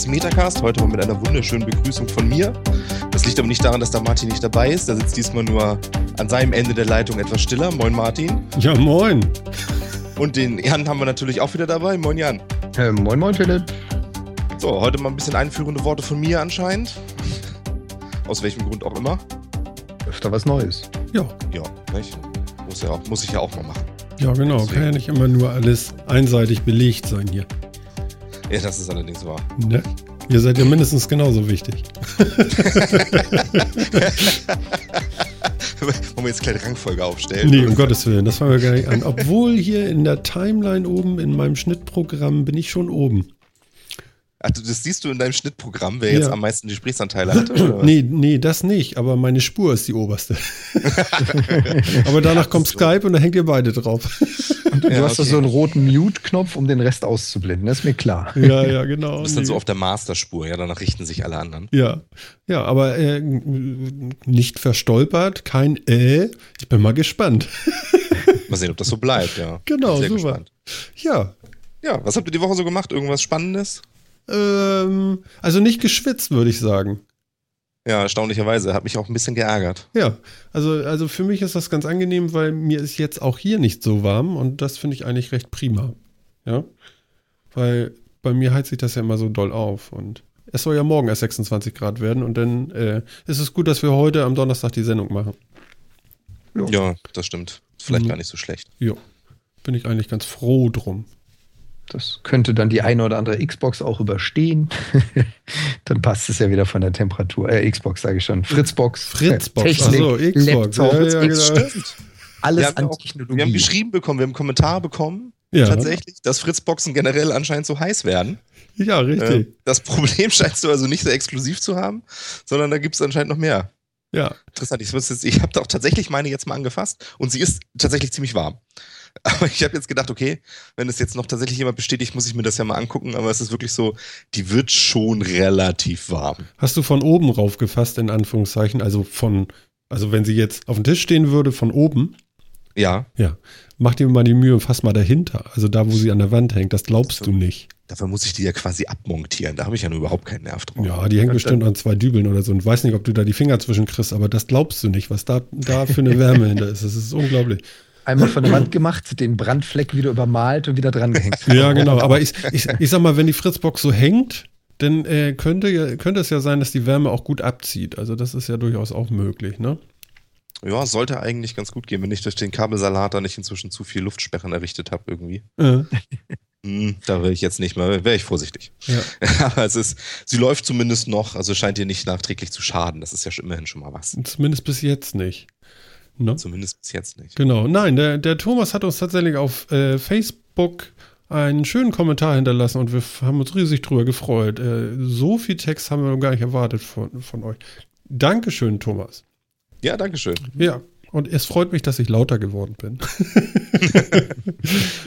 23. Metacast. Heute mal mit einer wunderschönen Begrüßung von mir. Das liegt aber nicht daran, dass der Martin nicht dabei ist. Der sitzt diesmal nur an seinem Ende der Leitung etwas stiller. Moin Martin. Ja, moin. Und den Jan haben wir natürlich auch wieder dabei. Moin Jan. Äh, moin, moin, Philipp. So, heute mal ein bisschen einführende Worte von mir anscheinend. Aus welchem Grund auch immer. Öfter was Neues. Ja. Ja, nicht? Muss, ja, muss ich ja auch mal machen. Ja, genau. Deswegen. Kann ja nicht immer nur alles einseitig belegt sein hier. Ja, das ist allerdings wahr. Ne? Ihr seid ja mindestens genauso wichtig. Wollen wir jetzt kleine Rangfolge aufstellen? Nee, um Gottes Willen, das fangen wir gar nicht an. Obwohl hier in der Timeline oben in meinem Schnittprogramm bin ich schon oben. Ach, du- das siehst du in deinem Schnittprogramm, wer jetzt Ja. am meisten Gesprächsanteile hatte? Oder was? Nee, nee, das nicht, aber meine Spur ist die oberste. aber danach kommt so. Skype und da hängt ihr beide drauf. Und du Ja, hast doch okay. so einen roten Mute-Knopf, um den Rest auszublenden. Das ist mir klar. ja, ja, genau. Du bist dann Nee. so auf der Masterspur, ja, danach richten sich alle anderen. Ja, ja, aber äh, nicht verstolpert, kein äh. Ich bin mal gespannt. Mal sehen, ob das so bleibt, ja. Genau, Sehr super. gespannt. Ja, Ja, was habt ihr die Woche so gemacht? Irgendwas Spannendes? Ähm, also nicht geschwitzt, würde ich sagen. Ja, erstaunlicherweise. Hat mich auch ein bisschen geärgert. Ja, also, also für mich ist das ganz angenehm, weil mir ist jetzt auch hier nicht so warm und das finde ich eigentlich recht prima. Ja, weil bei mir heizt sich das ja immer so doll auf und es soll ja morgen erst 26 Grad werden und dann äh, ist es gut, dass wir heute am Donnerstag die Sendung machen. Ja, das stimmt. Vielleicht Mhm. gar nicht so schlecht. Jo, bin ich eigentlich ganz froh drum. Das könnte dann die eine oder andere Xbox auch überstehen. dann passt es ja wieder von der Temperatur. Äh, Xbox sage ich schon. Fritzbox. Fritzbox, Technik, ach so, Xbox. Laptop, Ja, ja, Xbox, genau. stimmt. Alles Wir an auch, Technologie. wir haben geschrieben bekommen, wir haben einen Kommentar bekommen, Ja, tatsächlich, dass Fritzboxen generell anscheinend so heiß werden. ja, Äh, richtig. das Problem scheinst du also nicht so exklusiv zu haben, sondern da gibt es anscheinend noch mehr. Ja, Interessant. Ich, muss jetzt- ich habe auch tatsächlich meine jetzt mal angefasst und sie ist tatsächlich ziemlich warm. Aber ich habe jetzt gedacht, okay, wenn es jetzt noch tatsächlich jemand bestätigt, muss ich mir das ja mal angucken. Aber es ist wirklich so, die wird schon relativ warm. Hast du von oben raufgefasst, in Anführungszeichen? Also von, also wenn sie jetzt auf dem Tisch stehen würde, von oben, Ja, ja, mach dir mal die Mühe und fass mal dahinter. Also da, wo sie an der Wand hängt, das glaubst So. du nicht. dafür muss ich die ja quasi abmontieren. Da habe ich ja nur überhaupt keinen Nerv drauf. Ja, die hängt bestimmt an zwei Dübeln oder so und weiß nicht, ob du da die Finger zwischen kriegst, aber das glaubst du nicht, was da, da für eine Wärme hinter ist. Das ist unglaublich. Einmal von der Wand gemacht, den Brandfleck wieder übermalt und wieder dran gehängt. Ja, genau. Aber ich, ich, ich sag mal, wenn die Fritzbox so hängt, dann äh, könnte, ja- könnte es ja sein, dass die Wärme auch gut abzieht. Also das ist ja durchaus auch möglich, ne? Ja, sollte eigentlich ganz gut gehen, wenn ich durch den Kabelsalat da nicht inzwischen zu viel Luftsperren errichtet habe irgendwie. Äh, Hm, da wäre ich jetzt nicht mehr, wäre ich vorsichtig. ja. Aber es ist, sie läuft zumindest noch, also scheint ihr nicht nachträglich zu schaden. Das ist ja schon immerhin schon mal was. Zumindest bis jetzt nicht. Ne? Zumindest bis jetzt nicht. Genau. Nein, der, der Thomas hat uns tatsächlich auf äh, Facebook einen schönen Kommentar hinterlassen und wir haben uns riesig drüber gefreut. Äh, so viel Text haben wir noch gar nicht erwartet von, von euch. Dankeschön, Thomas. Ja, Dankeschön. Ja, und es freut mich, dass ich lauter geworden bin.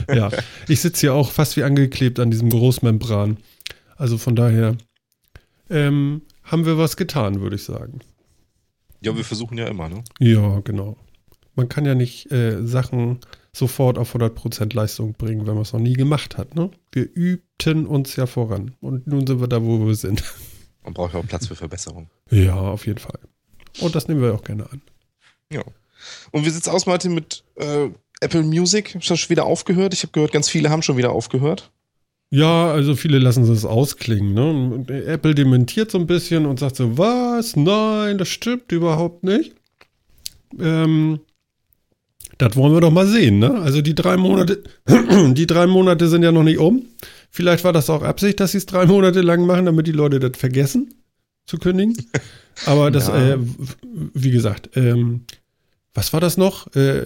ja, ich sitze hier auch fast wie angeklebt an diesem Großmembran. Also von daher ähm, haben wir was getan, würde ich sagen. Ja, wir versuchen ja immer, ne? Ja, genau. Man kann ja nicht äh, Sachen sofort auf 100% Leistung bringen, wenn man es noch nie gemacht hat. Ne? Wir übten uns ja voran. Und nun sind wir da, wo wir sind. Man braucht ja auch Platz für Verbesserung. Ja, auf jeden Fall. Und das nehmen wir auch gerne an. Ja. Und wie sieht's aus, Martin, mit äh, Apple Music? Ist das schon wieder aufgehört? Ich habe gehört, ganz viele haben schon wieder aufgehört. Ja, also viele lassen es ausklingen. Ne? Und Apple dementiert so ein bisschen und sagt so, was? Nein, das stimmt überhaupt nicht. Ähm, das wollen wir doch mal sehen. Ne? Also die drei Monate, die drei Monate sind ja noch nicht um. Vielleicht war das auch Absicht, dass sie es drei Monate lang machen, damit die Leute das vergessen zu kündigen. Aber das, Ja. äh, wie gesagt, ähm, was war das noch? Äh,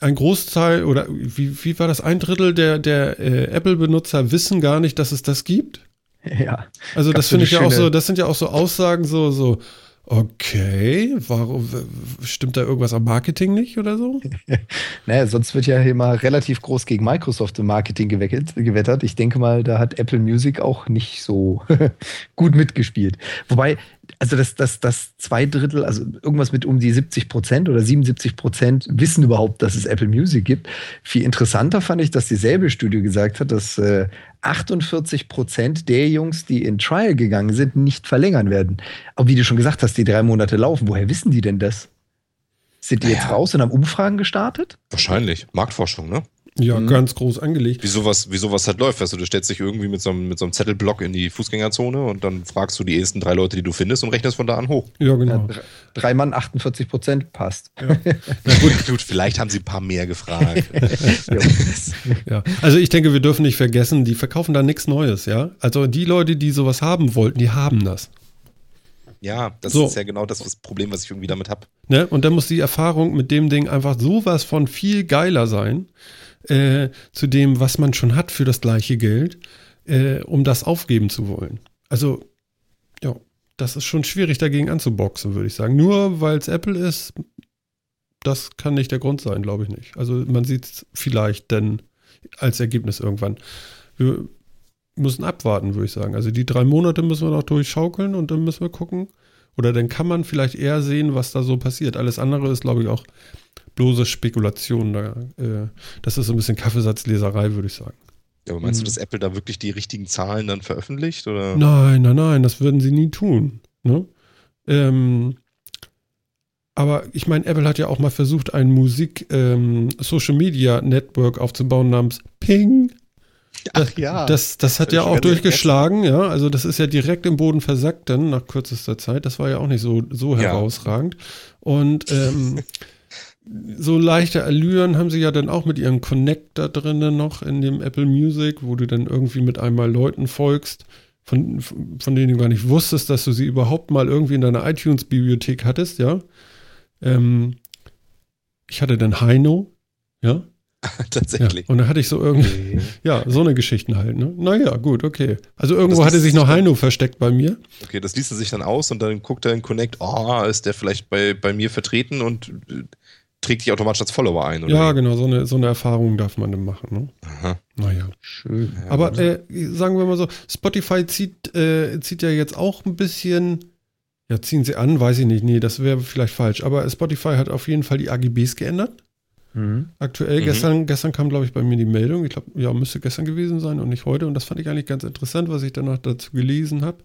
ein Großteil oder wie, wie war das? Ein Drittel der, der äh, Apple-Benutzer wissen gar nicht, dass es das gibt. Ja. Also Gab's das finde ich ja auch so, das sind ja auch so Aussagen, so, so, okay, warum stimmt da irgendwas am Marketing nicht oder so? Naja, sonst wird ja hier mal relativ groß gegen Microsoft im Marketing gewettert. Ich denke mal, da hat Apple Music auch nicht so gut mitgespielt. Wobei, also dass das, das zwei Drittel, also irgendwas mit um die 70 Prozent oder 77 Prozent wissen überhaupt, dass es Apple Music gibt. Viel interessanter fand ich, dass dieselbe Studie gesagt hat, dass äh, 48 Prozent der Jungs, die in Trial gegangen sind, nicht verlängern werden. Aber wie du schon gesagt hast, die drei Monate laufen. Woher wissen die denn das? Sind die Naja. jetzt raus und haben Umfragen gestartet? Wahrscheinlich. Marktforschung, ne? Ja, Mhm. ganz groß angelegt. Wie sowas, wie sowas halt läuft. Weißt du, du stellst dich irgendwie mit so einem, mit so einem Zettelblock in die Fußgängerzone und dann fragst du die ersten drei Leute, die du findest und rechnest von da an hoch. Ja, Ja, genau. drei, drei Mann, 48 Prozent passt. Na gut, gut, vielleicht haben sie ein paar mehr gefragt. Ja, also ich denke, wir dürfen nicht vergessen, die verkaufen da nichts Neues, ja. Also die Leute, die sowas haben wollten, die haben das. ja, das So. ist ja genau das, das Problem, was ich irgendwie damit habe. Ne? Und dann muss die Erfahrung mit dem Ding einfach sowas von viel geiler sein, äh, zu dem, was man schon hat für das gleiche Geld, äh, um das aufgeben zu wollen. Also, ja, das ist schon schwierig dagegen anzuboxen, würde ich sagen. Nur weil es Apple ist, das kann nicht der Grund sein, glaube ich nicht. Also man sieht es vielleicht denn als Ergebnis irgendwann. Wir müssen abwarten, würde ich sagen. Also die drei Monate müssen wir noch durchschaukeln und dann müssen wir gucken. Oder dann kann man vielleicht eher sehen, was da so passiert. Alles andere ist, glaube ich, auch bloße Spekulation. Da, äh, das ist so ein bisschen Kaffeesatzleserei, würde ich sagen. Ja, aber meinst Mhm. du, dass Apple da wirklich die richtigen Zahlen dann veröffentlicht? Oder? Nein, nein, nein, das würden sie nie tun. Ne? Ähm, aber ich meine, Apple hat ja auch mal versucht, ein Musik-Social-Media-Network aufzubauen namens Ping. Ach ja. Das, das hat ja auch durchgeschlagen, ja. Also das ist ja direkt im Boden versackt dann nach kürzester Zeit. Das war ja auch nicht so, so Ja. herausragend. Und ähm, so leichte Allüren haben sie ja dann auch mit ihrem Connector drinnen noch in dem Apple Music, wo du dann irgendwie mit einmal Leuten folgst, von, von denen du gar nicht wusstest, dass du sie überhaupt mal irgendwie in deiner iTunes-Bibliothek hattest, ja. Ähm, ich hatte dann Heino, ja. Ja, Tatsächlich. und da hatte ich so irgendwie, ja, so eine Geschichten halt, ne? Naja, gut, okay. Also irgendwo hatte sich noch Heino versteckt bei mir. Okay, das liest er sich dann aus und dann guckt er in Connect, oh, ist der vielleicht bei, bei mir vertreten und äh, trägt dich automatisch als Follower ein, oder? Ja, genau, so eine, so eine Erfahrung darf man dann machen, ne? Aha. Naja. Schön. Ja, Aber äh, sagen wir mal so, Spotify zieht, äh, zieht ja jetzt auch ein bisschen, ja, ziehen sie an, weiß ich nicht, nee, das wäre vielleicht falsch, aber Spotify hat auf jeden Fall die AGBs geändert. Mhm. Aktuell, Mhm. gestern, gestern kam, glaube ich, bei mir die Meldung. Ich glaube, ja, müsste gestern gewesen sein und nicht heute. Und das fand ich eigentlich ganz interessant, was ich danach dazu gelesen habe.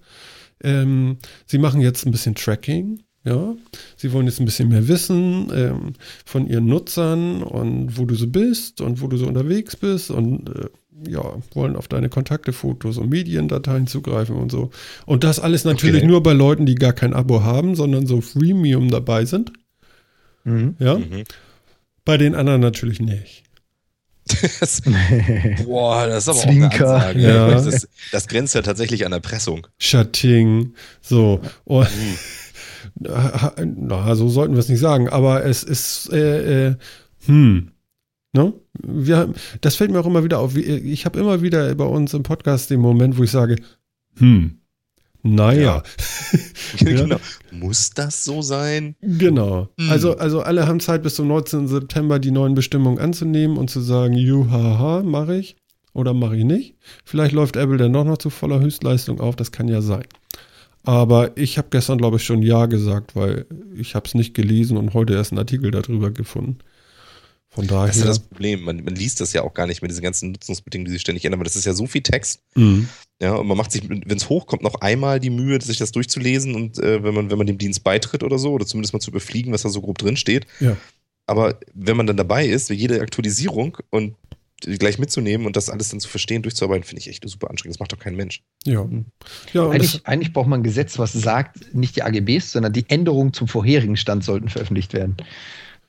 Ähm, sie machen jetzt ein bisschen Tracking. Ja, sie wollen jetzt ein bisschen mehr wissen ähm, von ihren Nutzern und wo du so bist und wo du so unterwegs bist und äh, ja, wollen auf deine Kontakte, Fotos und Mediendateien zugreifen und so. Und das alles natürlich Okay. nur bei Leuten, die gar kein Abo haben, sondern so Freemium dabei sind. Mhm. Ja, Mhm. Bei den anderen natürlich nicht. Das, boah, das ist aber Zwinker. auch eine Ansage. Ja. Das, das grenzt ja tatsächlich an Erpressung. Schatting, so. Und, Mhm. na, so sollten wir es nicht sagen, aber es ist, äh, äh, hm, ne? Wir, haben- das fällt mir auch immer wieder auf. Ich habe immer wieder bei uns im Podcast den Moment, wo ich sage, hm, naja, Ja. genau. Muss das so sein? genau. Hm. Also, also alle haben Zeit bis zum 19. September die neuen Bestimmungen anzunehmen und zu sagen, juhaha, mache ich oder mache ich nicht. Vielleicht läuft Apple dann doch noch zu voller Höchstleistung auf, das kann ja sein. Aber ich habe gestern, glaube ich, schon Ja gesagt, weil ich habe es nicht gelesen und heute erst einen Artikel darüber gefunden. Von daher. Das ist ja das Problem. Man, man liest das ja auch gar nicht mit diesen ganzen Nutzungsbedingungen, die sich ständig ändern, weil das ist ja so viel Text. Mhm. Ja, und man macht sich, wenn es hochkommt, noch einmal die Mühe, sich das durchzulesen und äh, wenn man, wenn man dem Dienst beitritt oder so, oder zumindest mal zu überfliegen, was da so grob drin steht. Ja. Aber wenn man dann dabei ist, jede Aktualisierung und gleich mitzunehmen und das alles dann zu verstehen, durchzuarbeiten, finde ich echt super anstrengend. Das macht doch kein Mensch. Ja. Ja, Eigentlich, eigentlich braucht man ein Gesetz, was sagt, nicht die AGBs, sondern die Änderungen zum vorherigen Stand sollten veröffentlicht werden.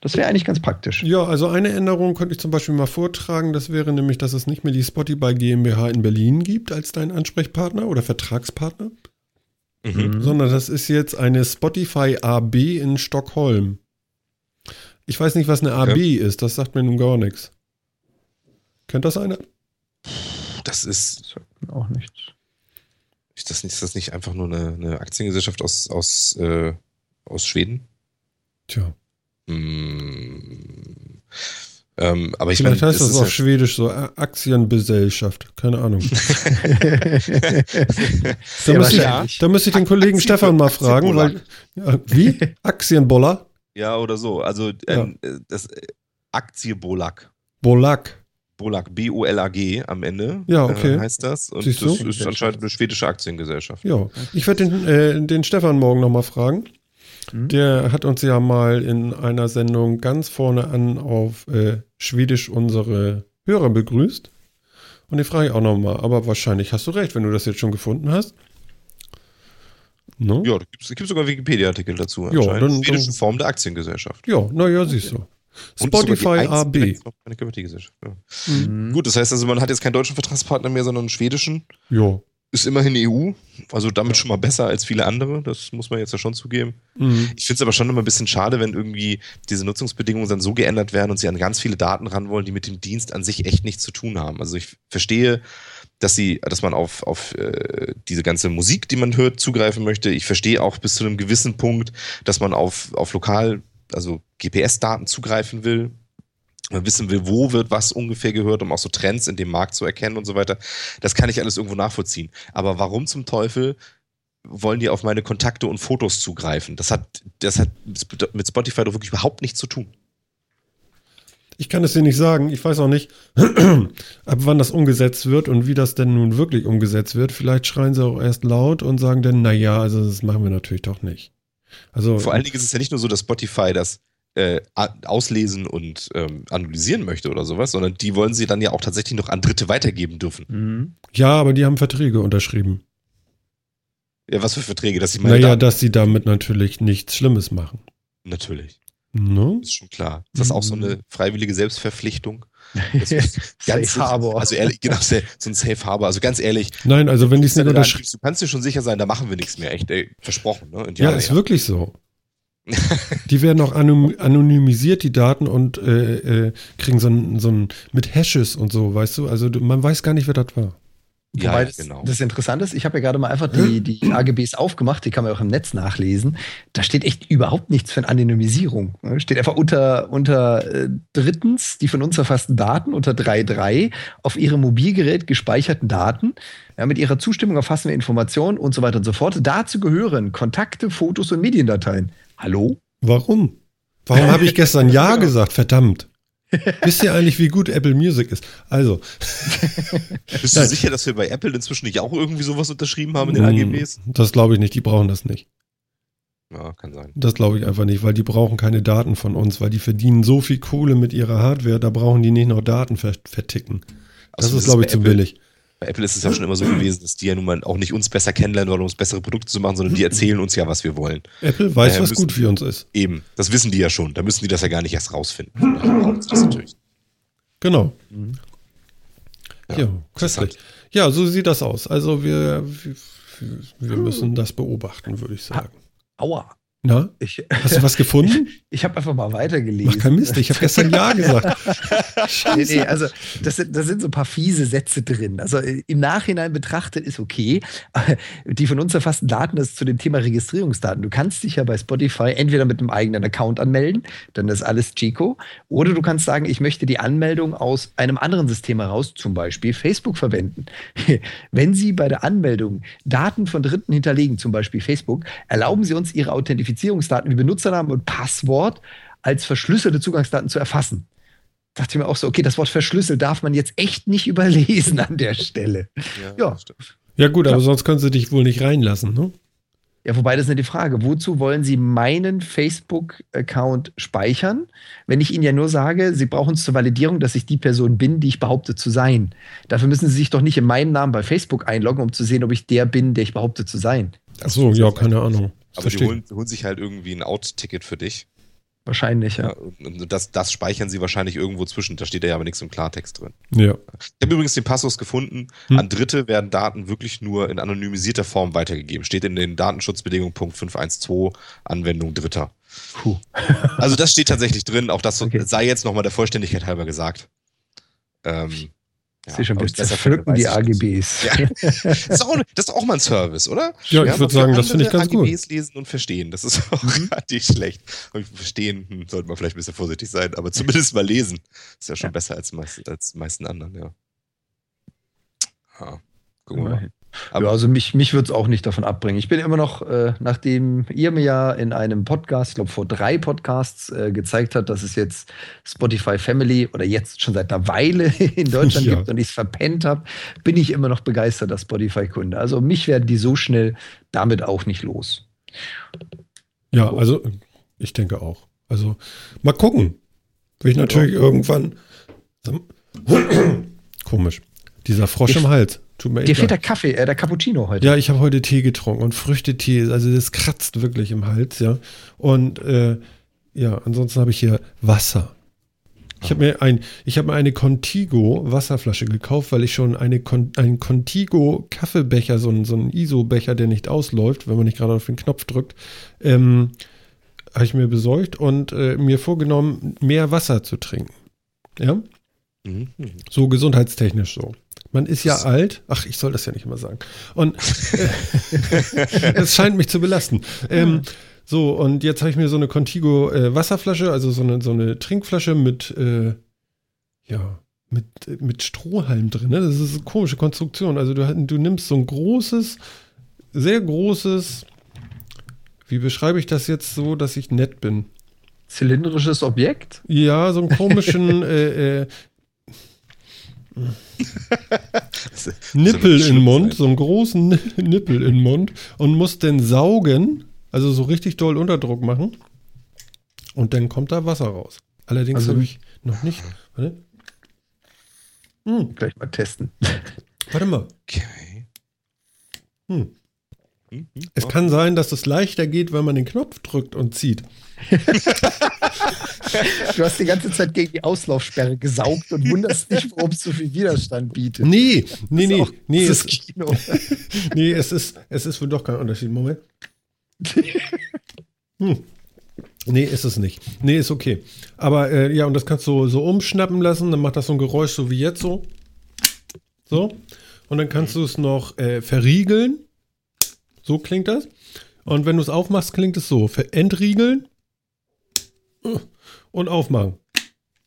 Das wäre eigentlich ganz praktisch. Ja, also eine Änderung könnte ich zum Beispiel mal vortragen. Das wäre nämlich, dass es nicht mehr die Spotify GmbH in Berlin gibt als dein Ansprechpartner oder Vertragspartner, Mhm. sondern das ist jetzt eine Spotify AB in Stockholm. Ich weiß nicht, was eine AB ist. Das sagt mir nun gar nichts. Kennt das einer? Das ist, Das sagt mir auch nichts. ist das nicht, ist das nicht einfach nur eine, eine Aktiengesellschaft aus, aus, äh, aus Schweden? Tja. Hm. Ähm, aber ich Vielleicht meine, heißt das ist auf ja- Schwedisch so A- Aktiengesellschaft. Keine Ahnung. Da müsste, wahrscheinlich. ich, da müsste ich den Kollegen Aktien- Stefan mal fragen, weil. Ja, wie? Aktienboller? Ja, oder so. Also ähm, äh, das äh, Aktiebolak. Bolak. Bolak, B-O-L-A-G am Ende Ja, okay. äh, heißt das. Und Siehst das du? ist anscheinend eine schwedische Aktiengesellschaft. Ja. Ich werde den, äh, den Stefan morgen nochmal fragen. Hm? Der hat uns ja mal in einer Sendung ganz vorne an auf äh, Schwedisch unsere Hörer begrüßt. Und den frage ich auch nochmal. Aber wahrscheinlich hast du recht, wenn du das jetzt schon gefunden hast. No? Ja, da gibt es sogar Wikipedia-Artikel dazu. Ja, anscheinend. dann- Schwedische dann- Form der Aktiengesellschaft. Ja, naja, siehst du. Und die Spotify AB. Ja. Mhm. Gut, das heißt also, man hat jetzt keinen deutschen Vertragspartner mehr, sondern einen schwedischen. Ja. Ist immerhin EU, also damit schon mal besser als viele andere. Das muss man jetzt ja schon zugeben. Mhm. Ich finde es aber schon immer ein bisschen schade, wenn irgendwie diese Nutzungsbedingungen dann so geändert werden und sie an ganz viele Daten ran wollen, die mit dem Dienst an sich echt nichts zu tun haben. Also ich verstehe, dass sie, dass man auf, auf äh, diese ganze Musik, die man hört, zugreifen möchte. Ich verstehe auch bis zu einem gewissen Punkt, dass man auf, auf lokal, also GPS-Daten zugreifen will. Wissen will, wo wird was ungefähr gehört, um auch so Trends in dem Markt zu erkennen und so weiter. Das kann ich alles irgendwo nachvollziehen. Aber warum zum Teufel wollen die auf meine Kontakte und Fotos zugreifen? Das hat, das hat mit Spotify doch wirklich überhaupt nichts zu tun. Ich kann es dir nicht sagen. Ich weiß auch nicht, ab wann das umgesetzt wird und wie das denn nun wirklich umgesetzt wird. Vielleicht schreien sie auch erst laut und sagen dann, naja, also das machen wir natürlich doch nicht. Also Vor allen Dingen ist es ja nicht nur so, dass Spotify das äh, auslesen und ähm, analysieren möchte oder sowas, sondern die wollen sie dann ja auch tatsächlich noch an Dritte weitergeben dürfen. Mhm. ja, aber die haben Verträge unterschrieben. Ja, was für Verträge, dass sie meine Naja, Daten- dass sie damit natürlich nichts Schlimmes machen. Natürlich, Ne? ist schon klar. Ist das auch so Mhm. eine freiwillige Selbstverpflichtung? Safe Harbor. Also ehrlich, genau, so ein Safe Harbor. Also ganz ehrlich, Nein, also wenn die es nicht du unterschreiben. kannst dir schon sicher sein, da machen wir nichts mehr. Echt, ey, versprochen. Ne? Ja, ist wirklich so. Die werden auch anonym, anonymisiert, die Daten, und äh, äh, kriegen so ein, so ein mit Hashes und so, weißt du? Also man weiß gar nicht, wer das war. Ja, Wobei das, genau. das Interessante ist, ich habe ja gerade mal einfach die, die AGBs aufgemacht, die kann man auch im Netz nachlesen. Da steht echt überhaupt nichts von Anonymisierung. ne? Steht einfach unter, unter äh, drittens die von uns erfassten Daten unter 3.3 auf ihrem Mobilgerät gespeicherten Daten. Ja, mit ihrer Zustimmung erfassen wir Informationen und so weiter und so fort. Dazu gehören Kontakte, Fotos und Mediendateien. Hallo? Warum? Warum habe ich gestern Ja gesagt? Verdammt. Wisst ihr eigentlich, wie gut Apple Music ist? Also, Bist du sicher, dass wir bei Apple inzwischen nicht auch irgendwie sowas unterschrieben haben in den mh, AGBs? das glaube ich nicht, die brauchen das nicht. Ja, kann sein. Das glaube ich einfach nicht, weil die brauchen keine Daten von uns, weil die verdienen so viel Kohle mit ihrer Hardware, da brauchen die nicht noch Daten ver verticken. Das Also ist, glaube ich, zu billig. Bei Apple ist es ja schon immer so gewesen, dass die ja nun mal auch nicht uns besser kennenlernen wollen, um uns bessere Produkte zu machen, sondern die erzählen uns ja, was wir wollen. Apple weiß, Daher was müssen- gut für uns ist. Eben, das wissen die ja schon. Da müssen die das ja gar nicht erst rausfinden. Daher sie das natürlich. Genau. Ja, Ja, köstlich. Ja, so sieht das aus. Also wir, wir, wir müssen das beobachten, würde ich sagen. Aua. Na, Ich, hast du was gefunden? ich habe einfach mal weitergelesen. Mach kein Mist, ich habe gestern Ja gesagt. Nee, Scheiße. nee, also das sind, das sind so ein paar fiese Sätze drin. Also äh, im Nachhinein betrachtet ist okay. Die von uns erfassten Daten, das ist zu dem Thema Registrierungsdaten. Du kannst dich ja bei Spotify entweder mit einem eigenen Account anmelden, dann ist alles Chico, oder du kannst sagen, ich möchte die Anmeldung aus einem anderen System heraus, zum Beispiel Facebook, verwenden. Wenn Sie bei der Anmeldung Daten von Dritten hinterlegen, zum Beispiel Facebook, erlauben Sie uns, Ihre Authentifizierungsdaten wie Benutzernamen und Passwort als verschlüsselte Zugangsdaten zu erfassen dachte ich mir auch so, okay, das Wort verschlüsselt darf man jetzt echt nicht überlesen an der Stelle. Ja. stimmt. Ja gut, aber sonst können sie dich wohl nicht reinlassen, ne? Ja, wobei das ist nicht die Frage. Wozu wollen Sie meinen Facebook-Account speichern, wenn ich Ihnen ja nur sage, Sie brauchen es zur Validierung, dass ich die Person bin, die ich behaupte zu sein? Dafür müssen Sie sich doch nicht in meinen Namen bei Facebook einloggen, um zu sehen, ob ich der bin, der ich behaupte zu sein. Ach so, ja, keine Ahnung. Aber die Verstehe. holen, holen sich halt irgendwie ein Out-Ticket für dich. Wahrscheinlich, ja. Ja, und und das, das speichern sie wahrscheinlich irgendwo zwischen. Da steht ja aber nichts im Klartext drin. Ja. Ich habe übrigens den Passus gefunden. Hm. An Dritte werden Daten wirklich nur in anonymisierter Form weitergegeben. Steht in den Datenschutzbedingungen Punkt 512 Anwendung Dritter. Puh. Also das steht tatsächlich drin. Auch das Okay. sei jetzt nochmal der Vollständigkeit halber gesagt. Ähm, Ja, Sie schon, wir zerpflücken die AGBs. Ja. Das, ist auch, das ist auch mal ein Service, oder? Ja, ich würde sagen, das finde ich ganz AGBs gut. AGBs lesen und verstehen, das ist auch mhm. nicht schlecht. Und verstehen hm, sollte man vielleicht ein bisschen vorsichtig sein, aber zumindest mal lesen. Ist ja schon ja. besser als, meist, als meisten anderen, ja. ja. Gucken wir mal. Aber ja, also mich, mich würde es auch nicht davon abbringen. Ich bin immer noch, äh, nachdem ihr mir ja in einem Podcast, ich glaube vor drei Podcasts, äh, gezeigt hat, dass es jetzt Spotify Family oder jetzt schon seit einer Weile in Deutschland ja. gibt und ich es verpennt habe, bin ich immer noch begeisterter Spotify-Kunde. Also mich werden die so schnell damit auch nicht los. Ja, also ich denke auch. Also mal gucken. Will ich natürlich ja. irgendwann. Komisch. Dieser Frosch im Hals. Tut mir Dir fehlt der Kaffee, äh, der Cappuccino heute. Ja, ich habe heute Tee getrunken und Früchtetee, also das kratzt wirklich im Hals, ja. Und äh, ja, ansonsten habe ich hier Wasser. Ich habe mir, ein, hab mir eine Contigo Wasserflasche gekauft, weil ich schon eine Con, einen Contigo Kaffeebecher, so einen, so einen ISO-Becher, der nicht ausläuft, wenn man nicht gerade auf den Knopf drückt, ähm, habe ich mir besorgt und äh, mir vorgenommen, mehr Wasser zu trinken. Ja? Mhm. So gesundheitstechnisch so. Man ist ja alt. Ach, ich soll das ja nicht immer sagen. Und äh, es scheint mich zu belasten. Ähm, so, und jetzt habe ich mir so eine Contigo äh, Wasserflasche, also so eine, so eine Trinkflasche mit, äh, ja, mit, mit Strohhalm drin. Ne? Das ist eine komische Konstruktion. Also du, du nimmst so ein großes, sehr großes, wie beschreibe ich das jetzt so, dass ich nett bin? Zylindrisches Objekt? Ja, so einen komischen, äh, äh, Nippel in den Mund, so einen großen Nippel in den Mund und muss den saugen, also so richtig doll Unterdruck machen. Und dann kommt da Wasser raus. Allerdings also, habe ich noch nicht. Warte. Hm. Gleich mal testen. Warte mal. Okay. Hm. Mhm. Es kann sein, dass es leichter geht, wenn man den Knopf drückt und zieht. du hast die ganze Zeit gegen die Auslaufsperre gesaugt und wunderst nicht, warum es so viel Widerstand bietet. Nee, nee, nee. Nee es, Kino. nee, es ist, es ist wohl doch kein Unterschied. Moment. Hm. Nee, ist es nicht. Nee, ist okay. Aber äh, ja, und das kannst du so umschnappen lassen, dann macht das so ein Geräusch, so wie jetzt so. So. Und dann kannst du es noch äh, verriegeln. So klingt das. Und wenn du es aufmachst, klingt es so. Entriegeln und aufmachen.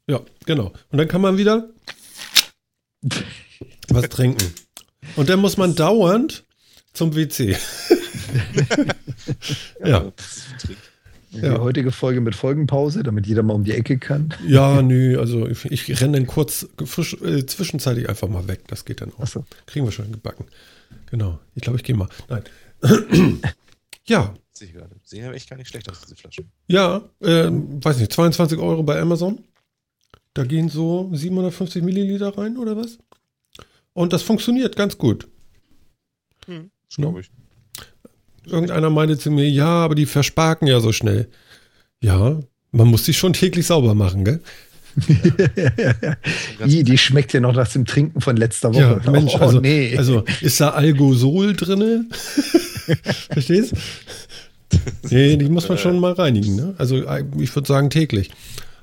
Ja, genau. Und dann kann man wieder was trinken. Und dann muss man dauernd zum WC. ja. Die ja. heutige Folge mit Folgenpause, damit jeder mal um die Ecke kann. Ja, nö, also ich, ich renne dann kurz frisch, äh, zwischenzeitlich einfach mal weg. Das geht dann auch. So. Kriegen wir schon gebacken. Genau. Ich glaube, ich gehe mal. Nein. Ja. Sehe gerade. Sehen ja echt gar nicht schlecht aus, diese Flaschen. Ja, äh, weiß nicht, 22 Euro bei Amazon. Da gehen so 750 Milliliter rein oder was? Und das funktioniert ganz gut. Hm, glaube ich. Irgendeiner meinte zu mir, ja, aber die versparken ja so schnell. Ja, man muss die schon täglich sauber machen, gell? I, die schmeckt ja noch nach dem Trinken von letzter Woche. Ja, Mensch, oh, also, nee. also ist da Algosol drin? Verstehst? Nee, die muss man schon mal reinigen. Ne? Also ich würde sagen täglich.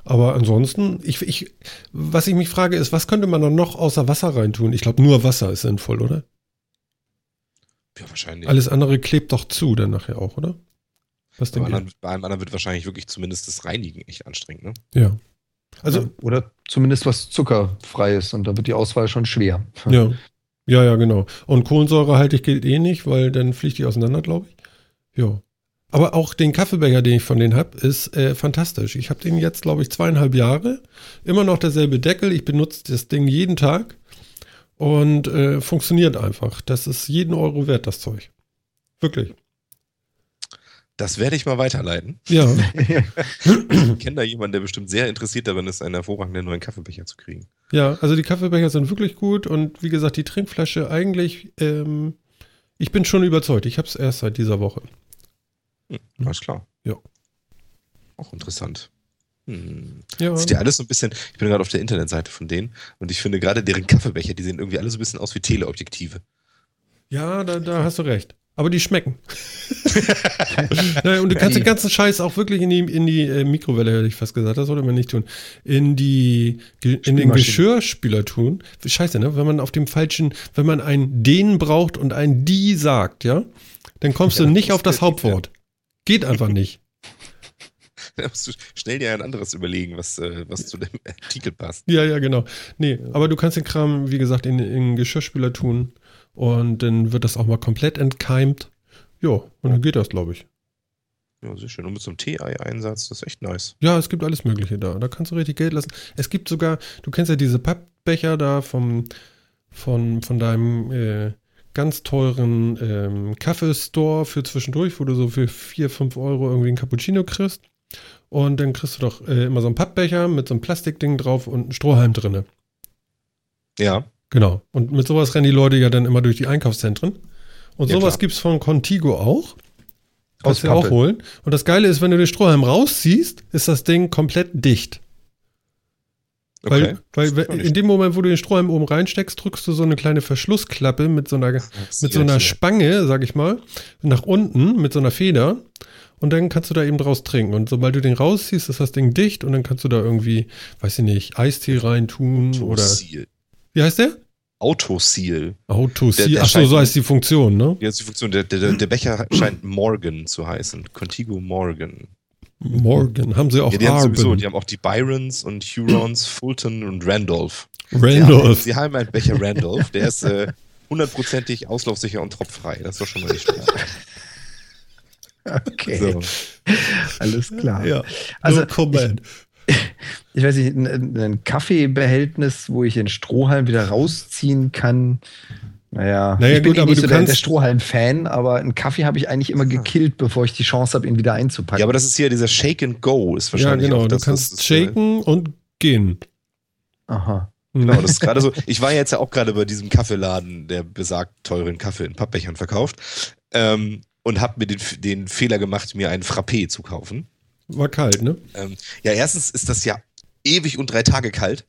Aber ansonsten, ich, ich, was ich mich frage, ist, was könnte man dann noch außer Wasser reintun? Ich glaube, nur Wasser ist sinnvoll, oder? Ja, wahrscheinlich. Alles andere klebt doch zu dann nachher auch, oder? Was bei, anderen, bei einem anderen wird wahrscheinlich wirklich zumindest das Reinigen echt anstrengend, ne? Ja. Also, oder zumindest was zuckerfreies und da wird die Auswahl schon schwer. Ja. Ja, ja, genau. Und Kohlensäurehaltig gilt eh nicht, weil dann fliegt die auseinander, glaube ich. Ja. Aber auch den Kaffeebecher, den ich von denen habe, ist äh, fantastisch. Ich habe den jetzt, glaube ich, zweieinhalb Jahre. Immer noch derselbe Deckel. Ich benutze das Ding jeden Tag und äh, funktioniert einfach. Das ist jeden Euro wert, das Zeug. Wirklich. Das werde ich mal weiterleiten. Ja. ich kenne da jemanden, der bestimmt sehr interessiert darin ist, einen hervorragenden neuen Kaffeebecher zu kriegen. Ja, also die Kaffeebecher sind wirklich gut und wie gesagt, die Trinkflasche eigentlich, ähm, ich bin schon überzeugt. Ich habe es erst seit dieser Woche. Hm, alles klar. Ja. Auch interessant. Hm. Ja. Sieht ja alles so ein bisschen, ich bin gerade auf der Internetseite von denen und ich finde gerade deren Kaffeebecher, die sehen irgendwie alle so ein bisschen aus wie Teleobjektive. Ja, da, da hast du recht. Aber die schmecken. naja, und du kannst den ganzen Scheiß auch wirklich in die, in die äh, Mikrowelle, hätte ich fast gesagt, das sollte man nicht tun. In die in den Geschirrspüler tun. Scheiße, ne? Wenn man auf dem falschen, wenn man ein den braucht und ein die sagt, ja, dann kommst ja, du nicht auf das Hauptwort. Geht einfach nicht. Da musst du schnell dir ein anderes überlegen, was, äh, was zu dem Artikel passt. Ja, ja, genau. Nee, aber du kannst den Kram, wie gesagt, in, in den Geschirrspüler tun und dann wird das auch mal komplett entkeimt. Ja, und dann geht das, glaube ich. Ja, sehr schön. Und mit so einem Tee-Ei-Einsatz, das ist echt nice. Ja, es gibt alles Mögliche da. Da kannst du richtig Geld lassen. Es gibt sogar, du kennst ja diese Pappbecher da vom, von, von deinem äh, ganz teuren ähm, Kaffeestore für zwischendurch, wo du so für 4, 5 Euro irgendwie einen Cappuccino kriegst. Und dann kriegst du doch äh, immer so einen Pappbecher mit so einem Plastikding drauf und einen Strohhalm drinne. Ja. Genau. Und mit sowas rennen die Leute ja dann immer durch die Einkaufszentren. Und ja, sowas gibt es von Contigo auch. Kannst du auch holen. Und das Geile ist, wenn du den Strohhalm rausziehst, ist das Ding komplett dicht. Okay. Weil, weil in dem Moment, wo du den Strohhalm oben reinsteckst, drückst du so eine kleine Verschlussklappe mit so einer, mit so einer Spange, sag ich mal, nach unten mit so einer Feder. Und dann kannst du da eben draus trinken. Und sobald du den rausziehst, ist das Ding dicht und dann kannst du da irgendwie, weiß ich nicht, Eistee reintun oder. Wie heißt der? Autoseal. Autoseal. Ach so, so heißt die Funktion, ne? Ja, ist die Funktion. Der, der, der Becher scheint Morgan zu heißen. Contigo Morgan. Morgan. Haben sie auch ja, die Haben sowieso, die haben auch die Byrons und Hurons, Fulton und Randolph. Randolph. Sie haben, einen Becher Randolph. Der ist äh, hundertprozentig äh, auslaufsicher und tropffrei. Das ist doch schon mal nicht schlecht. Okay. So. Alles klar. Ja. Also, no comment ich weiß nicht, ein, ein Kaffeebehältnis, wo ich den Strohhalm wieder rausziehen kann. Naja, naja ich bin gut, eh aber nicht so der, der Strohhalm-Fan, aber einen Kaffee habe ich eigentlich immer gekillt, bevor ich die Chance habe, ihn wieder einzupacken. Ja, aber das ist hier dieser Shake and Go, ist wahrscheinlich. Ja, genau, das, du kannst shaken und gehen. Aha. Genau, das ist gerade so. Ich war jetzt ja auch gerade bei diesem Kaffeeladen, der besagt teuren Kaffee in Pappbechern verkauft, ähm, und habe mir den, den Fehler gemacht, mir einen Frappé zu kaufen. War kalt, ne? Ähm, ja, erstens ist das ja ewig und drei Tage kalt.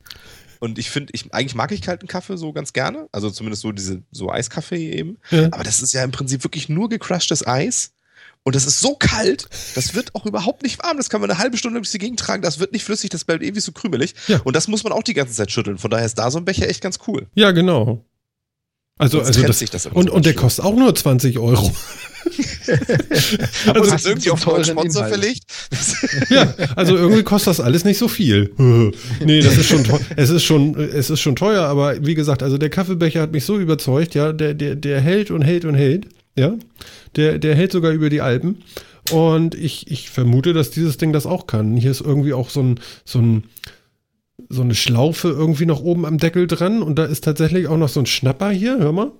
Und ich finde, ich, eigentlich mag ich kalten Kaffee so ganz gerne. Also zumindest so diese, so Eiskaffee eben. Ja. Aber das ist ja im Prinzip wirklich nur gecrushtes Eis. Und das ist so kalt, das wird auch überhaupt nicht warm. Das kann man eine halbe Stunde durch die Gegend tragen. Das wird nicht flüssig, das bleibt ewig so krümelig. Ja. Und das muss man auch die ganze Zeit schütteln. Von daher ist da so ein Becher echt ganz cool. Ja, genau. Also, also das, das und, und der kostet auch nur 20 Euro. also ist irgendwie auf einen Sponsor verlegt. ja, also irgendwie kostet das alles nicht so viel. nee, das ist schon es ist schon es ist schon teuer, aber wie gesagt, also der Kaffeebecher hat mich so überzeugt, ja, der der der hält und hält und hält, ja. Der der hält sogar über die Alpen und ich ich vermute, dass dieses Ding das auch kann. Hier ist irgendwie auch so ein so ein so eine Schlaufe irgendwie noch oben am Deckel dran und da ist tatsächlich auch noch so ein Schnapper hier, hör mal.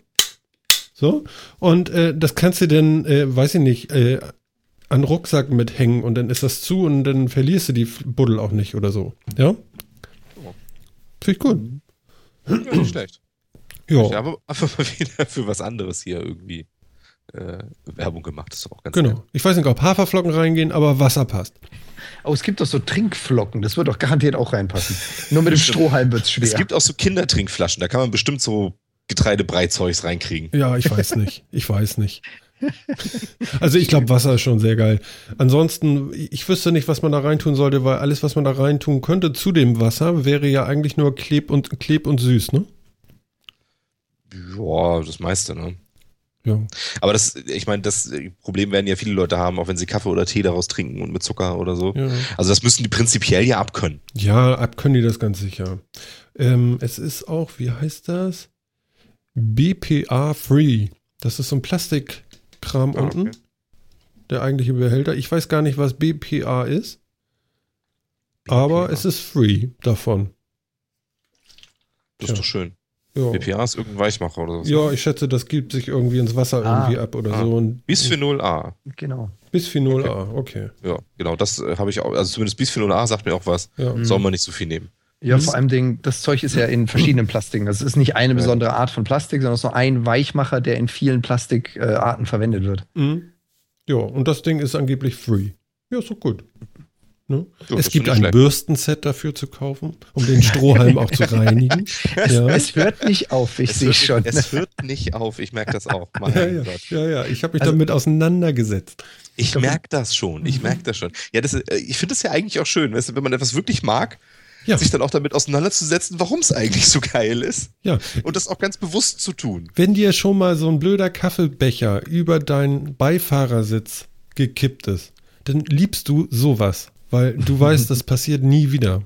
So. Und äh, das kannst du dann, äh, weiß ich nicht, äh, an Rucksack mithängen und dann ist das zu und dann verlierst du die Buddel auch nicht oder so. Ja? Finde ich gut. Ja, nicht schlecht. Ja. aber einfach mal wieder für was anderes hier irgendwie äh, Werbung gemacht. Das ist auch ganz Genau. Nett. Ich weiß nicht, ob Haferflocken reingehen, aber Wasser passt. Oh, es gibt doch so Trinkflocken, das wird doch garantiert auch reinpassen. Nur mit dem Strohhalm wird es schwer. Es gibt auch so Kindertrinkflaschen, da kann man bestimmt so Getreidebrei-Zeugs reinkriegen. Ja, ich weiß nicht. Ich weiß nicht. Also ich glaube, Wasser ist schon sehr geil. Ansonsten, ich wüsste nicht, was man da reintun sollte, weil alles, was man da reintun könnte zu dem Wasser, wäre ja eigentlich nur Kleb und, Kleb und süß, ne? Ja, das meiste, ne? Ja. Aber das, ich meine, das Problem werden ja viele Leute haben, auch wenn sie Kaffee oder Tee daraus trinken und mit Zucker oder so. Ja. Also das müssen die prinzipiell ja abkönnen. Ja, abkönnen die das ganz sicher. Ähm, es ist auch, wie heißt das? BPA-free. Das ist so ein Plastikkram ah, unten. Okay. Der eigentliche Behälter. Ich weiß gar nicht, was BPA ist. BPA. Aber es ist free davon. Das ist ja. doch schön. Ja. BPA ist irgendein Weichmacher oder so. Ja, ich schätze, das gibt sich irgendwie ins Wasser ah. irgendwie ab oder ah. so. Und Bisphenol A. Genau. Bisphenol okay. A, okay. Ja, genau, das äh, habe ich auch, also zumindest Bisphenol A sagt mir auch was. Ja. Soll man nicht so viel nehmen. Ja, vor allem Ding, das Zeug ist ja in verschiedenen Plastiken. Das ist nicht eine besondere Art von Plastik, sondern es ist nur ein Weichmacher, der in vielen Plastikarten verwendet wird. Mhm. Ja, und das Ding ist angeblich free. Ja, ist doch gut. Ne? Ja, es das gibt ein schlecht. Bürstenset dafür zu kaufen, um den Strohhalm auch zu reinigen. Es, Ja. es hört nicht auf, ich sehe schon. es hört nicht auf, ich merke das auch. Mein Ja, ja, Gott. ja, ja. Ich habe mich Also- damit auseinandergesetzt. Ich merke das schon, ich merke das schon. Ja, das, ist- äh, ich finde es ja eigentlich auch schön, weißt du, wenn man etwas wirklich mag, Ja. sich dann auch damit auseinanderzusetzen, warum es eigentlich so geil ist Ja, und das auch ganz bewusst zu tun. wenn dir schon mal so ein blöder Kaffeebecher über deinen Beifahrersitz gekippt ist, dann liebst du sowas, weil du weißt, das passiert nie wieder.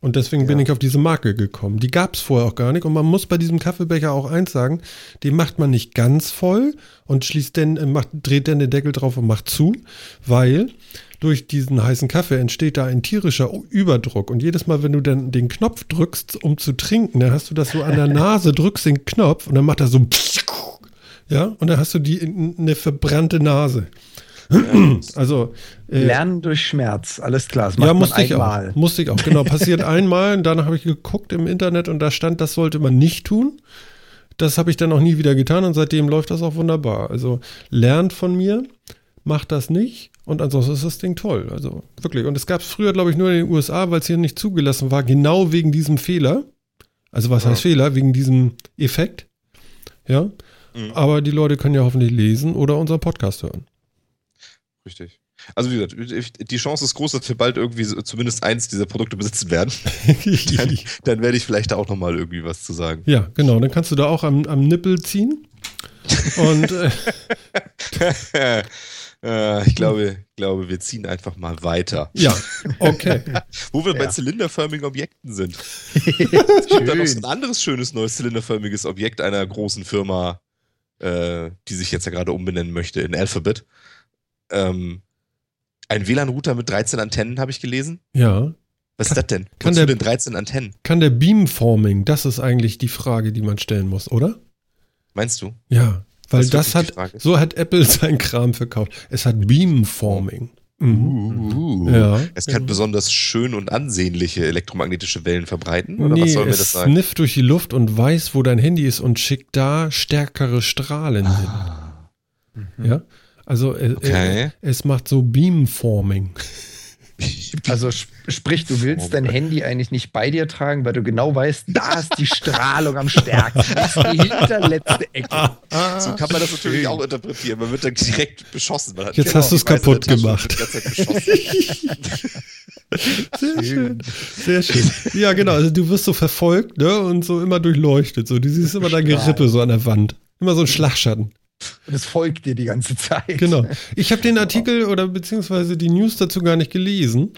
Und deswegen bin ich auf diese Marke gekommen. Die gab es vorher auch gar nicht. Und man muss bei diesem Kaffeebecher auch eins sagen, den macht man nicht ganz voll und schließt dann, äh, macht, dreht dann den Deckel drauf und macht zu, weil durch diesen heißen Kaffee entsteht da ein tierischer Überdruck. Und jedes Mal, wenn du dann den Knopf drückst, um zu trinken, dann hast du das so an der Nase, drückst den Knopf und dann macht er so ja, und dann hast du die eine verbrannte Nase. Also äh, Lernen durch Schmerz, alles klar. Das macht ja, musste ich einmal. auch. Musste ich auch. Genau, passiert einmal. Und dann habe ich geguckt im Internet und da stand, das sollte man nicht tun. Das habe ich dann auch nie wieder getan und seitdem läuft das auch wunderbar. Also lernt von mir, macht das nicht und ansonsten ist das Ding toll. Also wirklich. Und es gab es früher, glaube ich, nur in den USA, weil es hier nicht zugelassen war, genau wegen diesem Fehler. Also was Ja. heißt Fehler? Wegen diesem Effekt. Ja. Mhm. Aber die Leute können ja hoffentlich lesen oder unseren Podcast hören. Richtig. Also wie gesagt, die Chance ist groß, dass wir bald irgendwie zumindest eins dieser Produkte besitzen werden. Dann, dann werde ich vielleicht da auch nochmal irgendwie was zu sagen. Ja, genau. Dann kannst du da auch am, am Nippel ziehen. Und äh, äh, ich glaube, glaube, wir ziehen einfach mal weiter. ja, okay. Wo wir bei Ja. zylinderförmigen Objekten sind. Es gibt da noch so ein anderes schönes neues zylinderförmiges Objekt einer großen Firma, äh, die sich jetzt ja gerade umbenennen möchte in Alphabet. Ähm, ein WLAN-Router mit 13 Antennen habe ich gelesen. Ja. Was ist das denn? kann Wozu der- denn 13 Antennen? Kann der Beamforming, das ist eigentlich die Frage, die man stellen muss, oder? Meinst du? Ja. Weil Das das, hat, so hat Apple sein Kram verkauft. Es hat Beamforming. Mhm. Uh, Ja. Es kann ja. besonders schön und ansehnliche elektromagnetische Wellen verbreiten? Oder Nee, was soll mir es das sagen? snifft durch die Luft und weiß, wo dein Handy ist und schickt da stärkere Strahlen Ah, hin. Ja. Also äh, Okay. äh, es macht so Beamforming. Also sp sprich, du willst dein Handy eigentlich nicht bei dir tragen, weil du genau weißt, da ist die Strahlung am stärksten. Das ist die hinterletzte Ecke. so kann man das natürlich schön. auch interpretieren. Man wird dann direkt beschossen. Jetzt genau hast die Weise kaputt gemacht. Sehr schön. Sehr schön. Ja, genau. Also du wirst so verfolgt, ne? Und so immer durchleuchtet. So, du siehst immer dein. Gerippe so an der Wand. Immer so ein Schlagschatten. Und es folgt dir die ganze Zeit. Genau. Ich habe den Artikel oder beziehungsweise die News dazu gar nicht gelesen.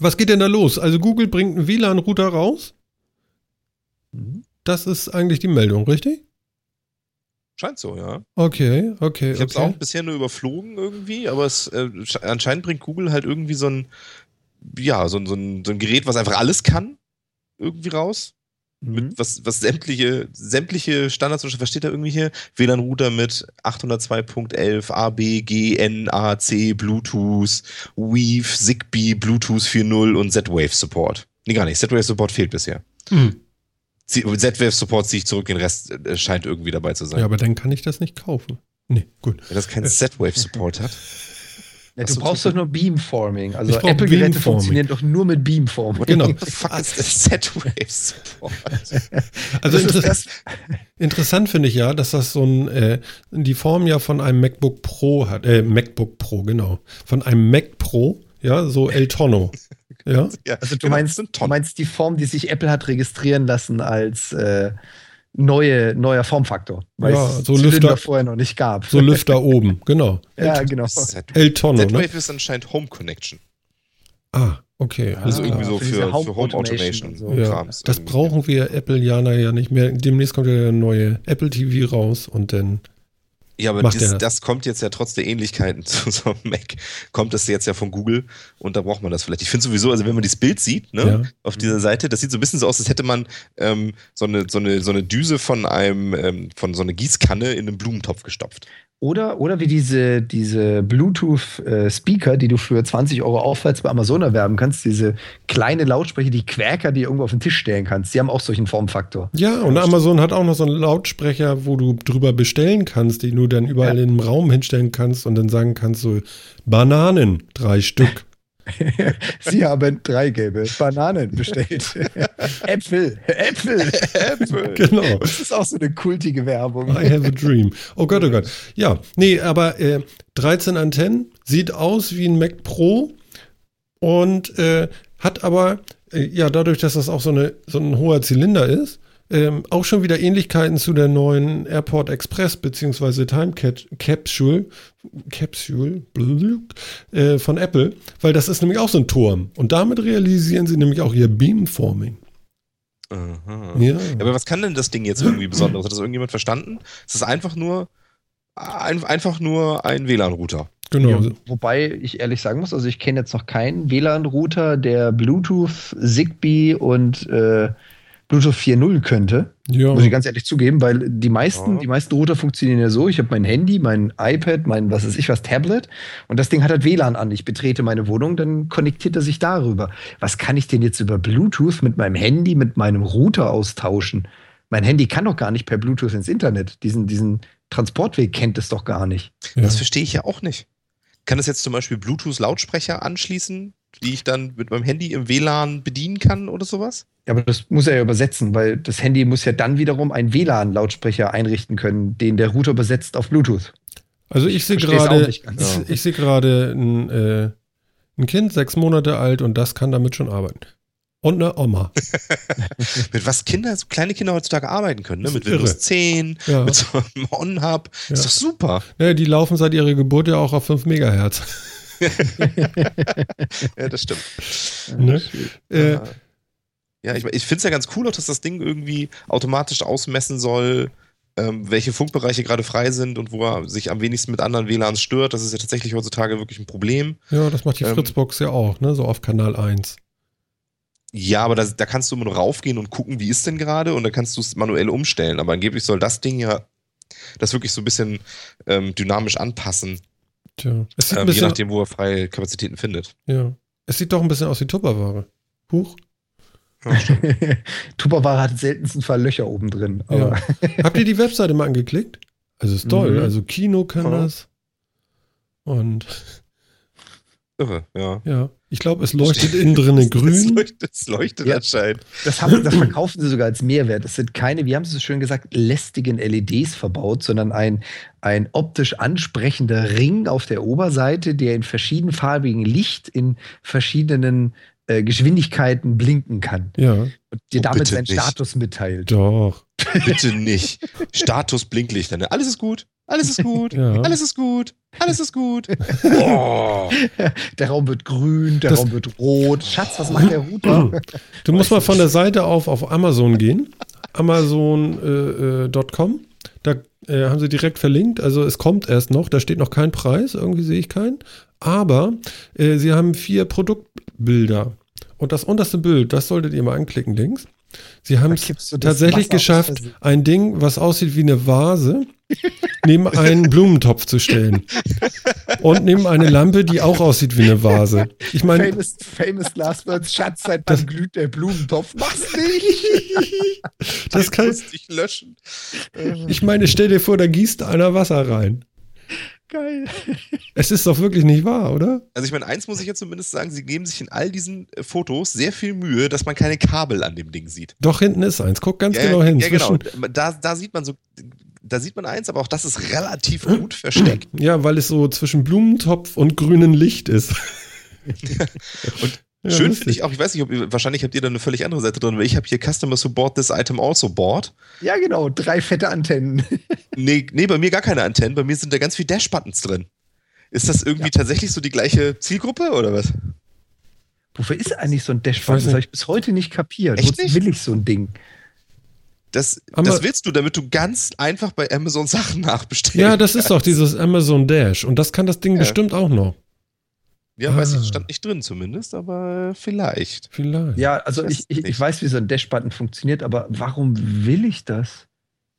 Was geht denn da los? Also Google bringt einen WLAN-Router raus. Mhm. Das ist eigentlich die Meldung, richtig? Scheint so, ja. Okay, okay, Ich habe es okay. auch bisher nur überflogen irgendwie, aber es äh, sche- anscheinend bringt Google halt irgendwie so ein, ja, so so, ein, so ein Gerät, was einfach alles kann, irgendwie raus. Mhm. Mit was, was sämtliche, sämtliche Standards, zum Beispiel, was steht da irgendwie hier? WLAN-Router mit 802.11, AB, G, N, A, C, Bluetooth, Weave, Zigbee, Bluetooth 4.0 und Z-Wave-Support. Nee, gar nicht. Z-Wave-Support fehlt bisher. Hm. Z- Z-Wave-Support ziehe ich zurück, den Rest äh, scheint irgendwie dabei zu sein. Ja, aber dann kann ich das nicht kaufen. Nee, gut. Wenn das keinen Z-Wave-Support hat. Ja, du brauchst doch nur Beamforming. Also Apple-Geräte Beamforming. funktionieren doch nur mit Beamforming. Genau. Das Z-Wave-Support? Also Das ist inter das, interessant finde ich ja, dass das so ein, äh, die Form ja von einem MacBook Pro hat, äh, MacBook Pro, genau. Von einem Mac Pro, ja, so El Tono. Ja, also du genau, meinst, du meinst die Form, die sich Apple hat registrieren lassen als äh, neue, neuer Formfaktor, weil Ja, es so Zylinder Lüfter- vorher noch nicht gab. so Lüfter oben, genau. ja, genau. Z- El Tono, ne? Z-Wave ist anscheinend Home Connection. Ah, okay. Also Ah, irgendwie so für für, diese für Home Home Automation Automation. und so. Ja, Krams das brauchen wir Apple-Jana ja nicht mehr. Demnächst kommt ja der neue Apple TV raus und dann. Ja, aber dies, das kommt jetzt ja trotz der Ähnlichkeiten zu so einem Mac, kommt das jetzt ja von Google und da braucht man das vielleicht. Ich finde sowieso, also wenn man dieses Bild sieht, ne, Ja. auf dieser Seite, das sieht so ein bisschen so aus, als hätte man ähm, so, eine, so, eine, so eine Düse von einem, ähm, von so einer Gießkanne in einen Blumentopf gestopft. Oder, oder wie diese, diese Bluetooth-Speaker, die du für 20 Euro aufwärts bei Amazon erwerben kannst, diese kleine Lautsprecher, die Quäker, die du irgendwo auf den Tisch stellen kannst, die haben auch solchen Formfaktor. Ja, und Amazon hat auch noch so einen Lautsprecher, wo du drüber bestellen kannst, den du dann überall Ja. in den Raum hinstellen kannst und dann sagen kannst so Bananen, drei Stück. Sie haben drei gelbe Bananen bestellt. Äpfel, Äpfel, Äpfel. Genau. Das ist auch so eine kultige Werbung. I have a dream. Oh Gott, oh Gott. Ja, nee, aber äh, 13 Antennen, sieht aus wie ein Mac Pro und äh, hat aber, äh, ja, dadurch, dass das auch so, eine, so ein hoher Zylinder ist, ähm, auch schon wieder Ähnlichkeiten zu der neuen Airport Express beziehungsweise Time Cap Capsule, Capsule blub, äh, von Apple, weil das ist nämlich auch so ein Turm. Und damit realisieren sie nämlich auch ihr Beamforming. Aha. Ja. Ja, aber was kann denn das Ding jetzt irgendwie Besonderes? Hat das irgendjemand verstanden? Es ist einfach nur, ein, einfach nur ein WLAN-Router. Genau. Ja, wobei ich ehrlich sagen muss, also ich kenne jetzt noch keinen WLAN-Router, der Bluetooth, Zigbee und äh, Bluetooth 4.0 könnte. Ja. Muss ich ganz ehrlich zugeben, weil die meisten, Ja. die meisten Router funktionieren ja so. Ich habe mein Handy, mein iPad, mein was weiß ich was, Tablet und das Ding hat halt WLAN an. Ich betrete meine Wohnung, dann konnektiert er sich darüber. Was kann ich denn jetzt über Bluetooth mit meinem Handy, mit meinem Router austauschen? Mein Handy kann doch gar nicht per Bluetooth ins Internet. Diesen, diesen Transportweg kennt es doch gar nicht. ja. Das verstehe ich ja auch nicht. Kann das jetzt zum Beispiel Bluetooth-Lautsprecher anschließen, die ich dann mit meinem Handy im WLAN bedienen kann oder sowas? Ja, aber das muss er ja übersetzen, weil das Handy muss ja dann wiederum einen WLAN-Lautsprecher einrichten können, den der Router übersetzt auf Bluetooth. Also ich sehe gerade, nicht ganz. ich, ich sehe gerade ein, äh, ein Kind, sechs Monate alt und das kann damit schon arbeiten. Und eine Oma. Mit was Kinder, so kleine Kinder heutzutage arbeiten können, ne? Mit ist Windows irre. 10, Ja. mit so einem On-Hub. Ja. Ist doch super. Ja, die laufen seit ihrer Geburt ja auch auf 5 Megahertz. Ja, das stimmt. Ne? Äh, Ja, ich, ich finde es ja ganz cool, auch, dass das Ding irgendwie automatisch ausmessen soll, ähm, welche Funkbereiche gerade frei sind und wo er sich am wenigsten mit anderen WLANs stört. Das ist ja tatsächlich heutzutage wirklich ein Problem. ja, das macht die Ähm. Fritzbox ja auch, ne? So auf Kanal 1. Ja, aber da, da kannst du immer nur raufgehen und gucken, wie ist denn gerade und dann kannst du es manuell umstellen. Aber angeblich soll das Ding ja das wirklich so ein bisschen ähm, dynamisch anpassen, Tja. Es sieht ein ähm, je bisschen, nachdem, wo er freie Kapazitäten findet. ja. Es sieht doch ein bisschen aus wie Tupperware. Huch. Tupperware hat seltensten Fall Löcher oben drin. Aber Habt ihr die Webseite mal angeklickt? Also ist toll. Mhm. Also Kino kann Ja. das. Und Irre, ja. ja, ich glaube, es leuchtet innen drin Es grün. leuchtet, es leuchtet Ja. anscheinend. das, haben, das verkaufen sie sogar als Mehrwert. Das sind keine, wie haben sie es schön gesagt, lästigen LEDs verbaut, sondern ein, ein optisch ansprechender Ring auf der Oberseite, der in verschiedenfarbigen Licht in verschiedenen äh, Geschwindigkeiten blinken kann Ja, und dir Oh, damit seinen nicht. Status mitteilt. doch. Bitte nicht. Status Blinklichter. Ne? Alles ist gut. Alles ist gut. Ja. Alles ist gut. Alles ist gut. Oh. Der Raum wird grün, der Das- Raum wird rot. Schatz, was macht der Router? Du musst mal von der Seite auf auf Amazon gehen. Amazon.com. da äh, haben sie direkt verlinkt. Also es kommt erst noch. Da steht noch kein Preis. Irgendwie sehe ich keinen. Aber äh, sie haben vier Produktbilder. Und das unterste Bild, das solltet ihr mal anklicken links. Sie haben es tatsächlich geschafft, ein Ding, was aussieht wie eine Vase, neben einen Blumentopf zu stellen. Und neben eine Lampe, die auch aussieht wie eine Vase. Ich meine, famous, famous last words, Schatz, seit wann glüht der Blumentopf? Mach's nicht! das kann, musste ich löschen. ich meine, stell dir vor, da gießt einer Wasser rein. Geil. Es ist doch wirklich nicht wahr, oder? Also ich meine, eins muss ich jetzt zumindest sagen, sie geben sich in all diesen äh, Fotos sehr viel Mühe, dass man keine Kabel an dem Ding sieht. Doch, hinten ist eins. Guck ganz ja, genau hin. Ja, genau. Da, da sieht man so, da sieht man eins, aber auch das ist relativ gut versteckt. Ja, weil es so zwischen Blumentopf und grünem Licht ist. Und Ja, Schön finde ich auch, ich weiß nicht, ob ihr, wahrscheinlich habt ihr da eine völlig andere Seite drin, weil ich habe hier Customer Support this item also bought. Ja, genau, drei fette Antennen. Nee, nee, bei mir gar keine Antennen, bei mir sind da ganz viele Dash-Buttons drin. Ist das irgendwie tatsächlich so die gleiche Zielgruppe oder was? Wofür ist eigentlich so ein Dashboard? Das habe ich bis heute nicht kapiert. Echt Wozu nicht? will ich so ein Ding? Das, das willst du, damit du ganz einfach bei Amazon Sachen nachbestellst. Ja, das ist doch dieses Amazon Dash. Und das kann das Ding Ja. bestimmt auch noch. Ja, weiß Ah. ich, stand nicht drin zumindest, aber vielleicht. Vielleicht. Ja, also Ich weiß ich, ich, weiß, wie so ein Dash-Button funktioniert, aber warum will ich das?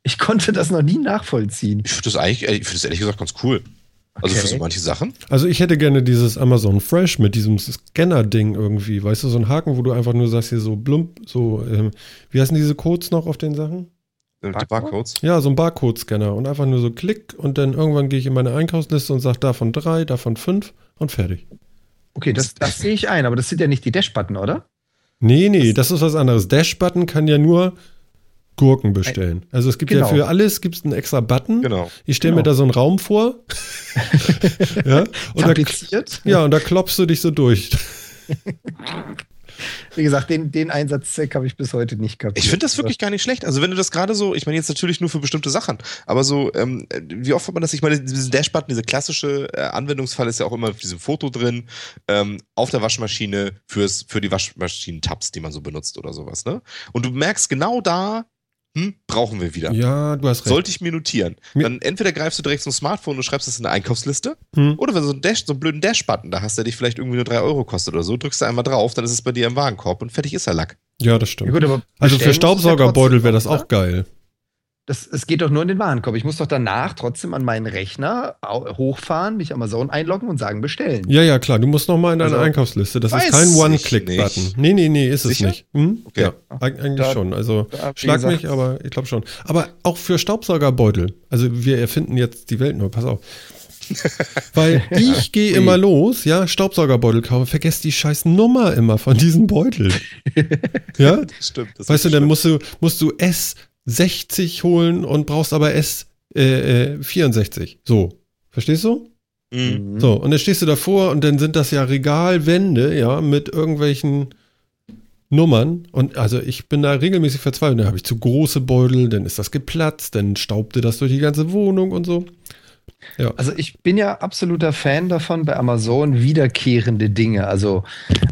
Ich konnte das noch nie nachvollziehen. Ich finde das eigentlich, ich finde das ehrlich gesagt ganz cool. Also für Okay. so manche Sachen. Also ich hätte gerne dieses Amazon Fresh mit diesem Scanner-Ding irgendwie. Weißt du, so ein Haken, wo du einfach nur sagst, hier so blump, so, ähm, wie heißen diese Codes noch auf den Sachen? äh, Die Barcode? Barcodes. Ja, so ein Barcode-Scanner und einfach nur so klick und dann irgendwann gehe ich in meine Einkaufsliste und sage davon drei, davon fünf und fertig. Okay, das, das sehe ich ein, aber das sind ja nicht die Dash-Button, oder? Nee, nee, das ist was anderes. Dash-Button kann ja nur Gurken bestellen. Also es gibt Genau. ja für alles gibt's einen extra Button. Genau. Ich stelle mir Genau. da so einen Raum vor. ja, und da, ja, und da klopfst du dich so durch. Wie gesagt, den, den Einsatzzweck habe ich bis heute nicht gehabt. Ich finde das wirklich gar nicht schlecht. Also wenn du das gerade so, ich meine jetzt natürlich nur für bestimmte Sachen, aber so, ähm, wie oft hat man das? Ich meine, diesen Dashbutton, dieser klassische äh, Anwendungsfall ist ja auch immer auf diesem Foto drin, ähm, auf der Waschmaschine fürs, für die Waschmaschinen-Tabs, die man so benutzt oder sowas, ne? Und du merkst genau da, hm, brauchen wir wieder. Ja, du hast recht. Sollte ich mir notieren. Mir- Dann entweder greifst du direkt zum Smartphone und schreibst das in eine Einkaufsliste, Hm. oder wenn du so einen, Dash, so einen blöden Dash-Button da hast, der dich vielleicht irgendwie nur 3 Euro kostet oder so, drückst du einmal drauf, dann ist es bei dir im Warenkorb und fertig ist der Lack. Ja, das Ja, stimmt. gut, aber Also für es ja Staubsaugerbeutel wäre das auch geil. Das, es geht doch nur in den Warenkorb. Ich muss doch danach trotzdem an meinen Rechner hochfahren, mich Amazon einloggen und sagen bestellen. Ja, ja, klar. Du musst noch mal in deine Also, Einkaufsliste. Das ist kein One-Click-Button. Nee, nee, nee, ist es Sicher? nicht. Hm? Okay. Ja, eig- eigentlich Da- schon. Also da, schlag gesagt- mich, aber ich glaube schon. Aber auch für Staubsaugerbeutel. Also wir erfinden jetzt die Welt nur. Pass auf. Weil ich gehe immer los, ja, Staubsaugerbeutel kaufe, vergesst die scheiß Nummer immer von diesem Beutel. ja? Stimmt. Das Weißt du, dann musst du, musst du S60 holen und brauchst aber S äh, äh, 64. So. Verstehst du? Mhm. So, und dann stehst du davor und dann sind das ja Regalwände, ja, mit irgendwelchen Nummern. Und also ich bin da regelmäßig verzweifelt. Dann habe ich zu große Beutel, dann ist das geplatzt, dann staubte das durch die ganze Wohnung und so. Ja. Also ich bin ja absoluter Fan davon, bei Amazon wiederkehrende Dinge, also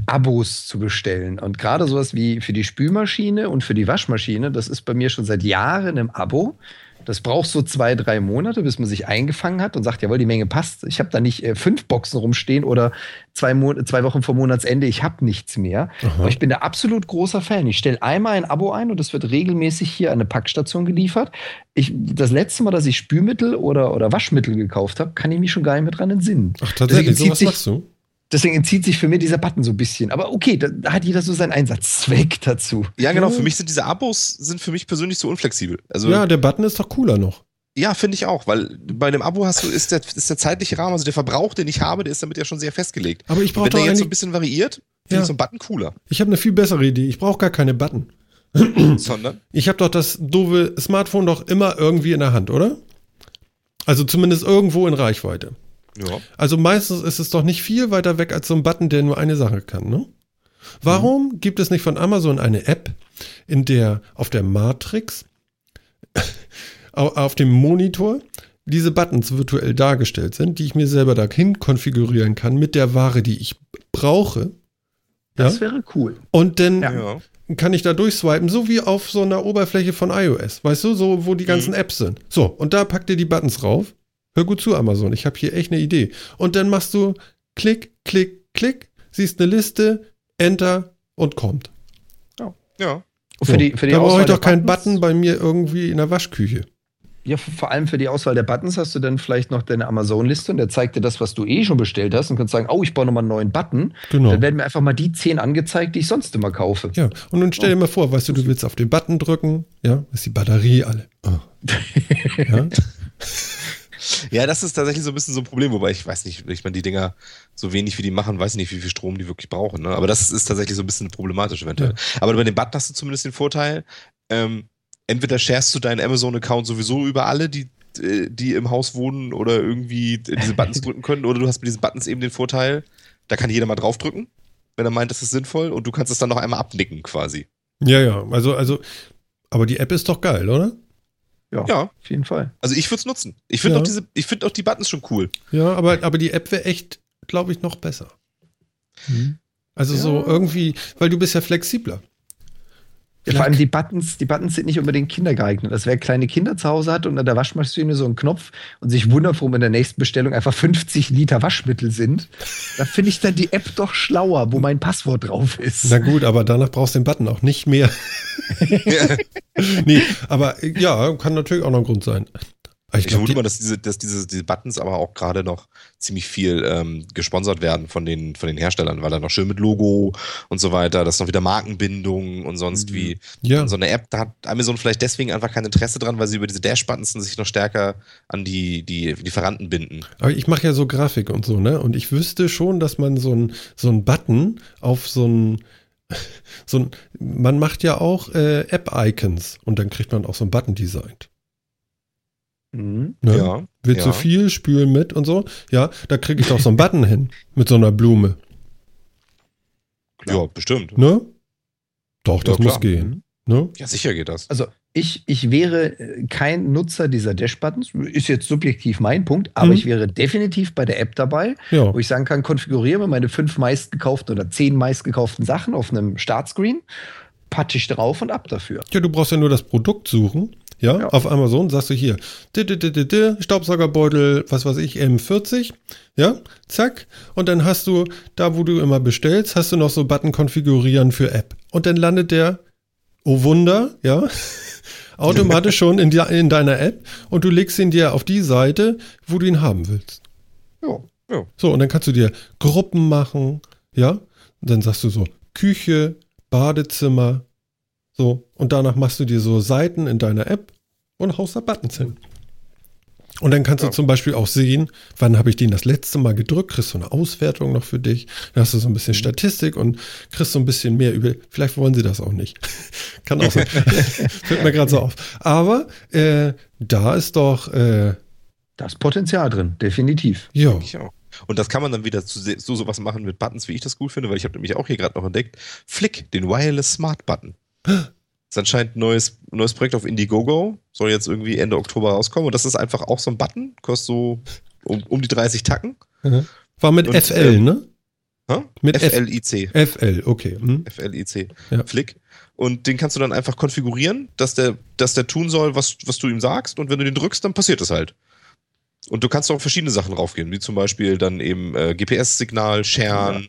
Abos zu bestellen. Und gerade sowas wie für die Spülmaschine und für die Waschmaschine, das ist bei mir schon seit Jahren im Abo. Das braucht so zwei, drei Monate, bis man sich eingefangen hat und sagt, jawohl, die Menge passt. Ich habe da nicht äh, fünf Boxen rumstehen oder zwei, Mo zwei Wochen vor Monatsende, ich habe nichts mehr. Aber ich bin da absolut großer Fan. Ich stelle einmal ein Abo ein und es wird regelmäßig hier an eine Packstation geliefert. Ich, das letzte Mal, dass ich Spülmittel oder, oder Waschmittel gekauft habe, kann ich mich schon gar nicht mehr dran entsinnen. Ach, tatsächlich, Deswegen sowas machst du? Deswegen entzieht sich für mich dieser Button so ein bisschen. Aber okay, da, da hat jeder so seinen Einsatzzweck dazu. Ja, genau. Für mich sind diese Abos sind für mich persönlich so unflexibel. Also Ja, der Button ist doch cooler noch. Ja, finde ich auch, weil bei einem Abo hast du, ist der, ist der zeitliche Rahmen, also der Verbrauch, den ich habe, der ist damit ja schon sehr festgelegt. Aber ich brauche wenn doch der jetzt so ein bisschen variiert, finde Ja. ich so einen Button cooler. ich habe eine viel bessere Idee. Ich brauche gar keine Button. Sondern, Ich habe doch das doofe Smartphone doch immer irgendwie in der Hand, oder? Also zumindest irgendwo in Reichweite. Ja. Also meistens ist es doch nicht viel weiter weg als so ein Button, der nur eine Sache kann, ne? Warum gibt es nicht von Amazon eine App, in der auf der Matrix, au- auf dem Monitor, diese Buttons virtuell dargestellt sind, die ich mir selber dahin konfigurieren kann mit der Ware, die ich brauche. Ja? Das wäre cool. Und dann Ja. ja. kann ich da durchswipen, so wie auf so einer Oberfläche von iOS. Weißt du, so wo die ganzen Mhm. Apps sind. So, und da packt ihr die Buttons rauf. Hör gut zu, Amazon. Ich habe hier echt eine Idee. Und dann machst du Klick, Klick, Klick, siehst eine Liste, Enter und kommt. Ja. Und So, für die, für die da brauche ich doch keinen Buttons- Button bei mir irgendwie in der Waschküche. Ja, vor allem für die Auswahl der Buttons hast du dann vielleicht noch deine Amazon-Liste und der zeigt dir das, was du eh schon bestellt hast und kannst sagen, oh, ich baue nochmal einen neuen Button. Genau. Dann werden mir einfach mal die zehn angezeigt, die ich sonst immer kaufe. Ja, und nun stell dir mal vor, weißt du, du willst auf den Button drücken, ja, ist die Batterie alle. Ah. Ja? Ja, das ist tatsächlich so ein bisschen so ein Problem, wobei ich weiß nicht, ich meine, die Dinger, so wenig wie die machen, weiß ich nicht, wie viel Strom die wirklich brauchen. Ne? Aber das ist tatsächlich so ein bisschen problematisch eventuell. Aber bei den Button hast du zumindest den Vorteil, ähm, entweder sharest du deinen Amazon-Account sowieso über alle, die, äh, die im Haus wohnen oder irgendwie diese Buttons drücken können, oder du hast mit diesen Buttons eben den Vorteil, da kann jeder mal draufdrücken, wenn er meint, das ist sinnvoll, und du kannst es dann noch einmal abnicken quasi. ja, ja, also, also, aber die App ist doch geil, oder? Ja, Ja, auf jeden Fall. also ich würde es nutzen. Ich finde Ja. auch diese, ich finde auch die Buttons schon cool. Ja, aber, aber die App wäre echt, glaube ich, noch besser. Also so Ja. irgendwie, weil du bist ja flexibler. Ja, vor allem die Buttons, die Buttons sind nicht unbedingt kindergeeignet. Also wer kleine Kinder zu Hause hat und an der Waschmaschine so einen Knopf und sich wundert, warum in der nächsten Bestellung einfach 50 Liter Waschmittel sind, da finde ich dann die App doch schlauer, wo mein Passwort drauf ist. Na gut, aber danach brauchst du den Button auch nicht mehr. nee, aber ja, kann natürlich auch noch ein Grund sein. Ich, ich glaub, vermute mal, dass diese, dass diese, diese Buttons aber auch gerade noch ziemlich viel ähm, gesponsert werden von den, von den Herstellern, weil da noch schön mit Logo und so weiter, das ist noch wieder Markenbindung und sonst Mhm. wie. ja. Und so eine App, da hat Amazon vielleicht deswegen einfach kein Interesse dran, weil sie über diese Dash-Buttons sich noch stärker an die, die Lieferanten binden. Aber ich mache ja so Grafik und so, ne? Und ich wüsste schon, dass man so ein so ein Button auf so ein so ein man macht ja auch äh, App-Icons und dann kriegt man auch so ein Button designt. Mhm. Ne? Ja. Wird ja. zu viel, spülen mit und so. Ja, da kriege ich doch so einen Button hin mit so einer Blume. Ja, bestimmt. Ne? Doch, das Ja, muss klar. gehen. Ne? Ja, sicher geht das. Also ich, ich wäre äh, kein Nutzer dieser Dash-Buttons, ist jetzt subjektiv mein Punkt, aber Mhm. ich wäre definitiv bei der App dabei, Ja. wo ich sagen kann, konfiguriere mir meine fünf meistgekauften oder zehn meistgekauften Sachen auf einem Startscreen, patsche ich drauf und ab dafür. Ja, du brauchst ja nur das Produkt suchen. Ja, Ja. auf Amazon sagst du hier, di- di- di- Staubsaugerbeutel, was weiß ich, M40, ja, zack. Und dann hast du, da wo du immer bestellst, hast du noch so Button konfigurieren für App. Und dann landet der, oh Wunder, ja, automatisch schon in, die, in deiner App und du legst ihn dir auf die Seite, wo du ihn haben willst. Ja. So, und dann kannst du dir Gruppen machen, ja. Und dann sagst du so Küche, Badezimmer, so. Und danach machst du dir so Seiten in deiner App und haust da Buttons hin. Und dann kannst Ja. du zum Beispiel auch sehen, wann habe ich den das letzte Mal gedrückt, kriegst du eine Auswertung noch für dich. Dann hast du so ein bisschen Statistik und kriegst so ein bisschen mehr über. Vielleicht wollen sie das auch nicht. Kann auch sein. Fällt mir gerade so auf. Aber äh, da ist doch, äh, Da ist Potenzial drin, definitiv. ja. Ich auch. Und das kann man dann wieder zu so sowas machen mit Buttons, wie ich das gut finde, weil ich habe nämlich auch hier gerade noch entdeckt, Flick, den Wireless Smart Button. Das ist anscheinend ein neues, neues Projekt auf Indiegogo, soll jetzt irgendwie Ende Oktober rauskommen und das ist einfach auch so ein Button, kostet so um, um die 30 Tacken. War mit Und, FL, ähm, ne? Hä? Mit F- FLIC. FL, okay. Hm? FLIC. Ja. Flick. Und den kannst du dann einfach konfigurieren, dass der, dass der tun soll, was, was du ihm sagst. Und wenn du den drückst, dann passiert es halt. Und du kannst auch verschiedene Sachen raufgehen, wie zum Beispiel dann eben äh, GPS-Signal, scheren.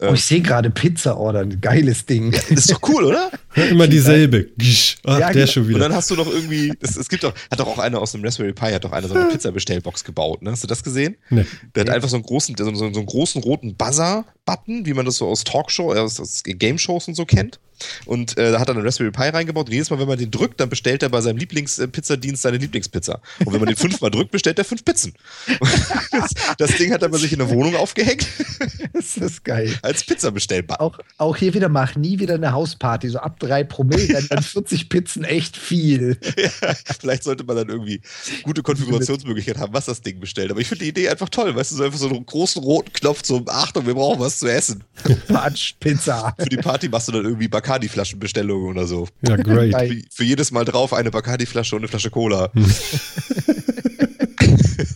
Oh, ich sehe gerade Pizza ordern, geiles Ding. Das ist doch cool, oder? Ja, immer dieselbe. Gisch. Ach, Ja, der genau. schon Und wieder. dann hast du doch irgendwie, es, es gibt doch, hat doch auch einer aus dem Raspberry Pi, hat doch eine so eine Pizza-Bestellbox gebaut, ne? Hast du das gesehen? Nee. Der hat einfach so einen großen, so, so, so einen großen roten Buzzer-Button, wie man das so aus Talkshow, äh, aus, aus Game-Shows und so kennt. Und äh, da hat er einen Raspberry Pi reingebaut und jedes Mal, wenn man den drückt, dann bestellt er bei seinem Lieblingspizzadienst seine Lieblingspizza. Und wenn man den fünfmal drückt, bestellt er fünf Pizzen. das, das Ding hat er bei sich in der Wohnung aufgehängt Das ist geil. als Pizzabestellbutton. Auch, auch hier wieder, mach nie wieder eine Hausparty, so ab drei Promille, dann, dann 40 Pizzen echt viel. Ja, vielleicht sollte man dann irgendwie gute Konfigurationsmöglichkeit haben, was das Ding bestellt. Aber ich finde die Idee einfach toll, weißt du, so einfach so einen großen roten Knopf zum Achtung, wir brauchen was zu essen. Patsch, Pizza. Für die Party machst du dann irgendwie Bacardi-Flaschenbestellungen oder so. Ja, great. Für, für jedes Mal drauf eine Bacardi-Flasche und eine Flasche Cola. Hm.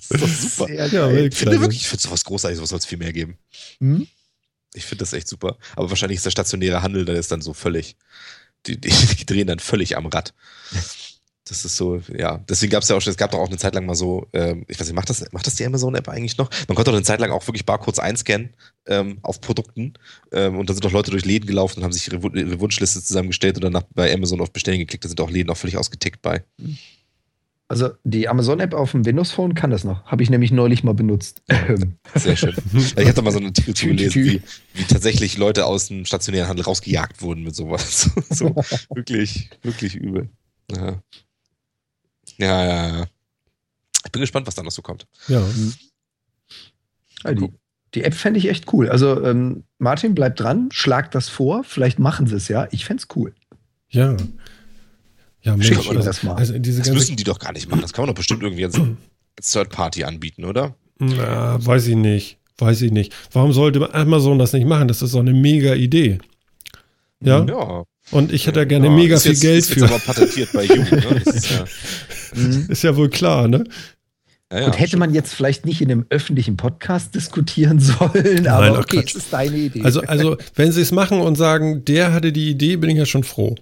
das ist doch super. Ja, geil. Ich finde Weltklasse. wirklich, ich finde sowas großartig, sowas soll es viel mehr geben. Hm? Ich finde das echt super. Aber wahrscheinlich ist der stationäre Handel, der ist dann so völlig, die, die, die drehen dann völlig am Rad. Das ist so, ja. Deswegen gab es ja auch schon, es gab doch auch eine Zeit lang mal so, ähm, ich weiß nicht, macht das, macht das die Amazon-App eigentlich noch? Man konnte doch eine Zeit lang auch wirklich Barcodes einscannen ähm, auf Produkten. Ähm, und da sind doch Leute durch Läden gelaufen und haben sich ihre, ihre Wunschliste zusammengestellt und dann nach, bei Amazon auf Bestellen geklickt. Da sind auch Läden auch völlig ausgetickt bei. Also die Amazon-App auf dem Windows-Phone kann das noch. Habe ich nämlich neulich mal benutzt. Sehr schön. ich da mal so Tü, tü, gelesen, wie, wie tatsächlich Leute aus dem stationären Handel rausgejagt wurden mit sowas. so, wirklich, wirklich übel. Ja. Ja, ja, ja. Ich bin gespannt, was da noch so kommt. Ja. ja, die, die App fände ich echt cool. Also ähm, Martin, bleib dran, schlag das vor. Vielleicht machen sie es ja. Ich fände es cool. Ja. Ja, Mensch, Schick also, das mal. also diese Das müssen die doch gar nicht machen. Das kann man doch bestimmt irgendwie als, als Third Party anbieten, oder? na, weiß ich nicht, weiß ich nicht. Warum sollte Amazon das nicht machen? Das ist doch eine mega Idee. Ja, Ja. Und ich hätte da gerne Ja, mega ist viel jetzt, Geld ist für. Jetzt aber patentiert bei You. Ne? Ist ja, Mhm. Ist ja wohl klar, ne? ja, ja, Und hätte man jetzt vielleicht nicht in einem öffentlichen Podcast diskutieren sollen, aber ach okay, Quatsch. es ist deine Idee. Also, also, wenn sie es machen und sagen, der hatte die Idee, bin ich ja schon froh.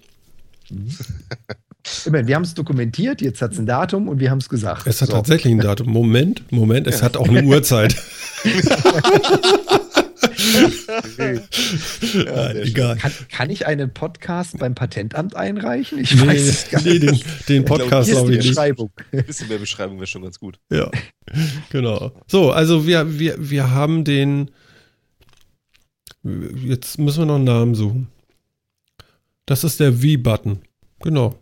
Immerhin, wir haben es dokumentiert, jetzt hat es ein Datum und wir haben es gesagt. Es hat So. tatsächlich ein Datum. Moment, Moment, es hat auch eine Uhrzeit. ja, egal. Kann, kann, ich einen Podcast beim Patentamt einreichen? Ich nee, weiß es gar nee, nicht. Den, den Podcast glaube ich, glaub ich nicht. Ein bisschen mehr Beschreibung wäre schon ganz gut. Ja, genau. So, also wir, wir, wir haben den. Jetzt müssen wir noch einen Namen suchen. Das ist der V-Button. Genau.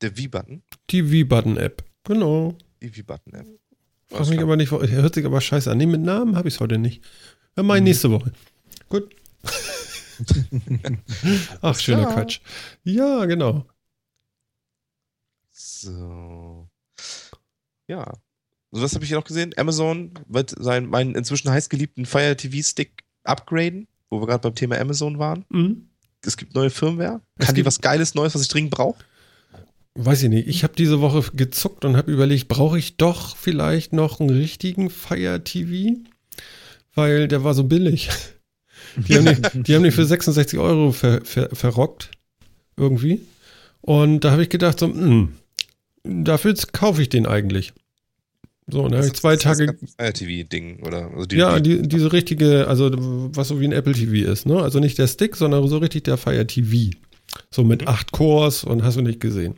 Der V-Button? Die V-Button-App. Genau. Die V-Button-App. Frag mich aber nicht, hört sich aber scheiße an. Nee, mit Namen habe ich es heute nicht. Machen mhm. nächste Woche. Gut. Ach, schöner Quatsch. Ja, genau. So. Ja. So, was habe ich hier noch gesehen? Amazon wird sein, meinen inzwischen heißgeliebten Fire TV Stick upgraden, wo wir gerade beim Thema Amazon waren. Mhm. Es gibt neue Firmware. Kann die was Geiles Neues, was ich dringend brauche? Weiß ich nicht. Ich habe diese Woche gezuckt und habe überlegt, brauche ich doch vielleicht noch einen richtigen Fire TV? Weil der war so billig. Die haben den, die haben den für 66 Euro ver, ver, verrockt. Irgendwie. Und da habe ich gedacht, so, mh, hm, dafür kaufe ich den eigentlich. So, und dann habe ich zwei Tage. Fire TV-Ding, oder? Also die, ja, die, diese richtige, also was so wie ein Apple TV ist, ne? Also nicht der Stick, sondern so richtig der Fire TV. So mit mhm. acht Cores und hast du nicht gesehen.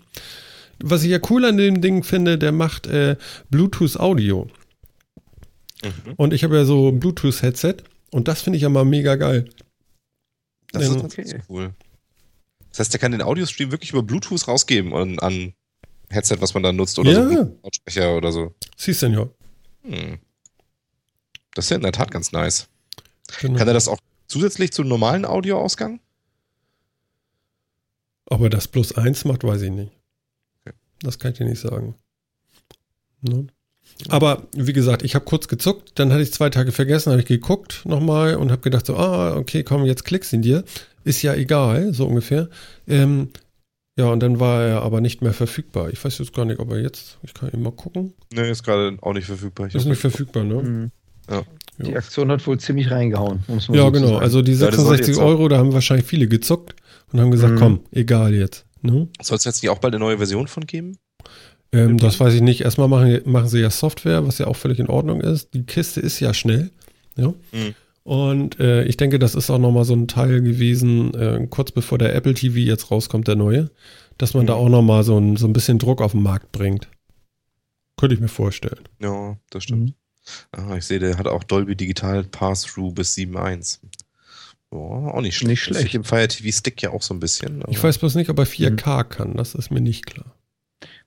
Was ich ja cool an dem Ding finde, der macht äh, Bluetooth Audio. Mhm. Und ich habe ja so ein Bluetooth-Headset und das finde ich ja mal mega geil. Das ist okay. cool. Das heißt, der kann den Audiostream wirklich über Bluetooth rausgeben und an Headset, was man da nutzt oder ja. so Lautsprecher oder so. Siehst du ja. Hm. Das ist ja in der Tat ganz nice. Genau. Kann er das auch zusätzlich zum normalen Audioausgang? Ob er das plus eins macht, weiß ich nicht. Okay. Das kann ich dir nicht sagen. Ne? Aber wie gesagt, ich habe kurz gezuckt, dann hatte ich zwei Tage vergessen, habe ich geguckt nochmal und habe gedacht so, ah, okay, komm, jetzt klickst ihn dir. Ist ja egal, so ungefähr. Ähm, ja, und dann war er aber nicht mehr verfügbar. Ich weiß jetzt gar nicht, ob er jetzt, ich kann immer gucken. Nee, ist gerade auch nicht verfügbar. Ich ist nicht verfügbar, ne? Mhm. Ja. Die Aktion hat wohl ziemlich reingehauen. ja, so genau. Also die 66 ja, Euro, da haben wahrscheinlich viele gezuckt und haben gesagt, mhm. komm, egal jetzt. Ne? Soll es jetzt nicht auch bald eine neue Version von geben? Ähm, das weiß ich nicht. Erstmal machen, machen sie ja Software, was ja auch völlig in Ordnung ist. Die Kiste ist ja schnell. Ja. Mhm. Und äh, ich denke, das ist auch nochmal so ein Teil gewesen, äh, kurz bevor der Apple TV jetzt rauskommt, der neue, dass man mhm. da auch nochmal so ein, so ein bisschen Druck auf den Markt bringt. Könnte ich mir vorstellen. Ja, das stimmt. Mhm. Ah, ich sehe, der hat auch Dolby Digital Pass-Through bis 7.1. Oh, auch nicht schlecht. Nicht schlecht. Im Fire TV Stick ja auch so ein bisschen. Ich weiß bloß nicht, ob er 4K mhm. kann. Das ist mir nicht klar.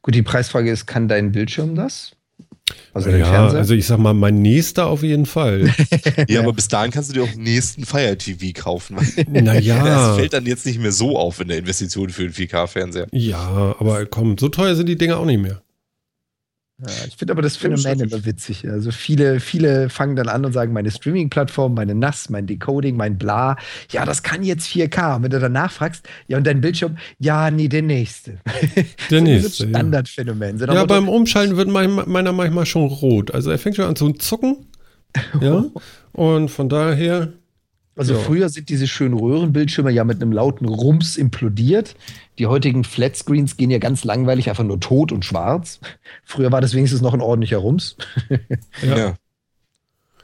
Gut, die Preisfrage ist, kann dein Bildschirm das? Also ja, also ich sag mal, mein nächster auf jeden Fall. ja, aber bis dahin kannst du dir auch den nächsten Fire TV kaufen. Naja. Das fällt dann jetzt nicht mehr so auf in der Investition für einen 4K-Fernseher. Ja, aber komm, so teuer sind die Dinger auch nicht mehr. Ja, ich finde aber das Phänomen immer witzig. Also viele, viele fangen dann an und sagen, meine Streaming-Plattform, meine NAS, mein Decoding, mein Bla, ja, das kann jetzt 4K. Und wenn du danach fragst, ja, und dein Bildschirm, ja, nee, der nächste. Der nächste. Standardphänomen. Ja, ja beim Umschalten wird meiner manchmal schon rot. Also er fängt schon an zu zucken. Ja. Und von daher, also ja. früher sind diese schönen Röhrenbildschirme ja mit einem lauten Rums implodiert. Die heutigen Flatscreens gehen ja ganz langweilig, einfach nur tot und schwarz. Früher war das wenigstens noch ein ordentlicher Rums. ja. ja.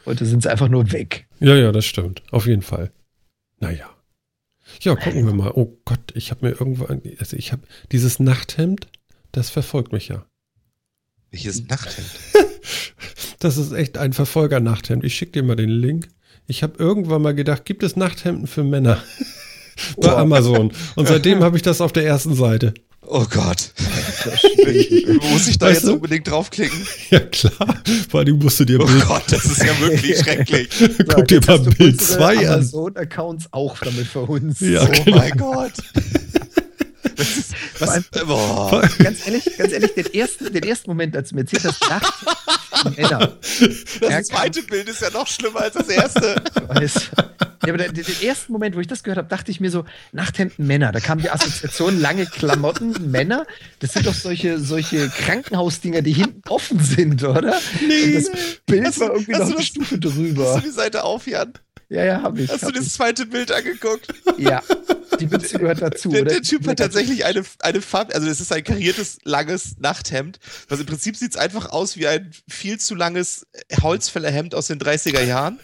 Heute sind sie einfach nur weg. Ja, ja, das stimmt. Auf jeden Fall. Naja. Ja, gucken wir mal. Oh Gott, ich habe mir irgendwo, also ich habe dieses Nachthemd, das verfolgt mich ja. Welches Nachthemd? das ist echt ein Verfolger-Nachthemd. Ich schicke dir mal den Link. Ich habe irgendwann mal gedacht, gibt es Nachthemden für Männer? Bei oh. Amazon. Und seitdem habe ich das auf der ersten Seite. Oh Gott. Muss ich da weißt jetzt du? unbedingt draufklicken? Ja, klar. Vor allem musst du dir. Oh Bild Gott, das ist ja wirklich schrecklich. Guck dir mal Bild 2 an. Amazon-Accounts auch damit für uns. Ja, oh genau. mein Gott. Was, boah. Ganz ehrlich, ganz ehrlich, den ersten, den ersten Moment, als du mir erzählt hast, Nacht, Männer. Das zweite Bild ist ja noch schlimmer als das erste. Ich weiß. Ja, aber den, den, ersten Moment, wo ich das gehört habe, dachte ich mir so, Nachthemden Männer. Da kam die Assoziation, lange Klamotten, Männer. Das sind doch solche, solche Krankenhausdinger, die hinten offen sind, oder? Nee. Und das Bild hast war irgendwie noch eine Stufe drüber. Hast du die Seite auf, Jan? Ja, ja, hab ich. Hast hab du das zweite Bild angeguckt? Ja. Die Mütze gehört dazu. Der, der Typ hat tatsächlich eine, eine Farbe, also es ist ein kariertes, langes Nachthemd. Was im Prinzip sieht es einfach aus wie ein viel zu langes Holzfällerhemd aus den 30er Jahren.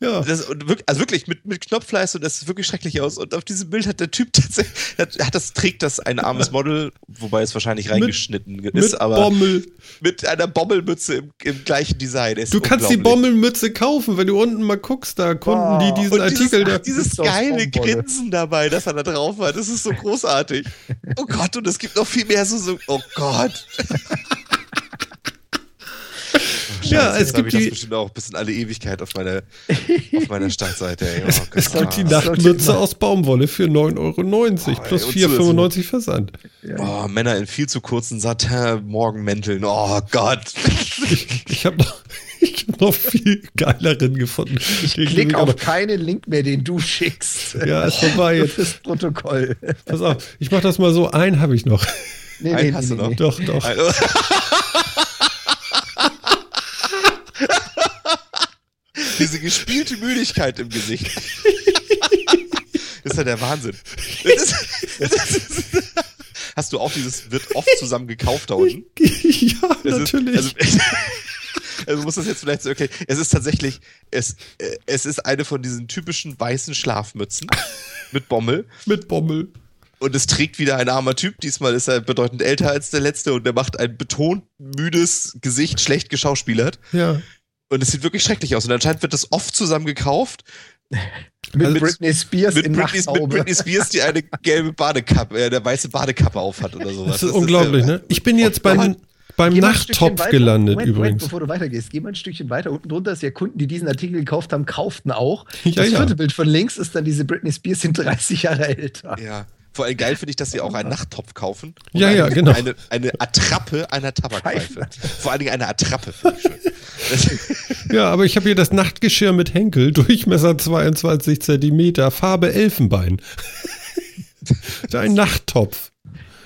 Ja. Das, und wirklich, also wirklich mit, mit Knopfleiste und das sieht wirklich schrecklich aus. Und auf diesem Bild hat der Typ tatsächlich, hat, hat das, trägt das ein armes Model, wobei es wahrscheinlich reingeschnitten ist, mit aber Bommel. mit einer Bommelmütze im, im gleichen Design. Es Du ist kannst die. Bommelmütze kaufen, wenn du unten mal guckst, da Kunden, die Wow. diesen Und Artikel da. dieses, dieses Ist doch geile. Grinsen dabei, das er da drauf hat, das ist so großartig. Oh Gott, und es gibt noch viel mehr so, so oh Gott. Oh, Ja, Scheiße, es jetzt gibt ich das die- bestimmt auch bis in alle Ewigkeit auf meiner, auf meiner Startseite. Ey. Oh. Es gibt die. Nachtmütze aus Baumwolle für 9,90 Euro Oh, plus ey, und 4,95 Versand. Oh, Männer in viel zu kurzen Satin-Morgenmänteln. Oh Gott. Ich habe noch, ich hab noch viel geileren gefunden. Ich Den klick aber- auf keinen Link mehr, den du schickst. Ja, ist vorbei fürs Protokoll. Pass auf, ich mach das mal so. Einen habe ich noch. Nee, Einen hast du noch? Doch, doch. Diese gespielte Müdigkeit im Gesicht. Das ist ja der Wahnsinn. Das das ist, hast du auch dieses, wird oft zusammen gekauft da unten? ja, Es natürlich. Ist, also, also muss das jetzt vielleicht so, okay, es ist tatsächlich, es, äh, es ist eine von diesen typischen weißen Schlafmützen mit Bommel Mit Bommel. und es trägt wieder ein armer Typ. Diesmal ist er bedeutend älter als der letzte und der macht ein betont müdes Gesicht, schlecht geschauspielert. Ja. Und es sieht wirklich schrecklich aus. Und anscheinend wird das oft zusammen gekauft. Mit Also Britney Spears Mit in Britney, mit. Britney Spears, die eine gelbe Badekappe, äh, eine weiße Badekappe aufhat oder sowas. Das ist unglaublich, ne? Ich bin jetzt beim, beim Nachttopf gelandet Moment, Moment, übrigens. bevor du weitergehst, geh mal ein Stückchen weiter. Unten drunter ist ja Kunden, die diesen Artikel gekauft haben, kauften auch. Ja, das ja. vierte Bild von links ist dann diese Britney Spears, sind 30 Jahre älter. Ja. Vor allem geil finde ich, dass sie auch einen Nachttopf kaufen. Und Ja, eine, ja, genau. Eine, eine Attrappe einer Tabakpfeife. Vor allen Dingen eine Attrappe, finde ich schön. Ja, aber ich habe hier das Nachtgeschirr mit Henkel, Durchmesser 22 Zentimeter, Farbe Elfenbein. Ein Nachttopf.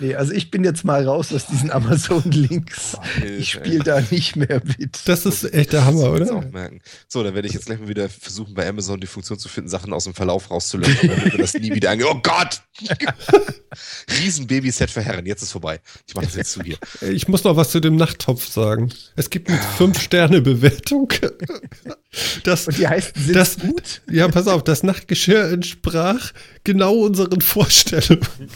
Nee, also ich bin jetzt mal raus aus diesen Amazon-Links. Ich spiele da nicht mehr mit. Das ist echt der Hammer, oder? auch merken. So, dann werde ich jetzt gleich mal wieder versuchen, bei Amazon die Funktion zu finden, Sachen aus dem Verlauf rauszulöschen, damit wir das nie wieder ange... Oh Gott! Riesen-Babyset für Herren, jetzt ist vorbei. Ich mache das jetzt zu hier. Ich muss noch was zu dem Nachttopf sagen. Es gibt eine 5-Sterne-Bewertung. Das, Und die heißt, sind Das- gut? ja, pass auf, das Nachtgeschirr entsprach genau unseren Vorstellungen.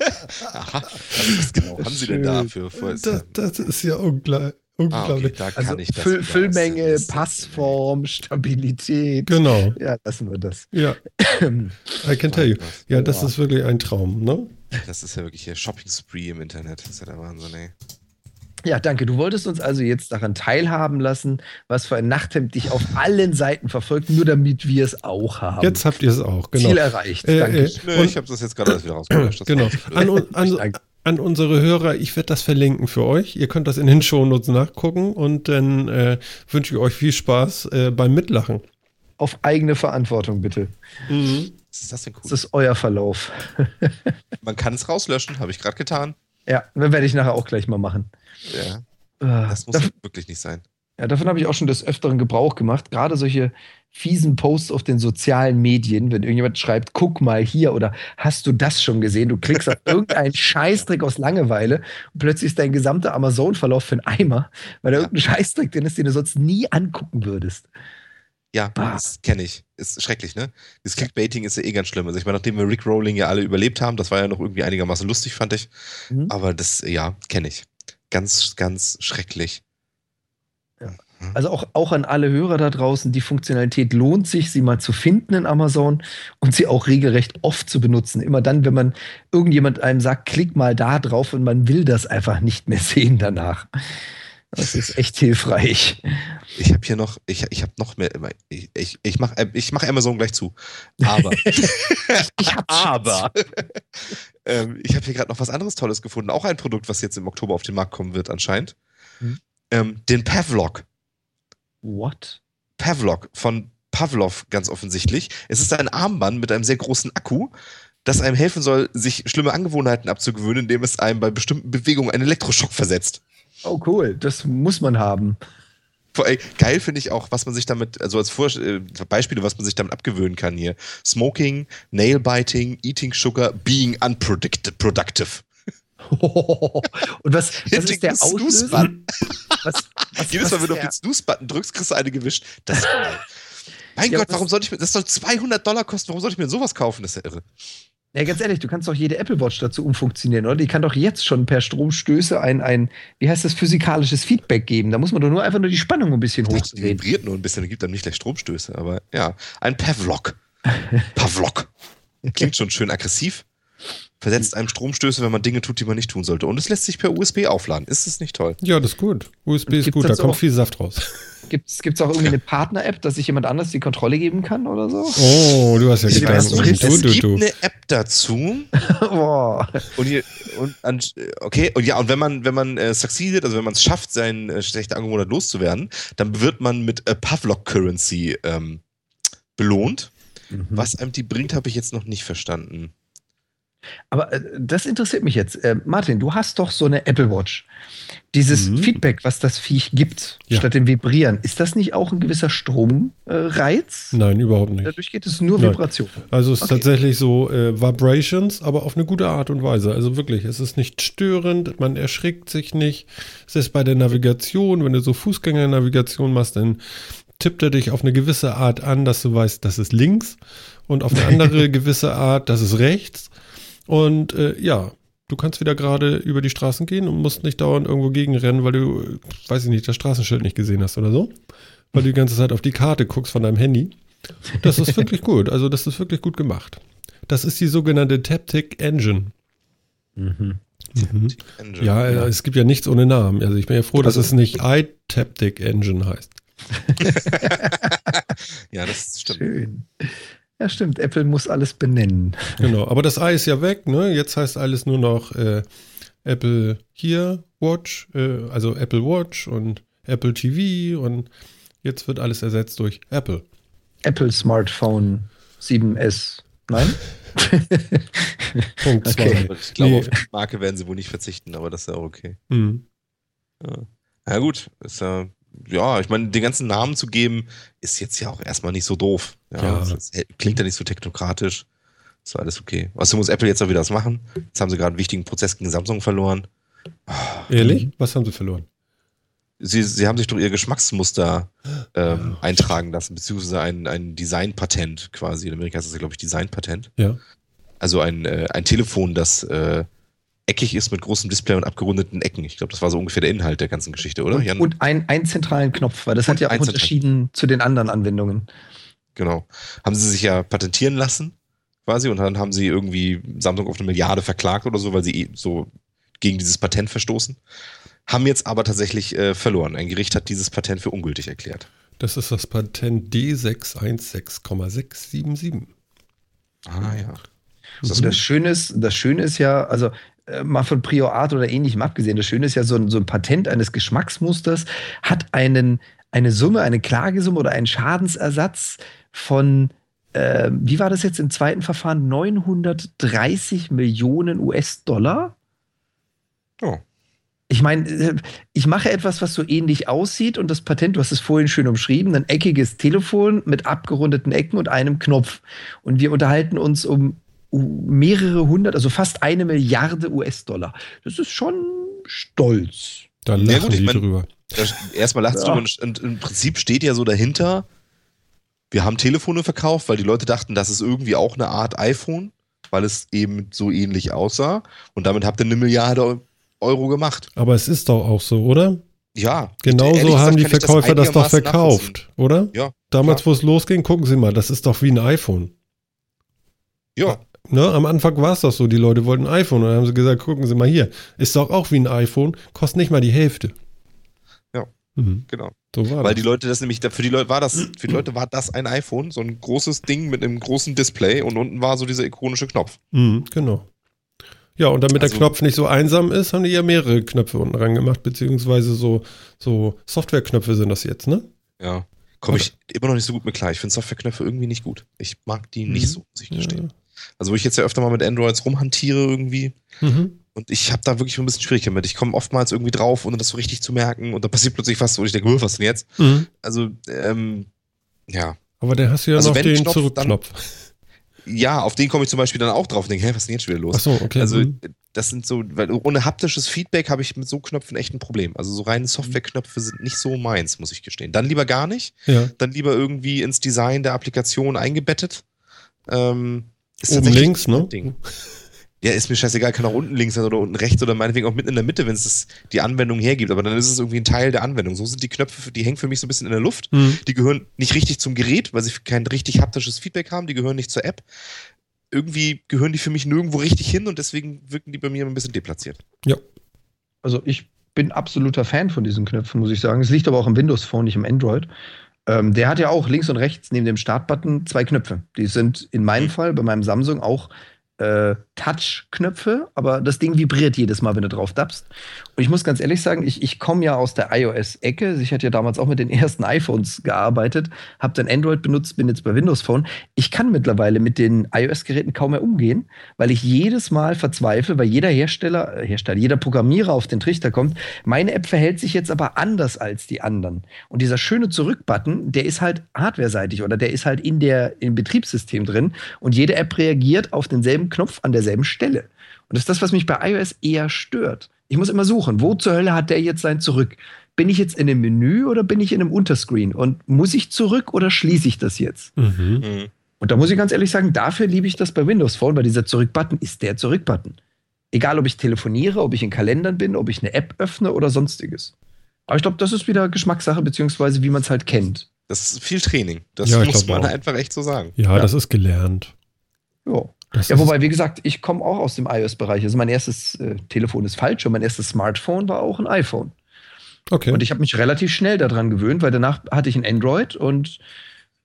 Aha. Was genau haben Sie denn da für... für Das, das ist ja ungla ah, okay, unglaublich. da kann Also ich das Füll, Füllmenge, Passform, Stabilität. Genau, Ja, lassen wir das. ja. I can tell you. Ja, das ist wirklich ein Traum, ne? Das ist ja wirklich hier Shopping-Spree im Internet. Das ist ja der Wahnsinn, ey. Ja, danke. Du wolltest uns also jetzt daran teilhaben lassen, was für ein Nachthemd dich auf allen Seiten verfolgt, nur damit wir es auch haben. Jetzt habt ihr es auch, genau. Ziel erreicht. Äh, danke. äh, Nö, ich habe das jetzt gerade alles wieder rausgelöscht. Das Genau. An, an, an unsere Hörer, ich werde das verlinken für euch. Ihr könnt das in den Shownotes nachgucken und dann äh, wünsche ich euch viel Spaß äh, beim Mitlachen. Auf eigene Verantwortung, bitte. Was ist das denn Das cool? ist euer Verlauf. Man kann es rauslöschen, habe ich gerade getan. Ja, das werde ich nachher auch gleich mal machen. Ja, Äh, das muss dav- wirklich nicht sein. ja, davon habe ich auch schon des Öfteren Gebrauch gemacht. Gerade solche fiesen Posts auf den sozialen Medien, wenn irgendjemand schreibt, guck mal hier oder hast du das schon gesehen? Du klickst auf irgendeinen Scheißdreck aus Langeweile und plötzlich ist dein gesamter Amazon-Verlauf für einen Eimer, weil da Ja. irgendein Scheißdreck drin ist, den du sonst nie angucken würdest. Ja, Bah. das kenne ich. Ist schrecklich, ne? Das Clickbaiting ist ja eh ganz schlimm. Also ich meine, nachdem wir Rick Rolling ja alle überlebt haben, das war ja noch irgendwie einigermaßen lustig, fand ich. Mhm. Aber das, ja, kenne ich. Ganz, ganz schrecklich. Also auch, auch an alle Hörer da draußen, die Funktionalität lohnt sich, sie mal zu finden in Amazon und sie auch regelrecht oft zu benutzen. Immer dann, wenn man irgendjemand einem sagt, klick mal da drauf und man will das einfach nicht mehr sehen danach. Das ist echt hilfreich. Ich habe hier noch, ich, ich habe noch mehr, ich, ich, ich mache ich mach Amazon gleich zu. Aber, Ich hab's aber, ähm, ich habe hier gerade noch was anderes Tolles gefunden. Auch ein Produkt, was jetzt im Oktober auf den Markt kommen wird anscheinend. Mhm. Ähm, den Pavlok. What? Pavlok von Pavlov ganz offensichtlich. Es ist ein Armband mit einem sehr großen Akku, das einem helfen soll, sich schlimme Angewohnheiten abzugewöhnen, indem es einem bei bestimmten Bewegungen einen Elektroschock versetzt. Oh, cool. Das muss man haben. Geil finde ich auch, was man sich damit, also als Vor äh, Beispiele, was man sich damit abgewöhnen kann hier. Smoking, Nailbiting, Eating Sugar, Being Unproductive. Und was, was ist der Auslöser? Was, was, Jedes Mal, wenn du auf den Snooze-Button drückst, kriegst du eine gewischt. Das ist geil. Mein Ja, Gott, warum sollte ich mir, das soll 200 Dollar kosten, warum sollte ich mir sowas kaufen? Das ist ja irre. Ja, ganz ehrlich, du kannst doch jede Apple Watch dazu umfunktionieren, oder? Die kann doch jetzt schon per Stromstöße ein, ein wie heißt das, physikalisches Feedback geben. Da muss man doch nur einfach nur die Spannung ein bisschen Die hochdrehen. vibriert nur ein bisschen, gibt dann nicht gleich Stromstöße, aber ja, ein Pavlok. Pavlok. Klingt schon schön aggressiv. Versetzt einem Stromstöße, wenn man Dinge tut, die man nicht tun sollte. Und es lässt sich per USB aufladen. Ist es nicht toll? Ja, das ist gut. USB ist gut, da das kommt auch? viel Saft raus. Gibt es auch irgendwie eine Partner-App, dass sich jemand anders die Kontrolle geben kann oder so? Oh, du hast ja Ich Gedanken. weiß um nicht, Du, es gibt eine App dazu. Boah. Und, hier, und an, okay, und ja, und wenn man, wenn man äh, succeeded, also wenn man es schafft, seinen äh, schlechten Angewohnheit loszuwerden, dann wird man mit äh, Pavlok Currency ähm, belohnt. Mhm. Was einem die bringt, habe ich jetzt noch nicht verstanden. Aber äh, das interessiert mich jetzt. Äh, Martin, du hast doch so eine Apple Watch. Dieses Mhm. Feedback, was das Viech gibt, Ja. statt dem Vibrieren, ist das nicht auch ein gewisser Stromreiz? Nein, überhaupt nicht. Dadurch geht es nur Nein. Vibration. Also es ist Okay. tatsächlich so äh, Vibrations, aber auf eine gute Art und Weise. Also wirklich, es ist nicht störend, man erschrickt sich nicht. Es ist bei der Navigation, wenn du so Fußgängernavigation machst, dann tippt er dich auf eine gewisse Art an, dass du weißt, das ist links und auf eine andere gewisse Art, das ist rechts. Und äh, ja, du kannst wieder gerade über die Straßen gehen und musst nicht dauernd irgendwo gegenrennen, weil du, weiß ich nicht, das Straßenschild nicht gesehen hast oder so. Weil du die ganze Zeit auf die Karte guckst von deinem Handy. Das ist wirklich gut. Also, das ist wirklich gut gemacht. Das ist die sogenannte Taptic Engine. Mhm. Mhm. Engine. Ja, äh, es gibt ja nichts ohne Namen. Also, ich bin ja froh, dass es nicht iTaptic Engine heißt. ja, das stimmt. Schön. Ja, stimmt. Apple muss alles benennen. Genau. Aber das i ist ja weg, ne? Jetzt heißt alles nur noch äh, Apple hier Watch, äh, also Apple Watch und Apple TV und jetzt wird alles ersetzt durch Apple. Apple Smartphone 7S. Nein? Punkt zwei. Okay. Aber Ich glaube, Nee. auf die Marke werden sie wohl nicht verzichten, aber das ist ja auch okay. Mhm. Ja, gut. Ist ja, ja, ich meine, den ganzen Namen zu geben, ist jetzt ja auch erstmal nicht so doof. Ja, Ja. Das klingt ja nicht so technokratisch. Ist alles okay. Außerdem muss Apple jetzt auch wieder was machen. Jetzt haben sie gerade einen wichtigen Prozess gegen Samsung verloren. Ehrlich? Was haben sie verloren? Sie, sie haben sich durch ihr Geschmacksmuster ähm, eintragen lassen, beziehungsweise ein, ein Designpatent quasi. In Amerika ist das ja, glaube ich, Designpatent. Ja. Also ein, äh, ein Telefon, das äh, eckig ist mit großem Display und abgerundeten Ecken. Ich glaube, das war so ungefähr der Inhalt der ganzen Geschichte, oder? Und, Jan? und ein, einen zentralen Knopf, weil das Und hat ja auch unterschieden zu den anderen Anwendungen. Genau. Haben sie sich ja patentieren lassen, quasi, und dann haben sie irgendwie Samsung auf eine Milliarde verklagt oder so, weil sie eh so gegen dieses Patent verstoßen. Haben jetzt aber tatsächlich äh, verloren. Ein Gericht hat dieses Patent für ungültig erklärt. Das ist das Patent D616,677. Ah ja. Das das? Schöne ist, das Schöne ist ja, also mal von Prior Art oder ähnlichem abgesehen, das Schöne ist ja, so ein, so ein Patent eines Geschmacksmusters hat einen, eine Summe, eine Klagesumme oder einen Schadensersatz von, äh, wie war das jetzt im zweiten Verfahren, 930 Millionen US-Dollar? Oh. Ich meine, äh, ich mache etwas, was so ähnlich aussieht und das Patent, du hast es vorhin schön umschrieben, ein eckiges Telefon mit abgerundeten Ecken und einem Knopf. Und wir unterhalten uns um mehrere hundert, also fast eine Milliarde US-Dollar. Das ist schon stolz. Da Ja, lachen gut, ich mein- drüber. Da- Erstmal lacht Ja. drüber und, und im Prinzip steht ja so dahinter, wir haben Telefone verkauft, weil die Leute dachten, das ist irgendwie auch eine Art iPhone, weil es eben so ähnlich aussah. Und damit habt ihr eine Milliarde Euro gemacht. Aber es ist doch auch so, oder? Ja. Genauso haben die Verkäufer das, doch einigermaßen verkauft, oder? Ja, Damals, klar. wo es losging, gucken Sie mal, das ist doch wie ein iPhone. Ja, Ne? Am Anfang war es doch so, die Leute wollten ein iPhone und dann haben sie gesagt, gucken Sie mal hier, ist doch auch wie ein iPhone, kostet nicht mal die Hälfte. Ja. Mhm. genau. So war Weil das. die Leute das nämlich, für die Leute war das, für die Leute war das ein iPhone, so ein großes Ding mit einem großen Display und unten war so dieser ikonische Knopf. Mhm, genau. Ja, und damit Also- der Knopf nicht so einsam ist, haben die ja mehrere Knöpfe unten ran gemacht, beziehungsweise so, so Softwareknöpfe sind das jetzt, ne? Ja. Komme ich immer noch nicht so gut mit klar. Ich finde Softwareknöpfe irgendwie nicht gut. Ich mag die nicht Mhm. so, muss ich gestehen. Also, wo ich jetzt ja öfter mal mit Androids rumhantiere irgendwie. Mhm. Und ich habe da wirklich ein bisschen Schwierigkeiten mit. Ich komme oftmals irgendwie drauf, ohne das so richtig zu merken. Und da passiert plötzlich was, wo ich denke, "Huh, was denn jetzt? Mhm. Also, ähm, ja. Aber dann hast du ja Also noch den Knopf, Zurückknopf. Ja, auf den komme ich zum Beispiel dann auch drauf und denke, hä, was ist denn jetzt schon wieder los? Ach so, okay. Also, mhm. das sind so, weil ohne haptisches Feedback habe ich mit so Knöpfen echt ein Problem. Also, so reine Softwareknöpfe sind nicht so meins, muss ich gestehen. Dann lieber gar nicht, ja. dann lieber irgendwie ins Design der Applikation eingebettet. Ähm, ist Oben links, ne? Ding. Ja, ist mir scheißegal, kann auch unten links sein oder unten rechts oder meinetwegen auch mitten in der Mitte, wenn es das- die Anwendung hergibt. Aber dann ist es irgendwie ein Teil der Anwendung. So sind die Knöpfe, die hängen für mich so ein bisschen in der Luft. Mhm. Die gehören nicht richtig zum Gerät, weil sie kein richtig haptisches Feedback haben. Die gehören nicht zur App. Irgendwie gehören die für mich nirgendwo richtig hin und deswegen wirken die bei mir ein bisschen deplatziert. Also ich bin absoluter Fan von diesen Knöpfen, muss ich sagen. Es liegt aber auch im Windows Phone, nicht im Android. Ähm, der hat ja auch links und rechts neben dem Startbutton zwei Knöpfe. Die sind in meinem Mhm. Fall, bei meinem Samsung, auch äh, Touch-Knöpfe, aber das Ding vibriert jedes Mal, wenn du drauf tappst. Und ich muss ganz ehrlich sagen, ich, ich komme ja aus der iOS-Ecke. Ich hatte ja damals auch mit den ersten iPhones gearbeitet, habe dann Android benutzt, bin jetzt bei Windows Phone. Ich kann mittlerweile mit den iOS-Geräten kaum mehr umgehen, weil ich jedes Mal verzweifle, weil jeder Hersteller, äh, Hersteller, jeder Programmierer auf den Trichter kommt. Meine App verhält sich jetzt aber anders als die anderen. Und dieser schöne Zurück-Button, der ist halt hardware-seitig oder der ist halt in der, im Betriebssystem drin und jede App reagiert auf denselben Knopf an derselben Stelle. Und das ist das, was mich bei iOS eher stört. Ich muss immer suchen, wo zur Hölle hat der jetzt sein Zurück? Bin ich jetzt in einem Menü oder bin ich in einem Unterscreen? Und muss ich zurück oder schließe ich das jetzt? Mhm. Mhm. Und da muss ich ganz ehrlich sagen, dafür liebe ich das bei Windows Phone, weil dieser Zurück-Button ist der Zurück-Button. Egal, ob ich telefoniere, ob ich in Kalendern bin, ob ich eine App öffne oder sonstiges. Aber ich glaube, das ist wieder Geschmackssache, beziehungsweise wie man es halt kennt. Das ist viel Training. Das Ja, muss man auch. einfach echt so sagen. Ja, Ja. das ist gelernt. Ja. Das Ja, wobei, wie gesagt, ich komme auch aus dem iOS-Bereich. Also mein erstes äh, Telefon ist falsch und mein erstes Smartphone war auch ein iPhone. okay. Und ich habe mich relativ schnell daran gewöhnt, weil danach hatte ich ein Android und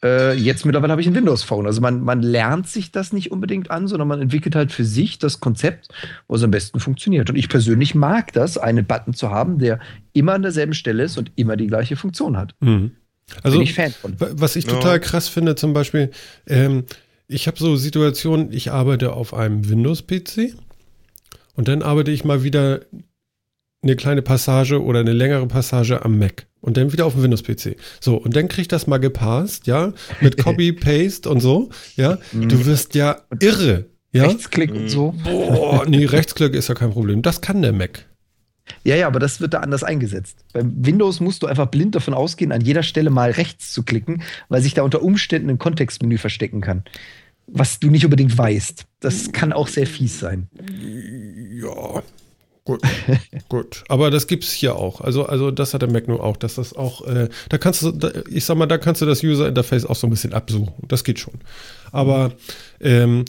äh, jetzt mittlerweile habe ich ein Windows Phone. Also man, man lernt sich das nicht unbedingt an, sondern man entwickelt halt für sich das Konzept, wo es am besten funktioniert. Und ich persönlich mag das, einen Button zu haben, der immer an derselben Stelle ist und immer die gleiche Funktion hat. Mhm. Also, Bin ich Fan von. wa- was ich Ja. total krass finde, zum Beispiel, ähm, ich habe so Situationen, ich arbeite auf einem Windows-PC und dann arbeite ich mal wieder eine kleine Passage oder eine längere Passage am Mac und dann wieder auf dem Windows-PC. So, und dann kriegt das mal gepasst, ja, mit Copy, Paste und so, ja. Du wirst ja irre, ja. Rechtsklick und so. Boah, nee, Rechtsklick ist ja kein Problem. Das kann der Mac. Ja, ja, aber das wird da anders eingesetzt. Beim Windows musst du einfach blind davon ausgehen, an jeder Stelle mal rechts zu klicken, weil sich da unter Umständen ein Kontextmenü verstecken kann. Was du nicht unbedingt weißt. Das kann auch sehr fies sein. Ja, gut, gut. Aber das gibt's hier auch. Also, also das hat der Mac nur auch, dass das auch, äh, da kannst du, da, ich sag mal, da kannst du das User Interface auch so ein bisschen absuchen. Das geht schon. Aber ähm,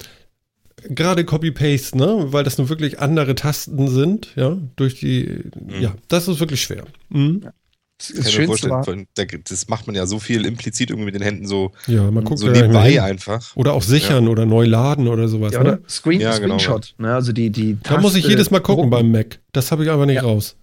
gerade Copy-Paste, ne, weil das nun wirklich andere Tasten sind, ja, durch die, ja, das ist wirklich schwer. Mhm. Das, Kann ich mir Schönste vorstellen, war, das macht man ja so viel implizit irgendwie mit den Händen so, Ja, man guckt so nebenbei einfach. Oder auch sichern oder neu laden oder sowas. ja, oder ne? Screen, Ja, genau, Screenshot. Ne, also die, die Da muss ich jedes Mal gucken drucken. beim Mac. Das habe ich einfach nicht Ja. raus.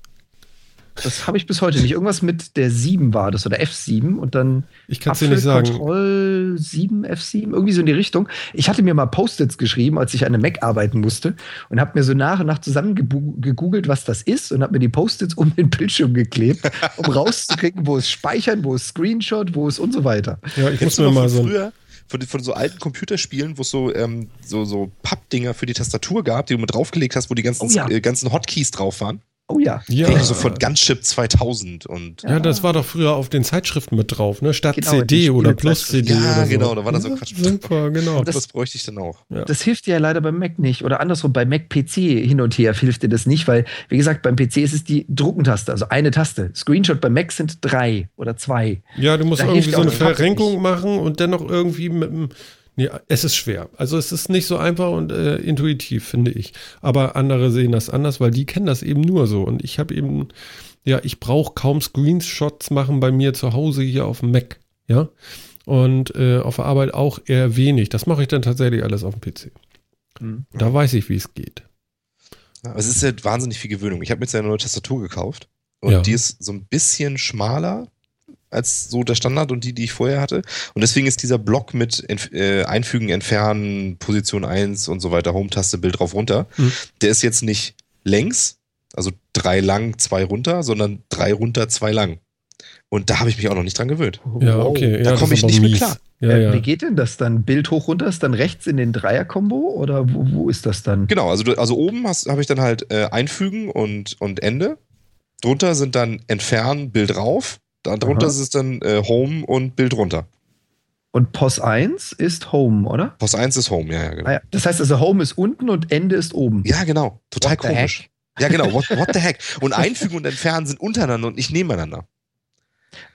Das habe ich bis heute nicht. Irgendwas mit der 7 war das oder F7 und dann Ich kann es dir nicht sagen. Control 7, F7, irgendwie so in die Richtung. Ich hatte mir mal Post-its geschrieben, als ich an einem Mac arbeiten musste und habe mir so nach und nach zusammen gegoogelt, was das ist und habe mir die Post-its um den Bildschirm geklebt, um rauszukriegen, wo es speichern, wo es Screenshot, wo es und so weiter. Ja, ich muss Kennst du mir noch mal von so früher, von, von so alten Computerspielen, wo es so, ähm, so, so Pappdinger für die Tastatur gab, die du mit draufgelegt hast, wo die ganzen, Oh ja. äh, ganzen Hotkeys drauf waren? Oh ja. Ja. Irgendwie so von Gunship 2000 und Ja, das war doch früher auf den Zeitschriften mit drauf, ne? Statt Genau, CD oder. Plus CD Ja, oder so. genau, da war da so Ja, Quatsch. Super, genau. das, das- bräuchte ich dann auch. Das hilft dir ja leider beim Mac nicht. Oder andersrum, beim Mac PC hin und her hilft dir das nicht, weil, wie gesagt, beim PC ist es die Druckentaste, also eine Taste. Screenshot beim Mac sind drei oder zwei. Ja, du musst Da irgendwie so eine das Verrenkung machen und dann noch irgendwie mit dem. Nee, es ist schwer. Also es ist nicht so einfach und äh, intuitiv, finde ich. Aber andere sehen das anders, weil die kennen das eben nur so. Und ich habe eben, ja, ich brauche kaum Screenshots machen bei mir zu Hause hier auf dem Mac. Ja. Und äh, auf der Arbeit auch eher wenig. Das mache ich dann tatsächlich alles auf dem PC. Hm. Da weiß ich, wie es geht. Ja, aber es ist halt wahnsinnig viel Gewöhnung. Ich habe mir jetzt eine neue Tastatur gekauft und Ja. die ist so ein bisschen schmaler als so der Standard und die, die ich vorher hatte. Und deswegen ist dieser Block mit Entf äh, Einfügen, Entfernen, Position 1 und so weiter, Home-Taste, Bild drauf runter, Mhm. der ist jetzt nicht längs, also drei lang, zwei runter, sondern drei runter, zwei lang. Und da habe ich mich auch noch nicht dran gewöhnt. Ja, Wow. okay. Da ja, komm das ich nicht mit mies. klar. Ja, Äh, ja. Wie geht denn das dann? Bild hoch runter ist dann rechts in den Dreier-Kombo oder wo, wo ist das dann? Genau, also, du- also oben habe ich dann halt äh, Einfügen und, und Ende. Drunter sind dann Entfernen, Bild rauf. Darunter Aha. ist es dann äh, Home und Bild runter. Und POS 1 ist Home, oder? Post 1 ist Home, ja, ja, genau. Ah ja. Das heißt also, Home ist unten und Ende ist oben. Ja, genau. Total What komisch. Ja, genau. What, what the heck? Und Einfügen und Entfernen sind untereinander und nicht nebeneinander.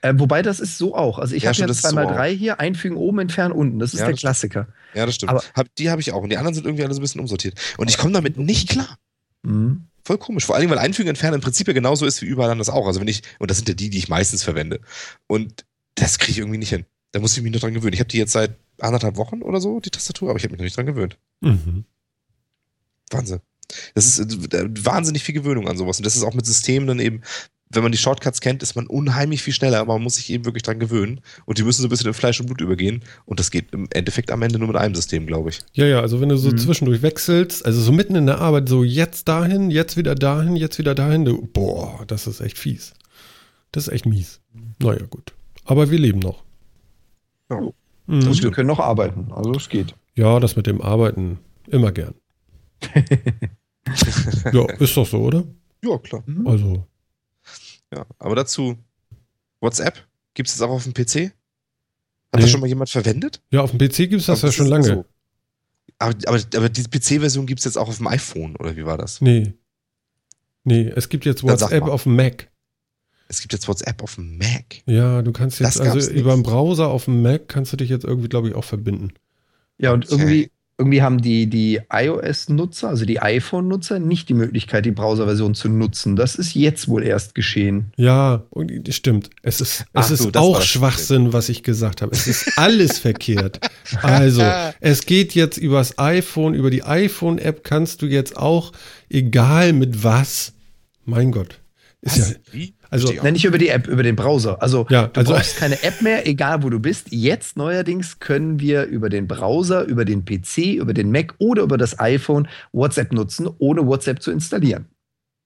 Äh, wobei das ist so auch. Also ich Ja, habe das ist so 2x3 hier, einfügen oben, entfernen unten. Das ist Ja, der das stimmt. Klassiker. Ja, das stimmt. Aber- hab, die habe ich auch. Und die anderen sind irgendwie alles ein bisschen umsortiert. Und ich komme damit nicht klar. Mhm. Voll komisch. Vor allem, weil Einfügen Entfernen im Prinzip ja genauso ist wie überall anders auch. Also wenn ich, und das sind ja die, die ich meistens verwende. Und das kriege ich irgendwie nicht hin. Da muss ich mich noch dran gewöhnen. Ich habe die jetzt seit anderthalb Wochen oder so, die Tastatur, aber ich habe mich noch nicht dran gewöhnt. Mhm. Wahnsinn. Das ist äh, wahnsinnig viel Gewöhnung an sowas. Und das ist auch mit Systemen dann eben, wenn man die Shortcuts kennt, ist man unheimlich viel schneller, aber man muss sich eben wirklich dran gewöhnen. Und die müssen so ein bisschen in Fleisch und Blut übergehen. Und das geht im Endeffekt am Ende nur mit einem System, glaube ich. Ja, ja, also wenn du so Mhm. zwischendurch wechselst, also so mitten in der Arbeit, so jetzt dahin, jetzt wieder dahin, jetzt wieder dahin, du, boah, das ist echt fies. Das ist echt mies. Naja, gut. Aber wir leben noch. Ja. Mhm. Und wir können noch arbeiten. Also es geht. Ja, das mit dem Arbeiten immer gern. ja, ist doch so, oder? Ja, klar. Mhm. Also, Ja, aber dazu WhatsApp gibt es jetzt auch auf dem PC? Hat Nee. das schon mal jemand verwendet? ja, auf dem PC gibt es das Aber ja schon lange. so. Aber, aber, aber die PC-Version gibt es jetzt auch auf dem iPhone, oder wie war das? Nee. Nee, es gibt jetzt WhatsApp auf dem Mac. Es gibt jetzt WhatsApp auf dem Mac. Ja, du kannst jetzt, Das also nicht. über den Browser auf dem Mac kannst du dich jetzt irgendwie, glaube ich, auch verbinden. Ja, und Okay. irgendwie, irgendwie haben die, die iOS-Nutzer, also die iPhone-Nutzer, nicht die Möglichkeit, die Browser-Version zu nutzen. Das ist jetzt wohl erst geschehen. Ja, und stimmt. Es ist, es so, ist auch Schwachsinn, was ich gesagt habe. Es ist alles verkehrt. Also, es geht jetzt übers iPhone, über die iPhone-App kannst du jetzt auch, egal mit was, mein Gott. Ist ja, Wie? Also- Nein, nicht über die App, über den Browser. Also Ja, du also- brauchst keine App mehr, egal wo du bist. Jetzt neuerdings können wir über den Browser, über den PC, über den Mac oder über das iPhone WhatsApp nutzen, ohne WhatsApp zu installieren.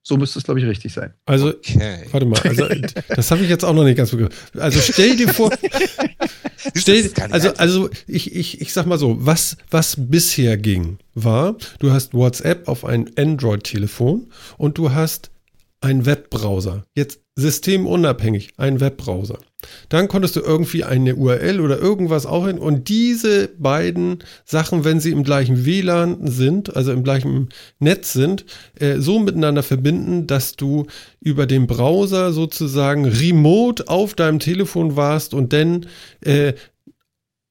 So müsste es, glaube ich, richtig sein. also, Okay. warte mal, also, das habe ich jetzt auch noch nicht ganz begriffen. Also stell dir vor, Stell, also, also ich, ich, ich sag mal so, was, was bisher ging, war, du hast WhatsApp auf ein Android-Telefon und du hast einen Webbrowser. Jetzt systemunabhängig, ein Webbrowser. Dann konntest du irgendwie eine URL oder irgendwas auch hin und diese beiden Sachen, wenn sie im gleichen WLAN sind, also im gleichen Netz sind, äh, so miteinander verbinden, dass du über den Browser sozusagen remote auf deinem Telefon warst und dann äh,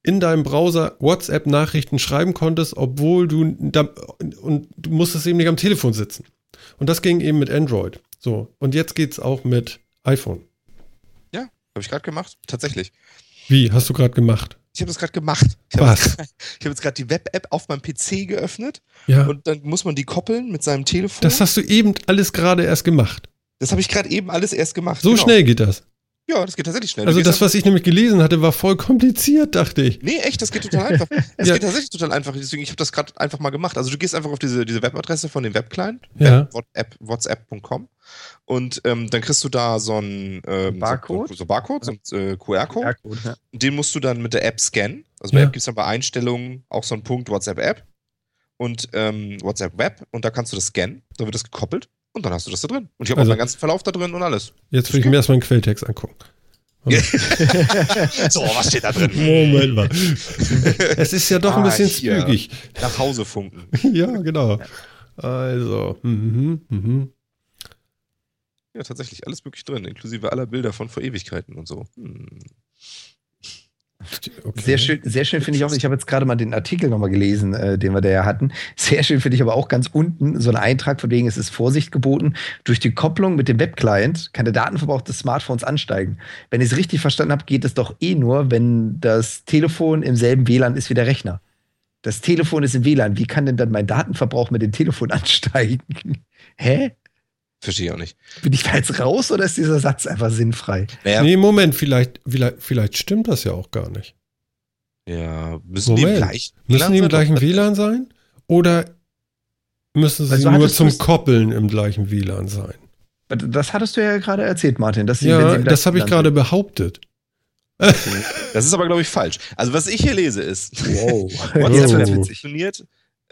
in deinem Browser WhatsApp-Nachrichten schreiben konntest, obwohl du da, und du musstest eben nicht am Telefon sitzen. Und das ging eben mit Android. So, und jetzt geht's auch mit iPhone. Habe ich gerade gemacht? Tatsächlich. Wie, hast du gerade gemacht? Ich habe das gerade gemacht. Ich habe Was? jetzt, ich hab jetzt gerade die Web-App auf meinem PC geöffnet Ja, und dann muss man die koppeln mit seinem Telefon. das hast du eben alles gerade erst gemacht. Das habe ich gerade eben alles erst gemacht. So genau. schnell geht das. Ja, das geht tatsächlich schnell. Also das, was ich nämlich gelesen hatte, war voll kompliziert, dachte ich. Nee, echt, das geht total einfach. Es Ja. geht tatsächlich total einfach. Deswegen, ich habe das gerade einfach mal gemacht. Also du gehst einfach auf diese, diese Webadresse von dem Webclient, Ja. Web- WhatsApp.com und ähm, dann kriegst du da so ein ähm, Barcode? so, so Barcode, so ein äh, QR-Code. Ja, ja. Den musst du dann mit der App scannen. Also bei Ja. App gibt es dann bei Einstellungen auch so einen Punkt WhatsApp-App und ähm, WhatsApp Web und da kannst du das scannen, dann wird das gekoppelt und dann hast du das da drin. Und ich habe Also- auch meinen ganzen Verlauf da drin und alles. Jetzt will ich mir erstmal einen Quelltext angucken. so, was steht da drin? Moment mal. Es ist ja doch ein Ah, bisschen hier. zügig. Nach Hause funken. Ja, genau. Also, mhm, mhm. Ja, tatsächlich, alles möglich drin, inklusive aller Bilder von vor Ewigkeiten und so. Hm. Okay. Sehr schön, sehr schön finde ich auch. Ich habe jetzt gerade mal den Artikel nochmal gelesen, äh, den wir da ja hatten. Sehr schön finde ich aber auch ganz unten so ein Eintrag, von wegen es ist Vorsicht geboten. Durch die Kopplung mit dem Webclient kann der Datenverbrauch des Smartphones ansteigen. Wenn ich es richtig verstanden habe, geht es doch eh nur, wenn das Telefon im selben WLAN ist wie der Rechner. Das Telefon ist im WLAN. Wie kann denn dann mein Datenverbrauch mit dem Telefon ansteigen? Hä? Verstehe ich auch nicht. Bin ich da jetzt raus oder ist dieser Satz einfach sinnfrei? Naja, Nee, Moment, vielleicht, vielleicht, vielleicht stimmt das ja auch gar nicht. ja, müssen die im Moment. gleichen Müssen die im gleichen WLAN sein? Oder müssen sie so nur zum Koppeln im gleichen WLAN sein? Das hattest du ja gerade erzählt, Martin. Dass sie, Ja, sie das habe ich gerade behauptet. Das ist aber, glaube ich, falsch. Also, was ich hier lese, ist, Wow. WhatsApp Jetzt wird's witzig. funktioniert,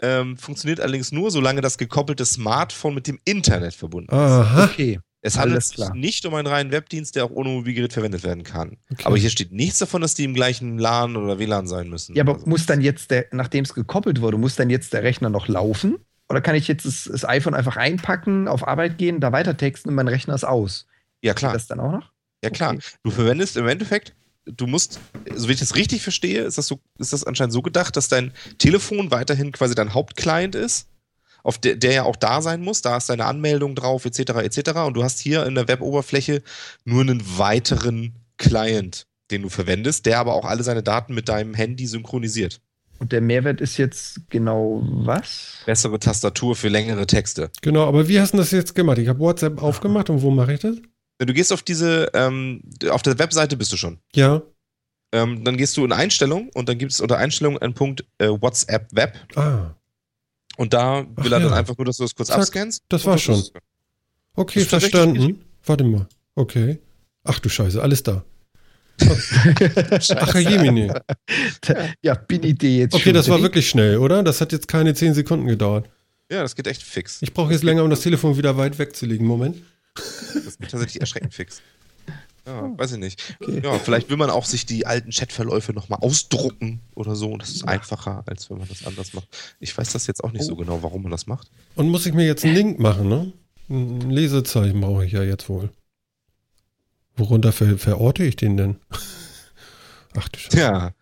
ähm, funktioniert allerdings nur, solange das gekoppelte Smartphone mit dem Internet verbunden ist. Aha. Okay. Es handelt alles sich nicht um einen reinen Webdienst, der auch ohne Mobilgerät verwendet werden kann. Okay. Aber hier steht nichts davon, dass die im gleichen LAN oder WLAN sein müssen. Ja, aber Also, muss dann jetzt der, nachdem es gekoppelt wurde, muss dann jetzt der Rechner noch laufen? Oder kann ich jetzt das, das iPhone einfach einpacken, auf Arbeit gehen, da weiter texten und mein Rechner ist aus? ja, Geht klar. das dann auch noch? Ja, klar. Okay. Du verwendest im Endeffekt, du musst, so wie ich das richtig verstehe, ist das, so, ist das anscheinend so gedacht, dass dein Telefon weiterhin quasi dein Hauptclient ist, auf der, der ja auch da sein muss. Da ist deine Anmeldung drauf, etc., etc. Und du hast hier in der Web-Oberfläche nur einen weiteren Client, den du verwendest, der aber auch alle seine Daten mit deinem Handy synchronisiert. Und der Mehrwert ist jetzt genau was? Bessere Tastatur für längere Texte. Genau, aber wie hast du das jetzt gemacht? Ich habe WhatsApp aufgemacht und wo mache ich das? Du gehst auf diese, ähm, auf der Webseite bist du schon. Ja. Ähm, dann gehst du in Einstellungen und dann gibt es unter Einstellungen einen Punkt äh, WhatsApp Web. Ah, Und da will Ach er dann ja. einfach nur, dass du das kurz Zack, abscannst. das war schon. okay, Das verstanden. Warte mal. Okay. Ach du Scheiße, alles da. Ach, Herr Jemini. Ja, bin Idee jetzt Okay, schon das war wirklich schnell, oder? Das hat jetzt keine 10 Sekunden gedauert. Ja, das geht echt fix. Ich brauche jetzt länger, um das Telefon wieder weit wegzulegen. Moment. Das geht tatsächlich erschreckend fix. Ja, Oh. weiß ich nicht. Okay. Ja, vielleicht will man auch sich die alten Chatverläufe nochmal ausdrucken oder so. Und das ist einfacher, als wenn man das anders macht. Ich weiß das jetzt auch nicht Oh. so genau, warum man das macht. Und muss ich mir jetzt einen Link machen, ne? Ein Lesezeichen brauche ich ja jetzt wohl. Worunter ver verorte ich den denn? Ach du Scheiße. Tja,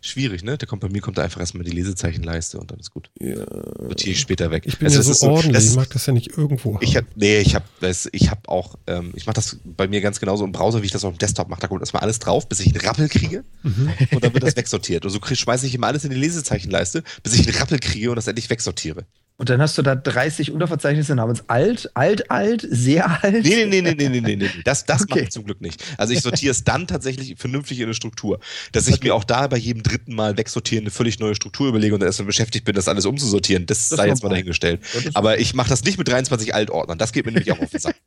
schwierig, ne? Der kommt bei mir kommt da einfach erstmal die Lesezeichenleiste und dann ist gut. Ja. Sortiere ich später weg. Ich bin Also ja es so ist ordentlich, das ich mag das ja nicht irgendwo haben. Ich hab, nee, ich hab, das, ich hab auch, ähm, ich mache das bei mir ganz genauso im Browser, wie ich das auf dem Desktop mache. Da kommt erstmal alles drauf, bis ich einen Rappel kriege Mhm. und dann wird das wegsortiert. Und so schmeiße ich immer alles in die Lesezeichenleiste, bis ich einen Rappel kriege und das endlich wegsortiere. Und dann hast du da 30 Unterverzeichnisse namens alt, alt, alt, sehr alt. Nee, nee, nee, nee, nee, nee, nee, nee. Das, das Okay. mache ich zum Glück nicht. Also ich sortiere es dann tatsächlich vernünftig in eine Struktur. Dass ich mir auch da bei jedem dritten Mal wegsortieren eine völlig neue Struktur überlege und dann erstmal beschäftigt bin, das alles umzusortieren. Das, Das sei jetzt mal dahingestellt. Aber ich mache das nicht mit 23 Altordnern. Das geht mir nämlich auch auf den Sack.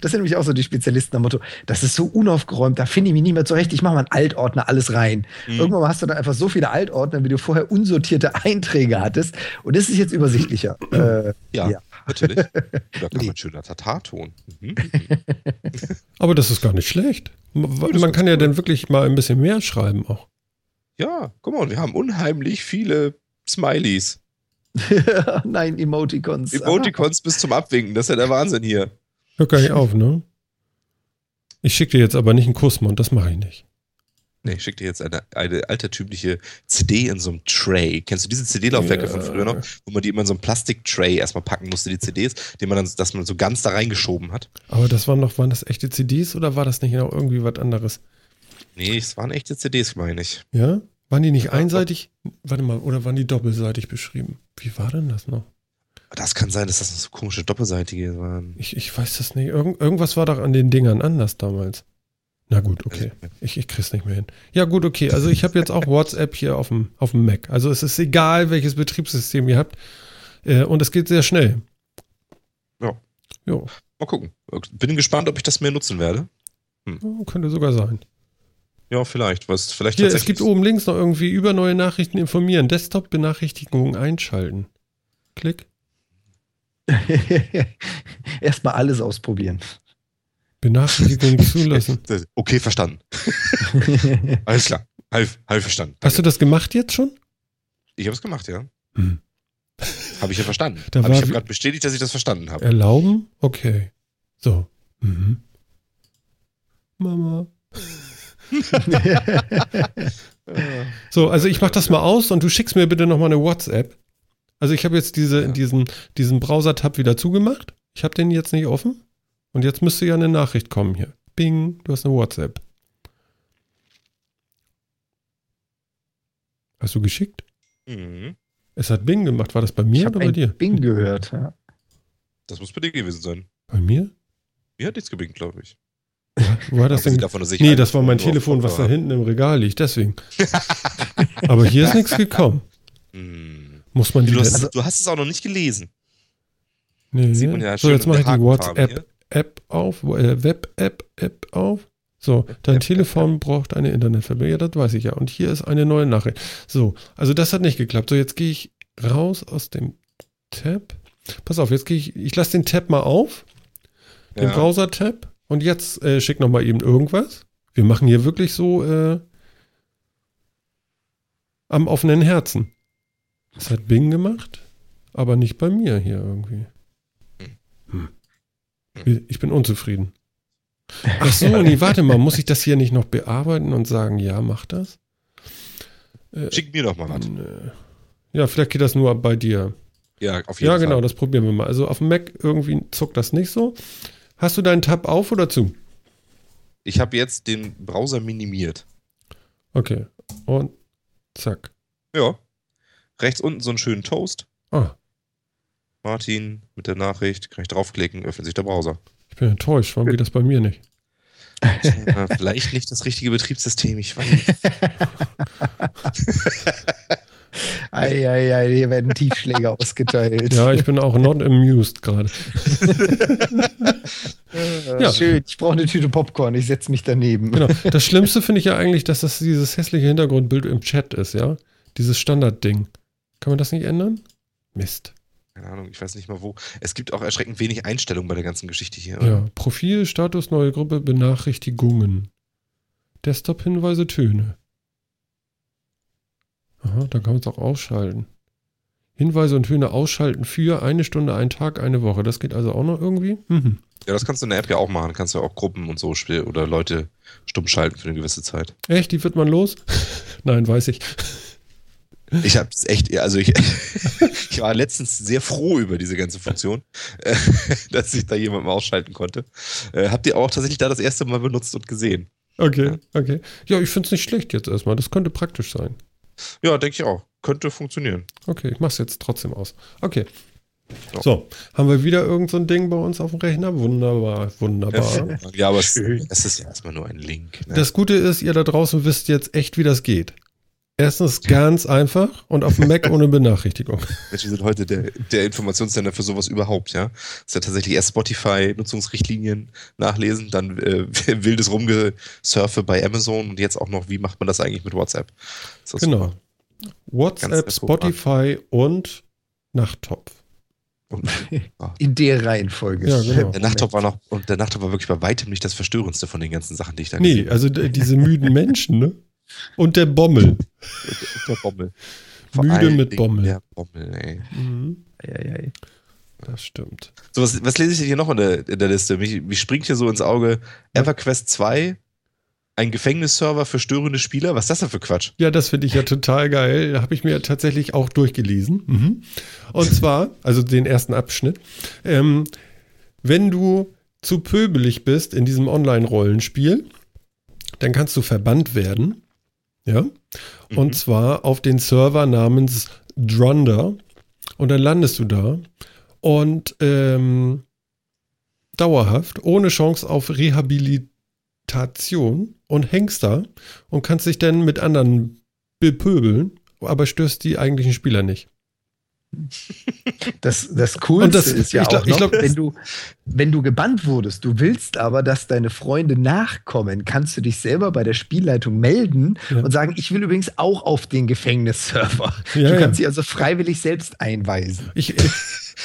Das sind nämlich auch so die Spezialisten am Motto, das ist so unaufgeräumt, da finde ich mich nicht mehr zurecht, ich mache mal einen Altordner alles rein. Mhm. Irgendwann hast du dann einfach so viele Altordner, wie du vorher unsortierte Einträge hattest. Und das ist jetzt übersichtlicher. äh, Ja, Ja. natürlich. Da Nee. ein schöner Tatarton. Mhm. Aber das ist gar nicht schlecht. Man man kann ja dann wirklich mal ein bisschen mehr schreiben auch. Ja, guck mal, wir haben unheimlich viele Smileys. Nein, Emoticons. Emoticons bis zum Abwinken. Das ist ja der Wahnsinn hier. Hör gar nicht auf, ne? Ich schicke dir jetzt aber nicht einen Kussmund, das mache ich nicht. Nee, ich schick dir jetzt eine, eine altertümliche CD in so einem Tray. Kennst du diese CD-Laufwerke Ja. von früher noch? Wo man die immer in so einem Plastik-Tray erstmal packen musste, die CDs, die man dann, dass man so ganz da reingeschoben hat. Aber das waren noch, waren das echte CDs oder war das nicht noch irgendwie was anderes? Nee, es waren echte CDs, meine ich. Ja? Waren die nicht einseitig? Warte mal, oder waren die doppelseitig beschrieben? Wie war denn das noch? Das kann sein, dass das so komische Doppelseitige waren. Ich, ich weiß das nicht. Irgend, irgendwas war doch an den Dingern anders damals. Na gut, okay. Ich, ich krieg's nicht mehr hin. Ja, gut, okay. Also ich habe jetzt auch WhatsApp hier auf dem, auf dem Mac. Also es ist egal, welches Betriebssystem ihr habt. Äh, und es geht sehr schnell. Ja. Jo, Mal gucken. Bin gespannt, ob ich das mehr nutzen werde. oh, könnte sogar sein. Ja, vielleicht. Was vielleicht Hier, es gibt oben links noch irgendwie über neue Nachrichten informieren. Desktop-Benachrichtigungen einschalten. Klick. Erstmal alles ausprobieren. Benachrichtigungen zulassen. Okay, verstanden. Alles klar. Halb, halb verstanden. Hast du das gemacht jetzt schon? Ich habe es gemacht, ja. Hm. Habe ich ja verstanden. Da war ich habe gerade bestätigt, dass ich das verstanden habe. Erlauben? Okay. So. Mhm. Mama. So, also ich mach das mal aus und du schickst mir bitte nochmal eine WhatsApp. Also ich habe jetzt diese, Ja. diesen, diesen Browser-Tab wieder zugemacht. Ich habe den jetzt nicht offen. Und jetzt müsste ja eine Nachricht kommen hier. Bing, du hast eine WhatsApp. Hast du geschickt? Mhm. Es hat Bing gemacht. War das bei mir ich oder bei dir? Bing gehört. Ja. Das muss bei dir gewesen sein. Bei mir? Mir hat nichts gebingt, glaube ich. Wo war das denn? davon, dass Nee, das war mein Telefon, was da hinten im Regal liegt, deswegen. Aber hier ist nichts gekommen. hab. Muss man die Du, hast, du hast es auch noch nicht gelesen. nee. Sieht man ja So, jetzt mache ich die Hakenfarbe WhatsApp App auf, äh, Web-App App auf. So, dein App, Telefon braucht eine Internetverbindung. Ja, das weiß ich ja. Und hier ist eine neue Nachricht. So, also das hat nicht geklappt. So, jetzt gehe ich raus aus dem Tab. Pass auf, jetzt gehe ich, ich lasse den Tab mal auf, den Ja. Browser-Tab. Und jetzt äh, schick noch mal eben irgendwas. Wir machen hier wirklich so äh, am offenen Herzen. Das hat Bing gemacht, aber nicht bei mir hier irgendwie. Hm. Ich bin unzufrieden. Ach so, nee, warte mal, muss ich das hier nicht noch bearbeiten und sagen, ja, mach das? Schick mir doch mal was. Ja, vielleicht geht das nur bei dir. Ja, auf jeden Ja, Fall. genau, das probieren wir mal. Also auf dem Mac irgendwie zuckt das nicht so. Hast du deinen Tab auf oder zu? Ich habe jetzt den Browser minimiert. Okay. Und zack. Ja. Rechts unten so einen schönen Toast. Ah, Martin mit der Nachricht. Kann ich draufklicken, öffnet sich der Browser. ich bin enttäuscht. Warum geht das bei mir nicht? Äh, Vielleicht nicht das richtige Betriebssystem, ich weiß nicht. Eieiei, hier werden Tiefschläge ausgeteilt. Ja, ich bin auch not amused gerade. Ja. Schön, ich brauche eine Tüte Popcorn, ich setze mich daneben. Genau. Das Schlimmste finde ich ja eigentlich, dass das dieses hässliche Hintergrundbild im Chat ist, ja? Dieses Standardding. Kann man das nicht ändern? Mist. Keine Ahnung, ich weiß nicht mal wo. Es gibt auch erschreckend wenig Einstellungen bei der ganzen Geschichte hier. Ja. Profil, Status, neue Gruppe, Benachrichtigungen. Desktop-Hinweise, Töne. Aha, dann kann man es auch ausschalten. Hinweise und Töne ausschalten für eine Stunde, einen Tag, eine Woche. Das geht also auch noch irgendwie? Mhm. Ja, das kannst du in der App ja auch machen. Kannst du auch Gruppen und so oder Leute stumm schalten für eine gewisse Zeit. Echt, die wird man los? Nein, weiß ich. Ich habe es echt, also ich, ich war letztens sehr froh über diese ganze Funktion, äh, dass ich da jemanden ausschalten konnte. Äh, habt ihr auch tatsächlich da das erste Mal benutzt und gesehen? Okay, okay. Ja, ich finde es nicht schlecht jetzt erstmal. Das könnte praktisch sein. Ja, denke ich auch. Könnte funktionieren. Okay, ich mach's jetzt trotzdem aus. Okay. Ja. So, haben wir wieder irgend so ein Ding bei uns auf dem Rechner? Wunderbar, wunderbar. Ja, aber es, es ist ja erstmal nur ein Link. Ne? Das Gute ist, ihr da draußen wisst jetzt echt, wie das geht. Erstens ganz einfach und auf dem Mac ohne Benachrichtigung. Mensch, wir sind heute der, der Informationssender für sowas überhaupt, ja. Das ist ja tatsächlich erst Spotify, Nutzungsrichtlinien nachlesen, dann äh, wildes Rumgesurfe bei Amazon und jetzt auch noch, wie macht man das eigentlich mit WhatsApp? Genau. super. WhatsApp, Ganz. Spotify und Nachttopf. Und, In der Reihenfolge. Ja, genau. der Nachttopf war noch, und der Nachttopf war wirklich bei weitem nicht das Verstörendste von den ganzen Sachen, die ich da Nee, gesehen also d- diese müden Menschen, ne? Und der Bommel. habe. Der Bommel. Vor Müde mit Bommel. Der Bommel, ey. Mhm, Eieiei. das stimmt. So, was, was lese ich denn hier noch in der, in der Liste? Mich, mich springt hier so ins Auge EverQuest 2, ein Gefängnisserver für störende Spieler. Was ist das denn für Quatsch? Ja, das finde ich ja total geil. Da habe ich mir tatsächlich auch durchgelesen. Mhm. Und zwar, also den ersten Abschnitt. Ähm, wenn du zu pöbelig bist in diesem Online-Rollenspiel, dann kannst du verbannt werden. Ja. Und Mhm. zwar auf den Server namens Drunder. Und dann landest du da. Und ähm, dauerhaft, ohne Chance auf Rehabilitation und hängst da und kannst dich dann mit anderen bepöbeln, aber störst die eigentlichen Spieler nicht. Das, das Coolste das- ist ja ich glaub- auch ich noch, glaub- wenn, du, wenn du gebannt wurdest, du willst aber, dass deine Freunde nachkommen, kannst du dich selber bei der Spielleitung melden Ja. und sagen, ich will übrigens auch auf den Gefängnisserver. Ja, du ja. kannst dich also freiwillig selbst einweisen. Ich,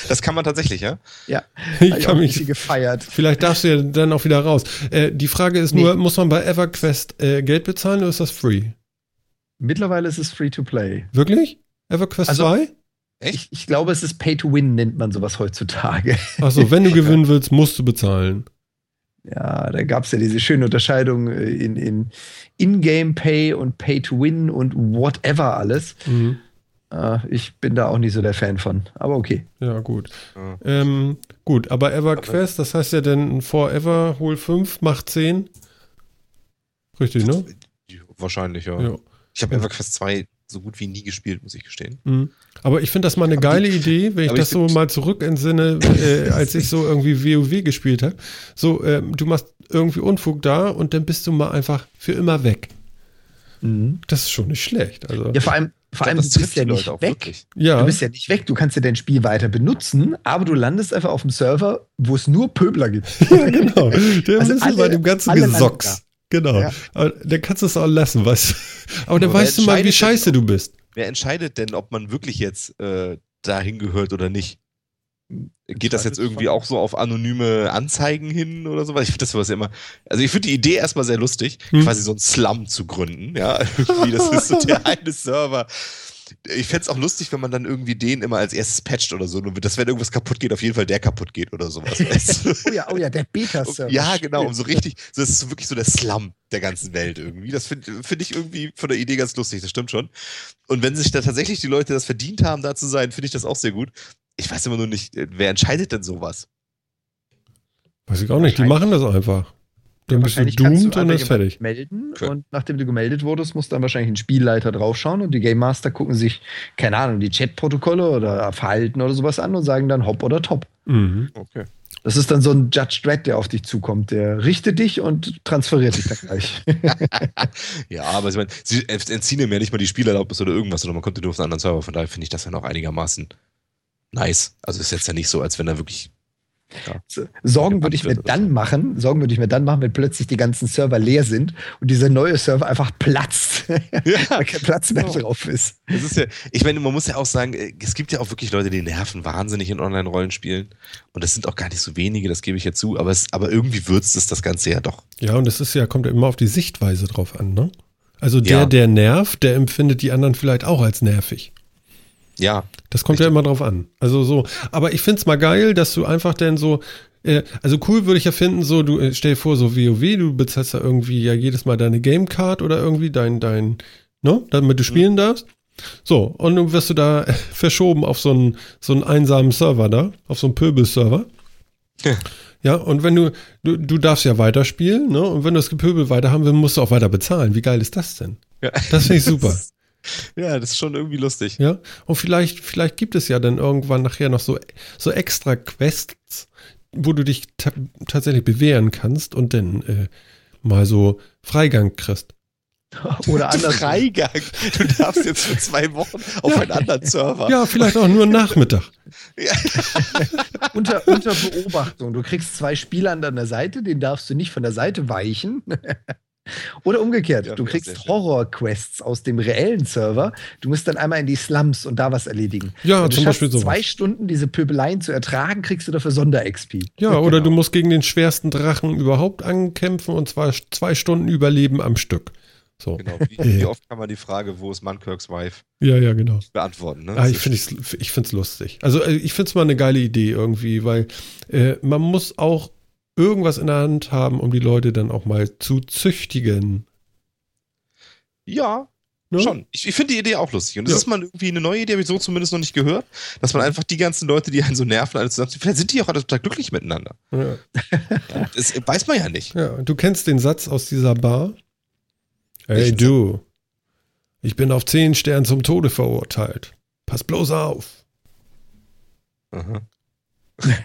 Das kann man tatsächlich, ja? Ja, ich hab kann auch mich. gefeiert. Vielleicht darfst du ja dann auch wieder raus. Äh, die Frage ist Nee. nur, muss man bei EverQuest äh, Geld bezahlen oder ist das free? Mittlerweile ist es free to play. Wirklich? EverQuest Also- 2? Ich, ich glaube, es ist Pay to Win, nennt man sowas heutzutage. Achso, wenn du gewinnen willst, musst du bezahlen. Ja, da gab es ja diese schöne Unterscheidung äh, in, in In-Game Pay und Pay to Win und whatever alles. Mhm. Äh, ich bin da auch nicht so der Fan von. Aber okay. Ja, gut. Ja. Ähm, gut, aber EverQuest, das heißt ja dann Forever, hol 5, macht 10. Richtig, ne? Wahrscheinlich, ja. Ja. Ich habe EverQuest 2 so gut wie nie gespielt, muss ich gestehen. Mhm. Aber ich finde das mal eine geile Idee, wenn ich aber ich das so mal zurück entsinne, äh, als ich so irgendwie WoW gespielt habe. So, ähm, du machst irgendwie Unfug da und dann bist du mal einfach für immer weg. Mhm. Das ist schon nicht schlecht. Also, Ja, vor allem, Vor glaub, allem, das du bist ja nicht weg. wirklich. Ja, Du bist ja nicht weg, du kannst ja dein Spiel weiter benutzen, aber du landest einfach auf dem Server, wo es nur Pöbler gibt. ja genau. Der Also ist alle- bei dem ganzen Gesocks. Genau. Ja. Aber dann kannst du es auch lassen, weißt du. Aber dann Aber weißt du mal, wie scheiße denn, du bist. Wer entscheidet denn, ob man wirklich jetzt äh, dahin gehört oder nicht? Geht das jetzt irgendwie auch so auf anonyme Anzeigen hin oder sowas? Ich finde das sowas ja immer. Also ich finde die Idee erstmal sehr lustig, Hm. quasi so einen Slum zu gründen. Ja, irgendwie, das ist so der eine Server. Ich fände es auch lustig, wenn man dann irgendwie den immer als erstes patcht oder so. Nur dass wenn irgendwas kaputt geht, auf jeden Fall der kaputt geht oder sowas. Weißt du? Oh ja, oh ja, der Beta-Server. Ja, genau, um so richtig, so, das ist wirklich so der Slum der ganzen Welt irgendwie. Das finde find ich irgendwie von der Idee ganz lustig, das stimmt schon. Und wenn sich da tatsächlich die Leute das verdient haben, da zu sein, finde ich das auch sehr gut. Ich weiß immer nur nicht, äh, wer entscheidet denn sowas? Weiß ich auch nicht. Die machen das einfach. Dann bist du doomed und einfach ist fertig. melden Okay. und nachdem du gemeldet wurdest, muss dann wahrscheinlich ein Spielleiter draufschauen und die Game Master gucken sich, keine Ahnung, die Chatprotokolle oder Verhalten oder sowas an und sagen dann Hopp oder Top. Mhm. Okay. Das ist dann so ein Judge Dredd, der auf dich zukommt. Der richtet dich und transferiert dich dann gleich. Ja, aber ich meine, sie entziehen ihm ja nicht mal die Spielerlaubnis oder irgendwas, oder man kommt nur auf einen anderen Server. Von daher finde ich das ja noch einigermaßen nice. Also ist jetzt ja nicht so, als wenn er wirklich. Sorgen würde ich mir dann machen, Sorgen würde ich mir dann machen, wenn plötzlich die ganzen Server leer sind und dieser neue Server einfach platzt, weil kein Platz mehr Genau. drauf ist. Das ist ja, ich meine, man muss ja auch sagen, äh, es gibt ja auch wirklich Leute, die nerven wahnsinnig in Online-Rollenspielen. Und das sind auch gar nicht so wenige, das gebe ich ja zu, aber, es, aber irgendwie würzt es das Ganze ja doch. Ja, und das ist ja, kommt ja immer auf die Sichtweise drauf an, ne? Also der, Ja. der nervt, der empfindet die anderen vielleicht auch als nervig. Ja, Das kommt ja immer drauf an. Also so, aber ich find's mal geil, dass du einfach denn so, äh, also cool würde ich ja finden, so, du äh, stell dir vor, so WoW, du bezahlst da irgendwie ja jedes Mal deine Gamecard oder irgendwie dein, dein, ne, damit du spielen darfst. So, und dann wirst du da verschoben auf so einen, so einen einsamen Server da, auf so einen Pöbel-Server. Ja. Ja, und wenn du, du, du darfst ja weiterspielen, ne? Und wenn du das Gepöbel weiter haben willst, musst du auch weiter bezahlen. Wie geil ist das denn? ja. Das finde ich super. Ja, das ist schon irgendwie lustig. Ja, und vielleicht, vielleicht gibt es ja dann irgendwann nachher noch so, so extra Quests, wo du dich ta tatsächlich bewähren kannst und dann äh, mal so Freigang kriegst. Oder anders. Freigang. Du darfst jetzt für zwei Wochen auf einen anderen Server. Ja, vielleicht auch nur Nachmittag. unter, unter Beobachtung. Du kriegst zwei Spieler an deiner Seite, den darfst du nicht von der Seite weichen. Oder umgekehrt, Ja, du kriegst. Horror-Quests aus dem reellen Server. Du musst dann einmal in die Slums und da was erledigen. Ja, Wenn zum Beispiel sowas. zwei Stunden diese Pöbeleien zu ertragen, kriegst du dafür Sonder-XP. Ja, oder Genau. du musst gegen den schwersten Drachen überhaupt ankämpfen und zwar zwei Stunden überleben am Stück. So. Genau. Wie, wie oft kann man die Frage, wo ist Mankirks Wife, Ja, ja, genau. beantworten? Ne? Ah, ich finde es ich find's lustig. Also äh, ich finde es mal eine geile Idee irgendwie, weil äh, man muss auch irgendwas in der Hand haben, um die Leute dann auch mal zu züchtigen. Ja, Ne? schon. Ich, ich finde die Idee auch lustig. Und das Ja. ist mal irgendwie eine neue Idee, habe ich so zumindest noch nicht gehört, dass man einfach die ganzen Leute, die einen so nerven, alle zusammen, vielleicht sind die auch alle total glücklich miteinander. Ja. Das weiß man ja nicht. ja, du kennst den Satz aus dieser Bar? Hey Welchen du, ich bin auf zehn Sterne zum Tode verurteilt. Pass bloß auf. Aha.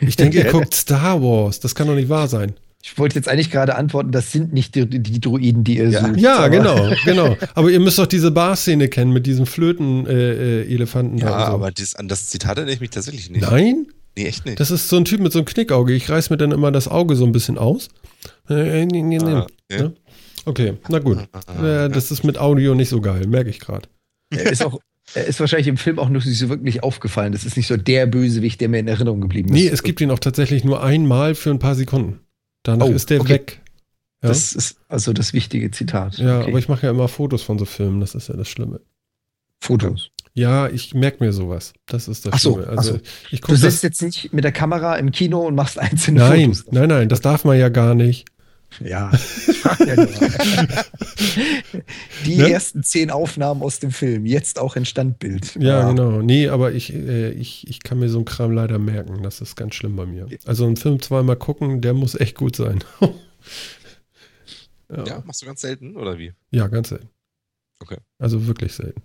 Ich denke, ihr Ja, guckt Star Wars. Das kann doch nicht wahr sein. Ich wollte jetzt eigentlich gerade antworten, das sind nicht die, die Droiden, die ihr Ja. sucht. Ja, aber- genau, genau. Aber ihr müsst doch diese Bar-Szene kennen mit diesen Flöten-Elefanten Ja, da. und so. aber das, an das Zitat erinnere ich mich tatsächlich nicht. Nein? Nee, echt nicht. Das ist so ein Typ mit so einem Knickauge. Ich reiß mir dann immer das Auge so ein bisschen aus. Äh, nee, nee, nee. Ah, ja. Ja? Okay, na gut. Ah, Äh, das ist mit Audio nicht so geil, merke ich gerade. Er ist auch. Er ist wahrscheinlich im Film auch noch nicht so wirklich aufgefallen. Das ist nicht so der Bösewicht, der mir in Erinnerung geblieben ist. Nee, es gibt ihn auch tatsächlich nur einmal für ein paar Sekunden. Danach Oh, ist der okay. weg. Ja, Das ist also das wichtige Zitat. ja Okay. aber ich mache ja immer Fotos von so Filmen, das ist ja das Schlimme. Fotos. Ja, ich merke mir sowas. Das ist das Ach so, Schlimme. Also so. ich Du sitzt jetzt nicht mit der Kamera im Kino und machst einzelne Nein, Fotos. nein, nein, das darf man ja gar nicht. Ja. ich frag ja nur. Die Ne? ersten zehn Aufnahmen aus dem Film, jetzt auch in Standbild. Ja, genau. Nee, aber ich, äh, ich, ich kann mir so einen Kram leider merken. Das ist ganz schlimm bei mir. Also einen Film zweimal gucken, der muss echt gut sein. ja. Ja, machst du ganz selten, oder wie? ja, ganz selten. Okay. Also wirklich selten.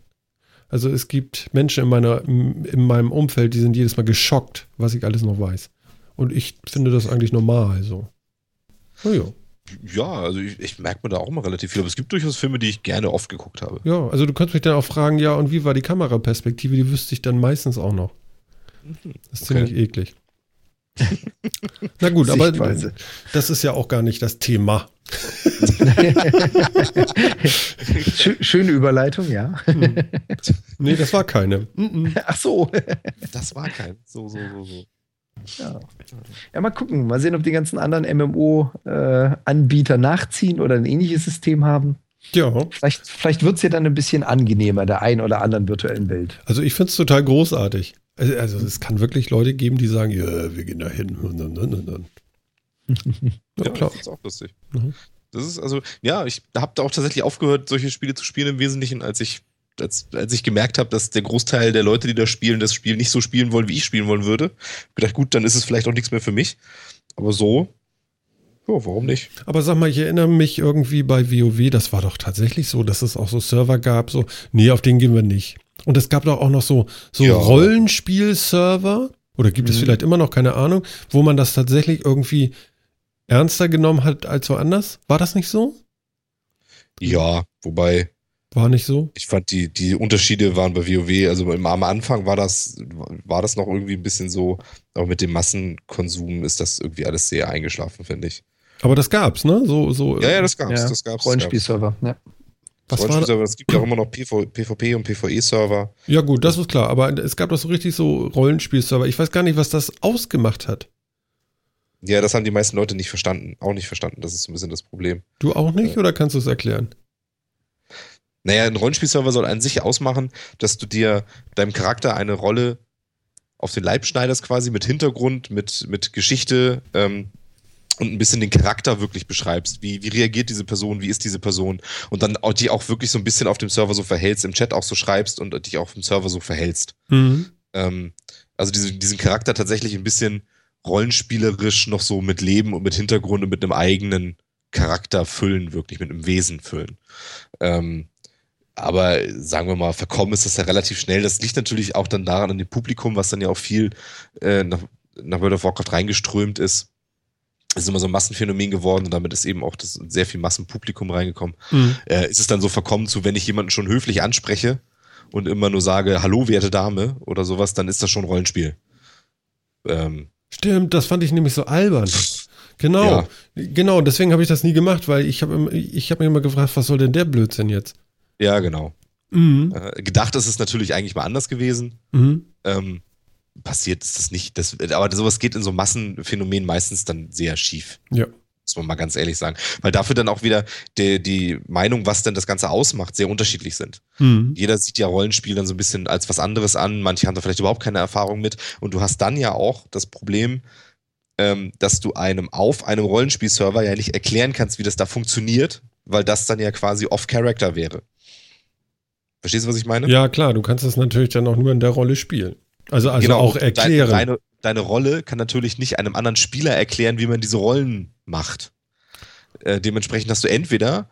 Also es gibt Menschen in, meiner, in meinem Umfeld, die sind jedes Mal geschockt, was ich alles noch weiß. Und ich finde das eigentlich normal so. Oh ja. Also ich, ich merke mir da auch immer relativ viel. Aber es gibt durchaus Filme, die ich gerne oft geguckt habe. Ja, also du könntest mich dann auch fragen, ja, und wie war die Kameraperspektive? Die wüsste ich dann meistens auch noch. Das ist Okay. ziemlich eklig. Na gut, aber das ist ja auch gar nicht das Thema. Schö schöne Überleitung, ja. Nee, das war keine. Ach so. Das war kein. So, so, so, so. Ja. ja, mal gucken. Mal sehen, ob die ganzen anderen MMO-Anbieter nachziehen oder ein ähnliches System haben. Ja, Vielleicht, vielleicht wird es ja dann ein bisschen angenehmer, der einen oder anderen virtuellen Welt. also ich finde es total großartig. Also, also es kann wirklich Leute geben, die sagen, ja, wir gehen da hin. Ja, klar. Das ist auch lustig. Mhm. Das ist also, ja, ich habe da auch tatsächlich aufgehört, solche Spiele zu spielen im Wesentlichen, als ich, als, als ich gemerkt habe, dass der Großteil der Leute, die da spielen, das Spiel nicht so spielen wollen, wie ich spielen wollen würde. Gedacht, gut, dann ist es vielleicht auch nichts mehr für mich. Aber so, ja, warum nicht? Aber sag mal, ich erinnere mich irgendwie bei WoW, das war doch tatsächlich so, dass es auch so Server gab, so, nee, auf den gehen wir nicht. Und es gab doch auch noch so, so Ja. Rollenspiel-Server, oder gibt es Mhm. vielleicht immer noch, keine Ahnung, wo man das tatsächlich irgendwie ernster genommen hat als woanders? War das nicht so? Ja, wobei, War nicht so? ich fand die, die Unterschiede waren bei WoW, also im, am Anfang war das, war das noch irgendwie ein bisschen so, aber mit dem Massenkonsum ist das irgendwie alles sehr eingeschlafen, finde ich. Aber das gab's, ne? So, so. Ja, ja, das gab's, Ja, das gab's. Rollenspielserver, ja. Was war Rollenspielserver, es gibt ja auch immer noch PV, PvP und PvE-Server. Ja, gut, das ist klar. Aber es gab doch so richtig so Rollenspielserver. Ich weiß gar nicht, was das ausgemacht hat. Ja, das haben die meisten Leute nicht verstanden. Auch nicht verstanden. Das ist so ein bisschen das Problem. Du auch nicht, oder kannst du es erklären? Naja, ein Rollenspielserver soll an sich ausmachen, dass du dir deinem Charakter eine Rolle auf den Leib schneidest, quasi mit Hintergrund, mit, mit Geschichte ähm, und ein bisschen den Charakter wirklich beschreibst. Wie, wie reagiert diese Person, wie ist diese Person? Und dann auch, die auch wirklich so ein bisschen auf dem Server so verhältst, im Chat auch so schreibst und dich auch auf dem Server so verhältst. Mhm. ähm, also diese, diesen Charakter tatsächlich ein bisschen rollenspielerisch noch so mit Leben und mit Hintergrund und mit einem eigenen Charakter füllen, wirklich mit einem Wesen füllen. Ähm, aber sagen wir mal, verkommen ist das ja relativ schnell. Das liegt natürlich auch dann daran an dem Publikum, was dann ja auch viel äh, nach, nach World of Warcraft reingeströmt ist. Es ist immer so ein Massenphänomen geworden und damit ist eben auch das sehr viel Massenpublikum reingekommen Mhm. äh, ist es dann so verkommen zu, wenn ich jemanden schon höflich anspreche und immer nur sage, hallo, werte Dame oder sowas, dann ist das schon Rollenspiel. Ähm, Stimmt, das fand ich nämlich so albern. Genau, Ja. genau, deswegen habe ich das nie gemacht, weil ich habe immer- ich habe mich immer gefragt, was soll denn der Blödsinn jetzt? Ja, genau. Mhm. Äh, gedacht ist es natürlich eigentlich mal anders gewesen. Mhm. Ähm, passiert ist das nicht. Das, aber sowas geht in so Massenphänomenen meistens dann sehr schief. Ja. Muss man mal ganz ehrlich sagen. Weil dafür dann auch wieder die, die Meinung, was denn das Ganze ausmacht, sehr unterschiedlich sind. Mhm. Jeder sieht ja Rollenspiel dann so ein bisschen als was anderes an. Manche haben da vielleicht überhaupt keine Erfahrung mit. Und du hast dann ja auch das Problem, ähm, dass du einem auf einem Rollenspielserver ja nicht erklären kannst, wie das da funktioniert, weil das dann ja quasi off-Character wäre. Verstehst du, was ich meine? Ja, klar, du kannst das natürlich dann auch nur in der Rolle spielen. Also, also auch und erklären. Deine, deine, deine Rolle kann natürlich nicht einem anderen Spieler erklären, wie man diese Rollen macht. Äh, dementsprechend hast du entweder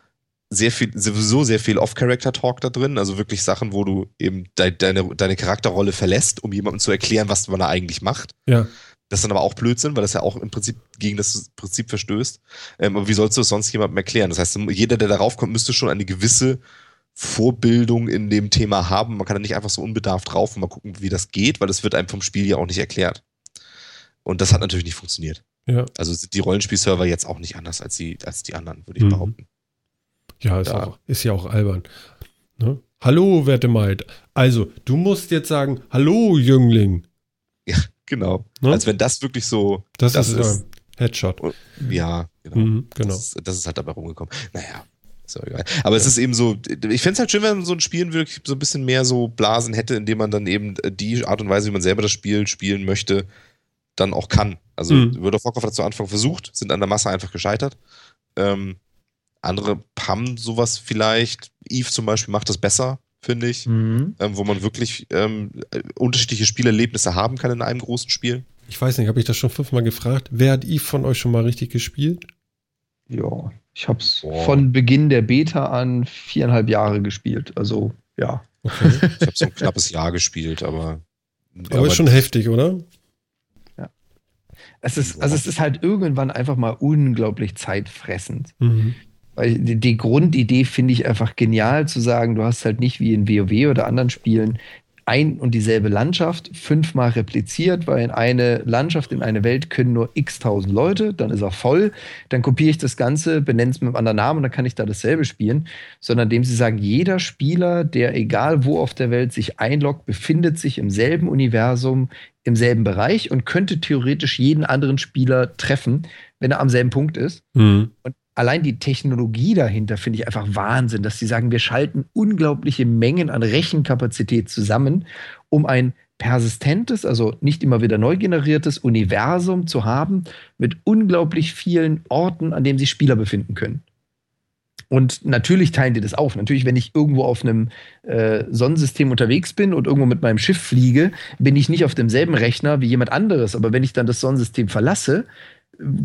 sehr viel, sowieso sehr viel Off-Character-Talk da drin, also wirklich Sachen, wo du eben de deine, deine Charakterrolle verlässt, um jemandem zu erklären, was man da eigentlich macht. ja. Das ist dann aber auch Blödsinn, weil das ja auch im Prinzip gegen das Prinzip verstößt. Ähm, aber wie sollst du es sonst jemandem erklären? Das heißt, jeder, der darauf kommt, müsste schon eine gewisse Vorbildung in dem Thema haben. Man kann da nicht einfach so unbedarft drauf und mal gucken, wie das geht, weil das wird einem vom Spiel ja auch nicht erklärt. Und das hat natürlich nicht funktioniert. Ja. Also sind die Rollenspielserver jetzt auch nicht anders als die, als die anderen, würde ich Mhm. behaupten. Ja, ist, Ja. Auch, ist ja auch albern. Ne? Hallo, werte Maid. Also, du musst jetzt sagen, hallo, Jüngling. Genau. Ne? Als wenn das wirklich so, Das, Das ist, ist- Headshot. ja, genau. Mhm, genau. Das, ist- das ist halt dabei rumgekommen. Naja, ist ja egal. Aber es ist eben so, ich fände es halt schön, wenn so ein Spiel wirklich so ein bisschen mehr so Blasen hätte, indem man dann eben die Art und Weise, wie man selber das Spiel spielen möchte, dann auch kann. Also Mhm. World of Warcraft hat zu Anfang versucht, sind an der Masse einfach gescheitert. Ähm, andere haben sowas vielleicht. Eve zum Beispiel macht das besser, finde ich. Mhm. Ähm, wo man wirklich ähm, äh, unterschiedliche Spielerlebnisse haben kann in einem großen Spiel. Ich weiß nicht, habe ich das schon fünfmal gefragt? Wer hat Eve von euch schon mal richtig gespielt? Ja, ich habe es von Beginn der Beta an viereinhalb Jahre gespielt. Also, ja. Okay. Ich habe so ein knappes Jahr gespielt, aber. Aber ist schon heftig, oder? Es ist, also es ist halt irgendwann einfach mal unglaublich zeitfressend. Mhm. Weil die, die Grundidee finde ich einfach genial zu sagen, du hast halt nicht wie in WoW oder anderen Spielen ein und dieselbe Landschaft fünfmal repliziert, weil in eine Landschaft, in eine Welt können nur x tausend Leute, dann ist er voll, dann kopiere ich das Ganze, benenne es mit einem anderen Namen und dann kann ich da dasselbe spielen, sondern dem sie sagen, jeder Spieler, der egal wo auf der Welt sich einloggt, befindet sich im selben Universum, im selben Bereich und könnte theoretisch jeden anderen Spieler treffen, wenn er am selben Punkt ist. Mhm. Und allein die Technologie dahinter finde ich einfach Wahnsinn, dass sie sagen, wir schalten unglaubliche Mengen an Rechenkapazität zusammen, um ein persistentes, also nicht immer wieder neu generiertes Universum zu haben mit unglaublich vielen Orten, an denen sich Spieler befinden können. Und natürlich teilen die das auf. Natürlich, wenn ich irgendwo auf einem äh, Sonnensystem unterwegs bin und irgendwo mit meinem Schiff fliege, bin ich nicht auf demselben Rechner wie jemand anderes. Aber wenn ich dann das Sonnensystem verlasse,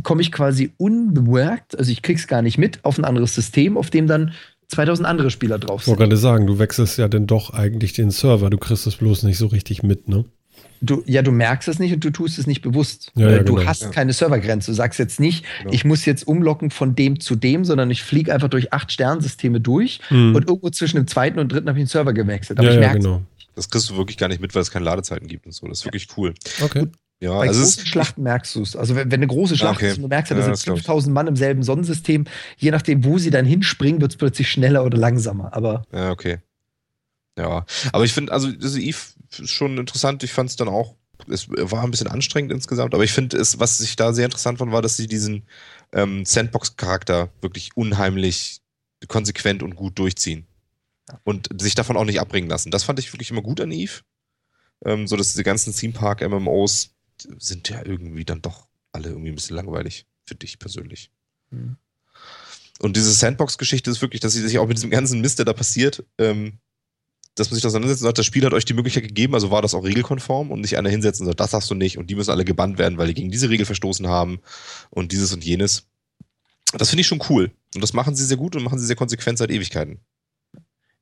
komme ich quasi unbemerkt, also ich krieg's gar nicht mit, auf ein anderes System, auf dem dann 2000 andere Spieler drauf sind. Ich wollte gerade sagen, du wechselst ja dann doch eigentlich den Server, du kriegst es bloß nicht so richtig mit, ne? Du, ja, du merkst es nicht und du tust es nicht bewusst. Ja, ja, du genau. hast ja. keine Servergrenze. Du sagst jetzt nicht, genau. ich muss jetzt umlocken von dem zu dem, sondern ich fliege einfach durch acht Sternsysteme durch mhm. und irgendwo zwischen dem zweiten und dritten habe ich den Server gewechselt. Aber ja, ich merke genau. Das kriegst du wirklich gar nicht mit, weil es keine Ladezeiten gibt und so. Das ist wirklich cool. Okay. Ja, Bei also großen Schlachten merkst du es. Also wenn, wenn, eine große Schlacht okay. ist und du merkst ja, da ja, sind 5000 Mann im selben Sonnensystem, je nachdem, wo sie dann hinspringen, wird es plötzlich schneller oder langsamer. Aber ja, okay. Ja, aber ich finde, also diese Eve ist schon interessant. Ich fand es dann auch, es war ein bisschen anstrengend insgesamt, aber ich finde, was ich da sehr interessant fand, war, dass sie diesen ähm, Sandbox-Charakter wirklich unheimlich konsequent und gut durchziehen. Und sich davon auch nicht abbringen lassen. Das fand ich wirklich immer gut an Eve. Ähm, so dass diese ganzen Theme Park MMOs sind ja irgendwie dann doch alle irgendwie ein bisschen langweilig, für dich persönlich. Mhm. Und diese Sandbox-Geschichte ist wirklich, dass sie sich auch mit diesem ganzen Mist, der da passiert, ähm, dass man sich und sagt, das Spiel hat euch die Möglichkeit gegeben, also war das auch regelkonform und nicht einer hinsetzen und sagt, das darfst du nicht und die müssen alle gebannt werden, weil die gegen diese Regel verstoßen haben und dieses und jenes. Das finde ich schon cool. Und das machen sie sehr gut und machen sie sehr konsequent seit Ewigkeiten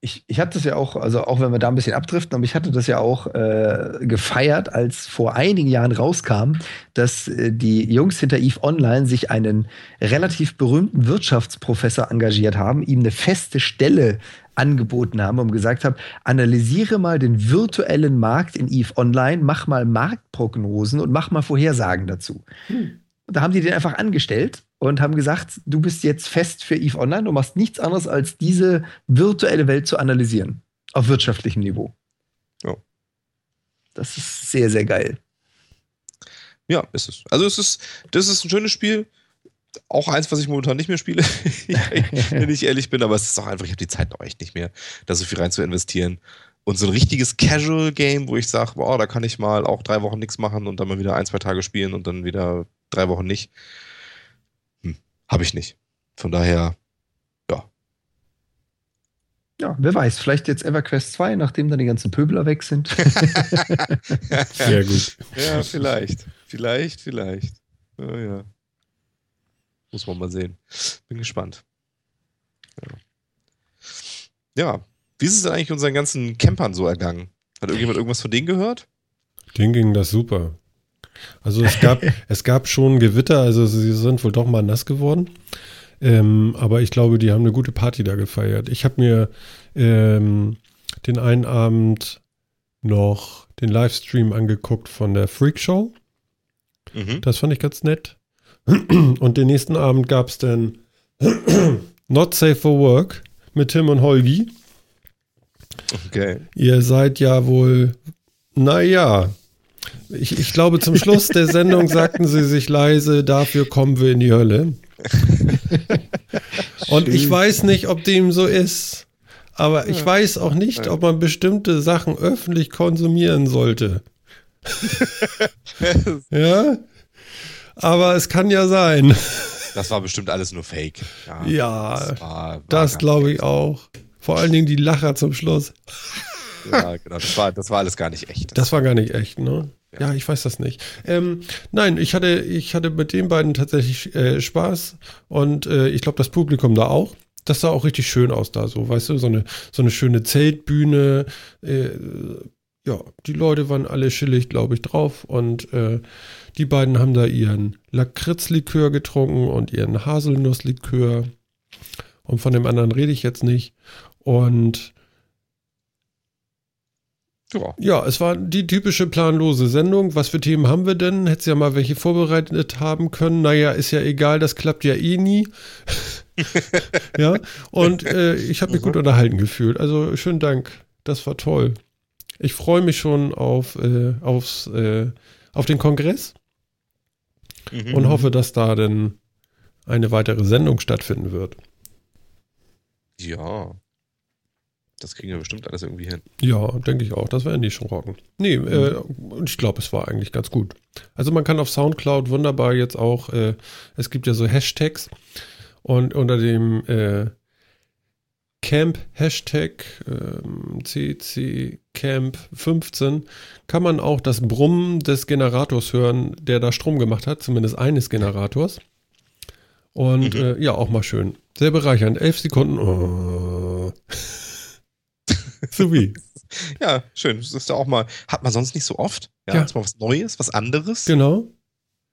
ich, ich hatte das ja auch, also auch wenn wir da ein bisschen abdriften, aber ich hatte das ja auch äh, gefeiert, als vor einigen Jahren rauskam, dass äh, die Jungs hinter Eve Online sich einen relativ berühmten Wirtschaftsprofessor engagiert haben, ihm eine feste Stelle angeboten haben und gesagt haben, analysiere mal den virtuellen Markt in Eve Online, mach mal Marktprognosen und mach mal Vorhersagen dazu. Hm. Und da haben die den einfach angestellt und haben gesagt, du bist jetzt fest für EVE Online und machst nichts anderes, als diese virtuelle Welt zu analysieren. Auf wirtschaftlichem Niveau. Ja. Das ist sehr, sehr geil. Ja, ist es. Also es ist, das ist ein schönes Spiel. Auch eins, was ich momentan nicht mehr spiele, wenn ich ehrlich bin, aber es ist auch einfach, ich habe die Zeit noch echt nicht mehr, da so viel rein zu investieren. Und so ein richtiges Casual-Game, wo ich sage, boah, da kann ich mal auch drei Wochen nichts machen und dann mal wieder ein, zwei Tage spielen und dann wieder drei Wochen nicht. Habe ich nicht. Von daher, ja. Ja, wer weiß, vielleicht jetzt EverQuest 2, nachdem dann die ganzen Pöbler weg sind. Sehr gut. Ja, vielleicht. Vielleicht, vielleicht. Ja, ja. Muss man mal sehen. Bin gespannt. Ja. ja. Wie ist es denn eigentlich unseren ganzen Campern so ergangen? Hat irgendjemand irgendwas von denen gehört? Denen ging das super. Also es gab, es gab schon Gewitter, also sie sind wohl doch mal nass geworden. Ähm, aber ich glaube, die haben eine gute Party da gefeiert. Ich habe mir ähm, den einen Abend noch den Livestream angeguckt von der Freak Show. Mhm. Das fand ich ganz nett. Und den nächsten Abend gab es dann Not Safe for Work mit Tim und Holgi. Okay. Ihr seid ja wohl, naja, ich, ich glaube, zum Schluss der Sendung sagten sie sich leise, dafür kommen wir in die Hölle. Und ich weiß nicht, ob dem so ist. Aber ich weiß auch nicht, ob man bestimmte Sachen öffentlich konsumieren sollte. ja? Aber es kann ja sein. Das war bestimmt alles nur Fake. Ja, ja das, war, das glaube ich auch. Vor allen Dingen die Lacher zum Schluss. Ja, genau. Das war, das war alles gar nicht echt. Das war gar nicht echt, ne? Ja. ich weiß das nicht. Ähm, nein, ich hatte, ich hatte mit den beiden tatsächlich äh, Spaß und äh, ich glaube, das Publikum da auch. Das sah auch richtig schön aus da, so, weißt du, so eine, so eine schöne Zeltbühne. Äh, ja, die Leute waren alle chillig, glaube ich, drauf und äh, die beiden haben da ihren Lakritzlikör getrunken und ihren Haselnusslikör und von dem anderen rede ich jetzt nicht und ja. ja, es war die typische planlose Sendung. Was für Themen haben wir denn? Hättest ja mal welche vorbereitet haben können. Naja, ist ja egal, das klappt ja eh nie. ja, und äh, ich habe mich gut unterhalten gefühlt. Also schönen Dank. Das war toll. Ich freue mich schon auf, äh, aufs, äh, auf den Kongress mhm. und hoffe, dass da dann eine weitere Sendung stattfinden wird. Ja, das kriegen wir bestimmt alles irgendwie hin. Ja, denke ich auch. Das werden die schon rocken. Nee, mhm. äh, ich glaube, es war eigentlich ganz gut. Also man kann auf Soundcloud wunderbar jetzt auch, äh, es gibt ja so Hashtags und unter dem äh, Camp Hashtag ähm, CC Camp 15 kann man auch das Brummen des Generators hören, der da Strom gemacht hat, zumindest eines Generators. Und mhm. äh, ja, auch mal schön. Sehr bereichernd. Elf Sekunden. Oh. so wie. Ja, schön. Das ist ja auch mal, hat man sonst nicht so oft. Ja, ja. Ist mal was Neues, was anderes. Genau.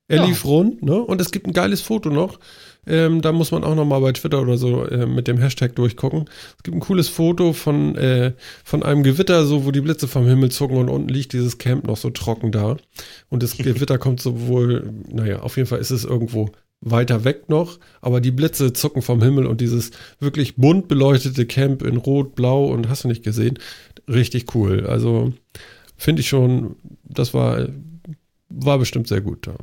Er ja. lief rund, ne? Und es gibt ein geiles Foto noch. Ähm, da muss man auch noch mal bei Twitter oder so äh, mit dem Hashtag durchgucken. Es gibt ein cooles Foto von, äh, von einem Gewitter, so wo die Blitze vom Himmel zucken und unten liegt dieses Camp noch so trocken da. Und das Gewitter kommt sowohl, naja, auf jeden Fall ist es irgendwo weiter weg noch, aber die Blitze zucken vom Himmel und dieses wirklich bunt beleuchtete Camp in Rot, Blau und hast du nicht gesehen, richtig cool. Also finde ich schon, das war, war bestimmt sehr gut da.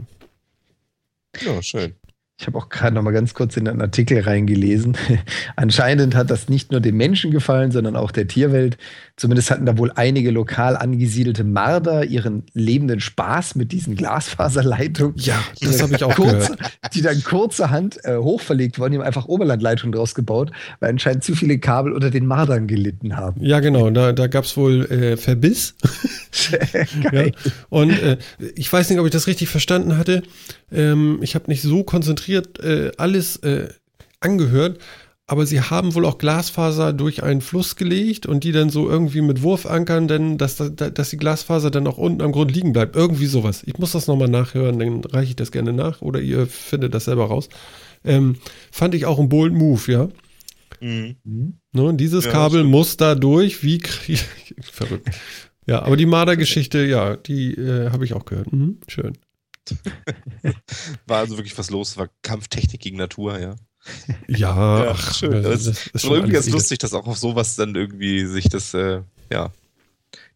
Ja, schön. Ich habe auch gerade noch mal ganz kurz in einen Artikel reingelesen. Anscheinend hat das nicht nur den Menschen gefallen, sondern auch der Tierwelt. Zumindest hatten da wohl einige lokal angesiedelte Marder ihren lebenden Spaß mit diesen Glasfaserleitungen. Ja, das habe ich auch kurz, gehört. Die dann kurzerhand äh, hochverlegt wurden. Die haben einfach Oberlandleitungen draus gebaut, weil anscheinend zu viele Kabel unter den Mardern gelitten haben. Ja, genau. Da, da gab es wohl äh, Verbiss. ja. Und äh, ich weiß nicht, ob ich das richtig verstanden hatte. Ähm, ich habe nicht so konzentriert äh, alles äh, angehört, aber sie haben wohl auch Glasfaser durch einen Fluss gelegt und die dann so irgendwie mit Wurfankern, denn dass, dass die Glasfaser dann auch unten am Grund liegen bleibt. Irgendwie sowas. Ich muss das nochmal nachhören, dann reiche ich das gerne nach oder ihr findet das selber raus. Ähm, fand ich auch ein bold Move, ja. Mhm. Ne, dieses ja, Kabel muss da durch, wie verrückt. Ja, aber die Marder-Geschichte, ja, die äh, habe ich auch gehört. Mhm, schön. war also wirklich was los, war Kampftechnik gegen Natur, ja. Ja, ja ach, schön. Das, das ist schon irgendwie ganz lustig, dass auch auf sowas dann irgendwie sich das, äh, ja,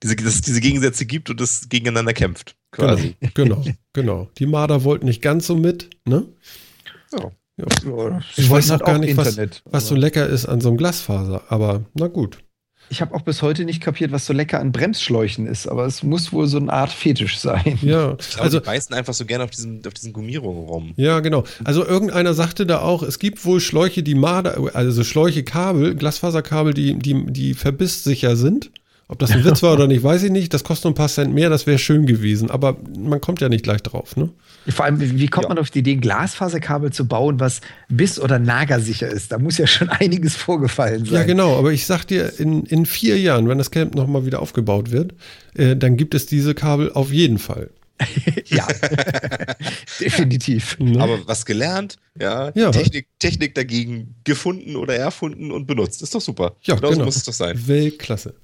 diese, dass es diese Gegensätze gibt und das gegeneinander kämpft. Quasi. Genau, genau, genau. Die Marder wollten nicht ganz so mit, ne? Ja. ja. Ich weiß auch gar nicht, was, was so lecker ist an so einem Glasfaser, aber na gut. Ich habe auch bis heute nicht kapiert, was so lecker an Bremsschläuchen ist, aber es muss wohl so eine Art Fetisch sein. Ja, glaube, also die beißen einfach so gerne auf diesen, auf diesen Gummierungen rum. Ja, genau. Also irgendeiner sagte da auch, es gibt wohl Schläuche, die Marder, also Schläuche, Kabel, Glasfaserkabel, die, die, die verbisssicher sind. Ob das ein Witz war oder nicht, weiß ich nicht. Das kostet nur ein paar Cent mehr, das wäre schön gewesen. Aber man kommt ja nicht gleich drauf, ne? Vor allem, wie kommt ja. man auf die Idee, ein Glasfaserkabel zu bauen, was biss- oder nagersicher ist? Da muss ja schon einiges vorgefallen sein. Ja, genau. Aber ich sag dir, in, in vier Jahren, wenn das Camp nochmal wieder aufgebaut wird, äh, dann gibt es diese Kabel auf jeden Fall. ja, definitiv. Ne? Aber was gelernt, ja, ja. Technik, Technik dagegen gefunden oder erfunden und benutzt. Ist doch super. Ja, genau, genau. so muss es doch sein. Weltklasse.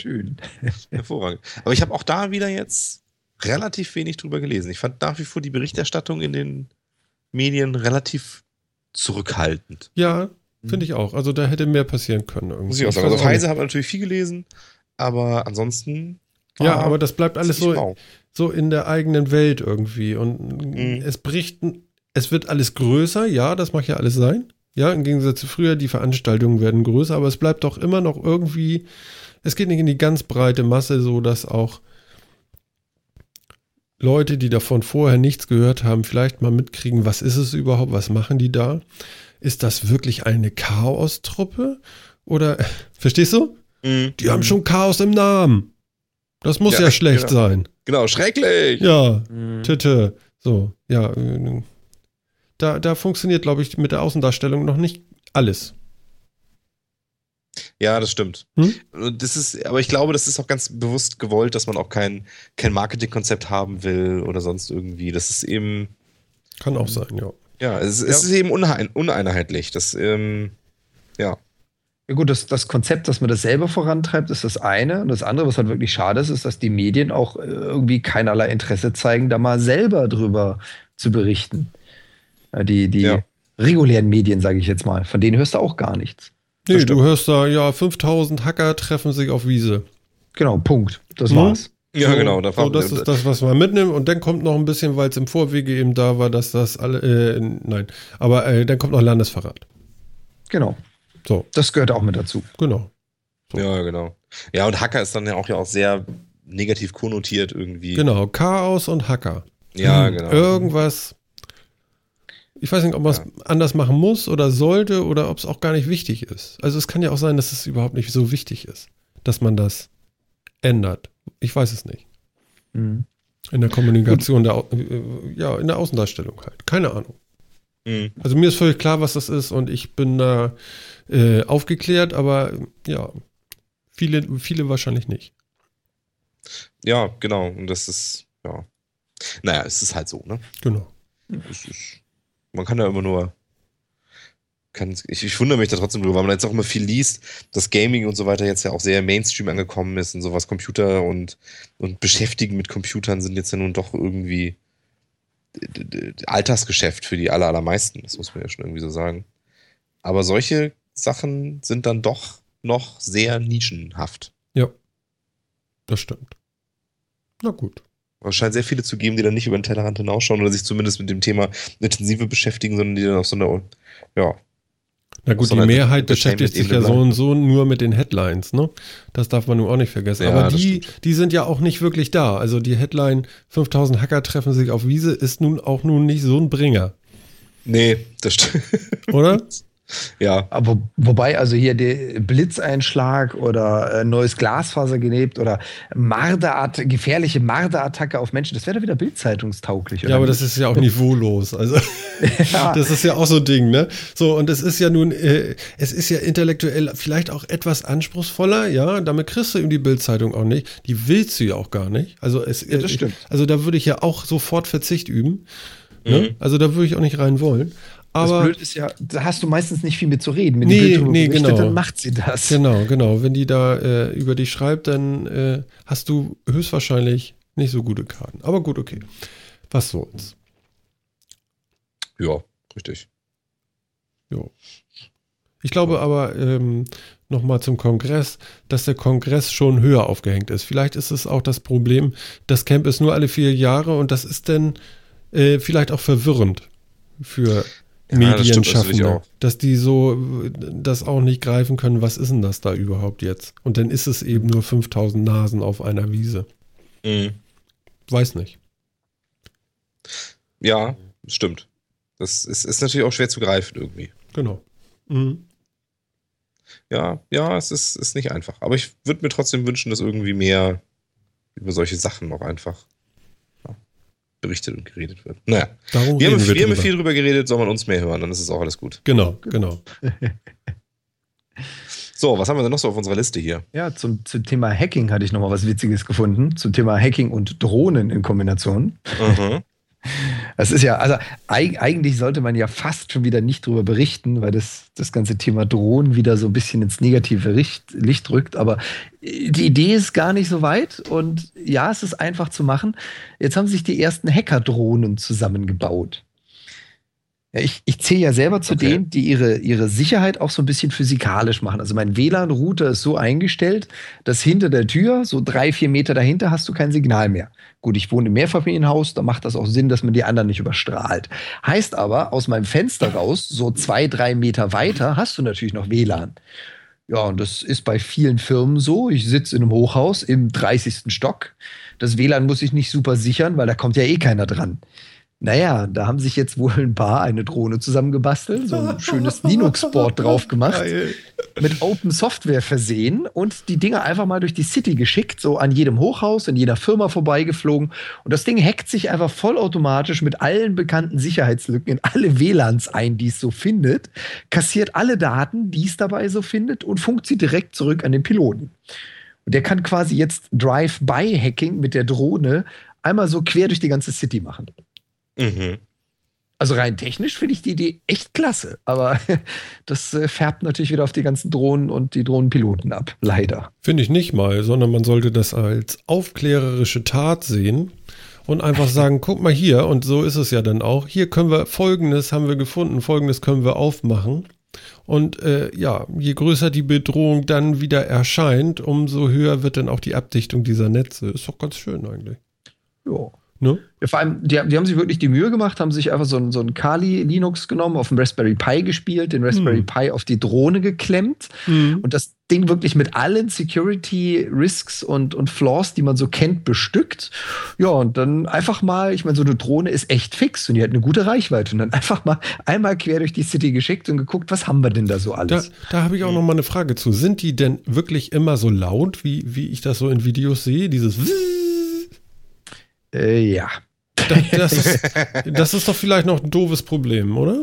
Schön. Hervorragend. Aber ich habe auch da wieder jetzt relativ wenig drüber gelesen. Ich fand nach wie vor die Berichterstattung in den Medien relativ zurückhaltend. Ja, finde ich auch. Also da hätte mehr passieren können. Irgendwie. Muss ich auch sagen. Also Heise habe ich natürlich viel gelesen, aber ansonsten. Ja, aber das bleibt alles so, so in der eigenen Welt irgendwie. Und mhm. es bricht, es wird alles größer, ja, das mag ja alles sein. Ja, im Gegensatz zu früher, die Veranstaltungen werden größer, aber es bleibt doch immer noch irgendwie es geht nicht in die ganz breite Masse, so dass auch Leute, die davon vorher nichts gehört haben, vielleicht mal mitkriegen, was ist es überhaupt, was machen die da? Ist das wirklich eine Chaos-Truppe? Oder, verstehst du? Mhm. Die haben schon Chaos im Namen. Das muss ja, ja schlecht genau. sein. Genau, schrecklich. Ja, mhm. Titte. So, ja. Da, da funktioniert, glaube ich, mit der Außendarstellung noch nicht alles. Ja, das stimmt. Hm? Das ist, aber ich glaube, das ist auch ganz bewusst gewollt, dass man auch kein, kein Marketingkonzept haben will oder sonst irgendwie. Das ist eben, Kann auch sein, ja. ja, es, es ist eben unein, uneinheitlich. Das, ähm, ja. Ja gut, das, das Konzept, dass man das selber vorantreibt, ist das eine. Und das andere, was halt wirklich schade ist, ist, dass die Medien auch äh, irgendwie keinerlei Interesse zeigen, da mal selber drüber zu berichten. Ja, Die, die Ja. regulären Medien, sage ich jetzt mal, von denen hörst du auch gar nichts. Nee, du hörst da, ja, 5000 Hacker treffen sich auf Wiese. Genau, Punkt. Das Hm? war's. Ja, so, genau. Da so, das ist das, was man mitnimmt. Und dann kommt noch ein bisschen, weil es im Vorwege eben da war, dass das alle, äh, nein, aber äh, dann kommt noch Landesverrat. Genau. So, Das gehört auch mit dazu. genau. Ja, genau. Ja, und Hacker ist dann ja auch ja auch sehr negativ konnotiert irgendwie. Genau, Chaos und Hacker. Ja, Hm, genau. Irgendwas. Ich weiß nicht, ob man es Ja. anders machen muss oder sollte oder ob es auch gar nicht wichtig ist. Also es kann ja auch sein, dass es überhaupt nicht so wichtig ist, dass man das ändert. Ich weiß es nicht. Mhm. In der Kommunikation, der, Au- äh, ja, in der Außendarstellung halt. Keine Ahnung. Mhm. Also mir ist völlig klar, was das ist und ich bin da äh, aufgeklärt, aber ja, viele, viele wahrscheinlich nicht. Ja, genau. Und das ist, ja. Naja, es ist halt so, ne? Genau. Es ist, man kann ja immer nur. Kann, ich, ich wundere mich da trotzdem drüber, weil man jetzt auch immer viel liest, dass Gaming und so weiter jetzt ja auch sehr Mainstream angekommen ist und sowas. Computer und, und Beschäftigen mit Computern sind jetzt ja nun doch irgendwie Alltagsgeschäft für die aller, allermeisten. Das muss man ja schon irgendwie so sagen. Aber solche Sachen sind dann doch noch sehr nischenhaft. Ja, das stimmt. Na gut. Es scheint sehr viele zu geben, die dann nicht über den Tellerrand hinausschauen oder sich zumindest mit dem Thema intensiver beschäftigen, sondern die dann auf so einer, ja, Na gut, die Sondern Mehrheit die beschäftigt sich ja so und so nur mit den Headlines, ne? Das darf man nun auch nicht vergessen. Ja, Aber die, die sind ja auch nicht wirklich da. Also die Headline 5000 Hacker treffen sich auf Wiese ist nun auch nun nicht so ein Bringer, nee, das stimmt. oder? ja, Aber wobei, also hier der Blitzeinschlag oder äh, neues Glasfaser gelebt oder Marderat, gefährliche Mardeattacke auf Menschen, das wäre doch wieder bildzeitungstauglich. ja, aber das ist ja auch niveaulos. Also ja, das ist ja auch so ein Ding, ne? So, und es ist ja nun, äh, es ist ja intellektuell vielleicht auch etwas anspruchsvoller, ja, damit kriegst du eben die Bildzeitung auch nicht. Die willst du ja auch gar nicht. Also es, Ja, das äh, stimmt. Also da würde ich ja auch sofort Verzicht üben. Ne? Mhm. Also da würde ich auch nicht rein wollen. Das Aber Blöd ist ja, da hast du meistens nicht viel mit zu reden. Wenn Nee, die Bild darüber nee, genau. dann macht sie das. genau, genau. Wenn die da äh, über dich schreibt, dann äh, hast du höchstwahrscheinlich nicht so gute Karten. Aber gut, okay. Was soll's. ja, richtig. Jo. Ich glaube aber ähm, nochmal zum Kongress, dass der Kongress schon höher aufgehängt ist. Vielleicht ist es auch das Problem, das Camp ist nur alle vier Jahre und das ist dann äh, vielleicht auch verwirrend für Ja, das auch. dass die so das auch nicht greifen können, was ist denn das da überhaupt jetzt? Und dann ist es eben nur 5000 Nasen auf einer Wiese. Mhm. Weiß nicht. Ja, stimmt. Das ist, ist natürlich auch schwer zu greifen irgendwie. Genau. Mhm. Ja, ja, es ist, ist nicht einfach. Aber ich würde mir trotzdem wünschen, dass irgendwie mehr über solche Sachen noch einfach berichtet und geredet wird. Naja, Darum wir haben, wir wir haben drüber. viel drüber geredet, soll man uns mehr hören, dann ist es auch alles gut. Genau, genau. So, was haben wir denn noch so auf unserer Liste hier? Ja, zum, zum Thema Hacking hatte ich noch mal was Witziges gefunden. Zum Thema Hacking und Drohnen in Kombination. Mhm. Das ist ja, also eig eigentlich sollte man ja fast schon wieder nicht drüber berichten, weil das, das ganze Thema Drohnen wieder so ein bisschen ins negative Licht, Licht rückt. Aber die Idee ist gar nicht so weit und ja, es ist einfach zu machen. Jetzt haben sich die ersten Hacker-Drohnen zusammengebaut. Ja, ich, ich zähle ja selber zu Okay. denen, die ihre, ihre Sicherheit auch so ein bisschen physikalisch machen. Also mein WLAN-Router ist so eingestellt, dass hinter der Tür, so drei, vier Meter dahinter, hast du kein Signal mehr. Gut, ich wohne im Mehrfamilienhaus, da macht das auch Sinn, dass man die anderen nicht überstrahlt. Heißt aber, aus meinem Fenster raus, so zwei, drei Meter weiter, hast du natürlich noch WLAN. Ja, und das ist bei vielen Firmen so. Ich sitze in einem Hochhaus im 30. Stock. Das WLAN muss ich nicht super sichern, weil da kommt ja eh keiner dran. Naja, da haben sich jetzt wohl ein paar eine Drohne zusammengebastelt, so ein schönes Linux-Board drauf gemacht, Geil. mit Open Software versehen und die Dinger einfach mal durch die City geschickt, so an jedem Hochhaus, in jeder Firma vorbeigeflogen. Und das Ding hackt sich einfach vollautomatisch mit allen bekannten Sicherheitslücken in alle WLANs ein, die es so findet, kassiert alle Daten, die es dabei so findet und funkt sie direkt zurück an den Piloten. Und der kann quasi jetzt Drive-by-Hacking mit der Drohne einmal so quer durch die ganze City machen. Mhm. Also rein technisch finde ich die Idee echt klasse, aber das äh, färbt natürlich wieder auf die ganzen Drohnen und die Drohnenpiloten ab, leider. Finde ich nicht mal, sondern man sollte das als aufklärerische Tat sehen und einfach sagen, guck mal hier, und so ist es ja dann auch, hier können wir Folgendes haben wir gefunden, Folgendes können wir aufmachen. Und äh, ja, je größer die Bedrohung dann wieder erscheint, umso höher wird dann auch die Abdichtung dieser Netze. Ist doch ganz schön eigentlich. Ja. Ne? Ja, vor allem, die, die, haben sich wirklich die Mühe gemacht, haben sich einfach so ein, so ein Kali Linux genommen, auf dem Raspberry Pi gespielt, den Raspberry mhm. Pi auf die Drohne geklemmt mhm. und das Ding wirklich mit allen Security Risks und, und Flaws, die man so kennt, bestückt. Ja, und dann einfach mal, ich meine, so eine Drohne ist echt fix und die hat eine gute Reichweite und dann einfach mal einmal quer durch die City geschickt und geguckt, was haben wir denn da so alles? Da, da habe ich auch noch mal eine Frage zu. Sind die denn wirklich immer so laut, wie, wie ich das so in Videos sehe? Dieses äh, ja. Das ist, das ist doch vielleicht noch ein doofes Problem, oder?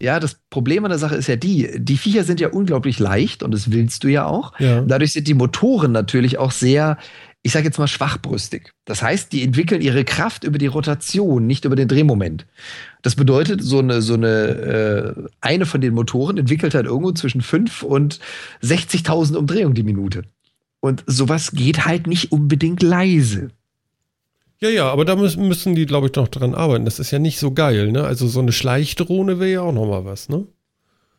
Ja, das Problem an der Sache ist ja die, die Viecher sind ja unglaublich leicht und das willst du ja auch. Ja. Dadurch sind die Motoren natürlich auch sehr, ich sage jetzt mal schwachbrüstig. Das heißt, die entwickeln ihre Kraft über die Rotation, nicht über den Drehmoment. Das bedeutet, so eine, so eine, äh, eine von den Motoren entwickelt halt irgendwo zwischen 5 und 60.000 Umdrehungen die Minute. Und sowas geht halt nicht unbedingt leise. Ja, ja, aber da müssen, müssen die, glaube ich, noch dran arbeiten. Das ist ja nicht so geil, ne? Also so eine Schleichdrohne wäre ja auch noch mal was, ne?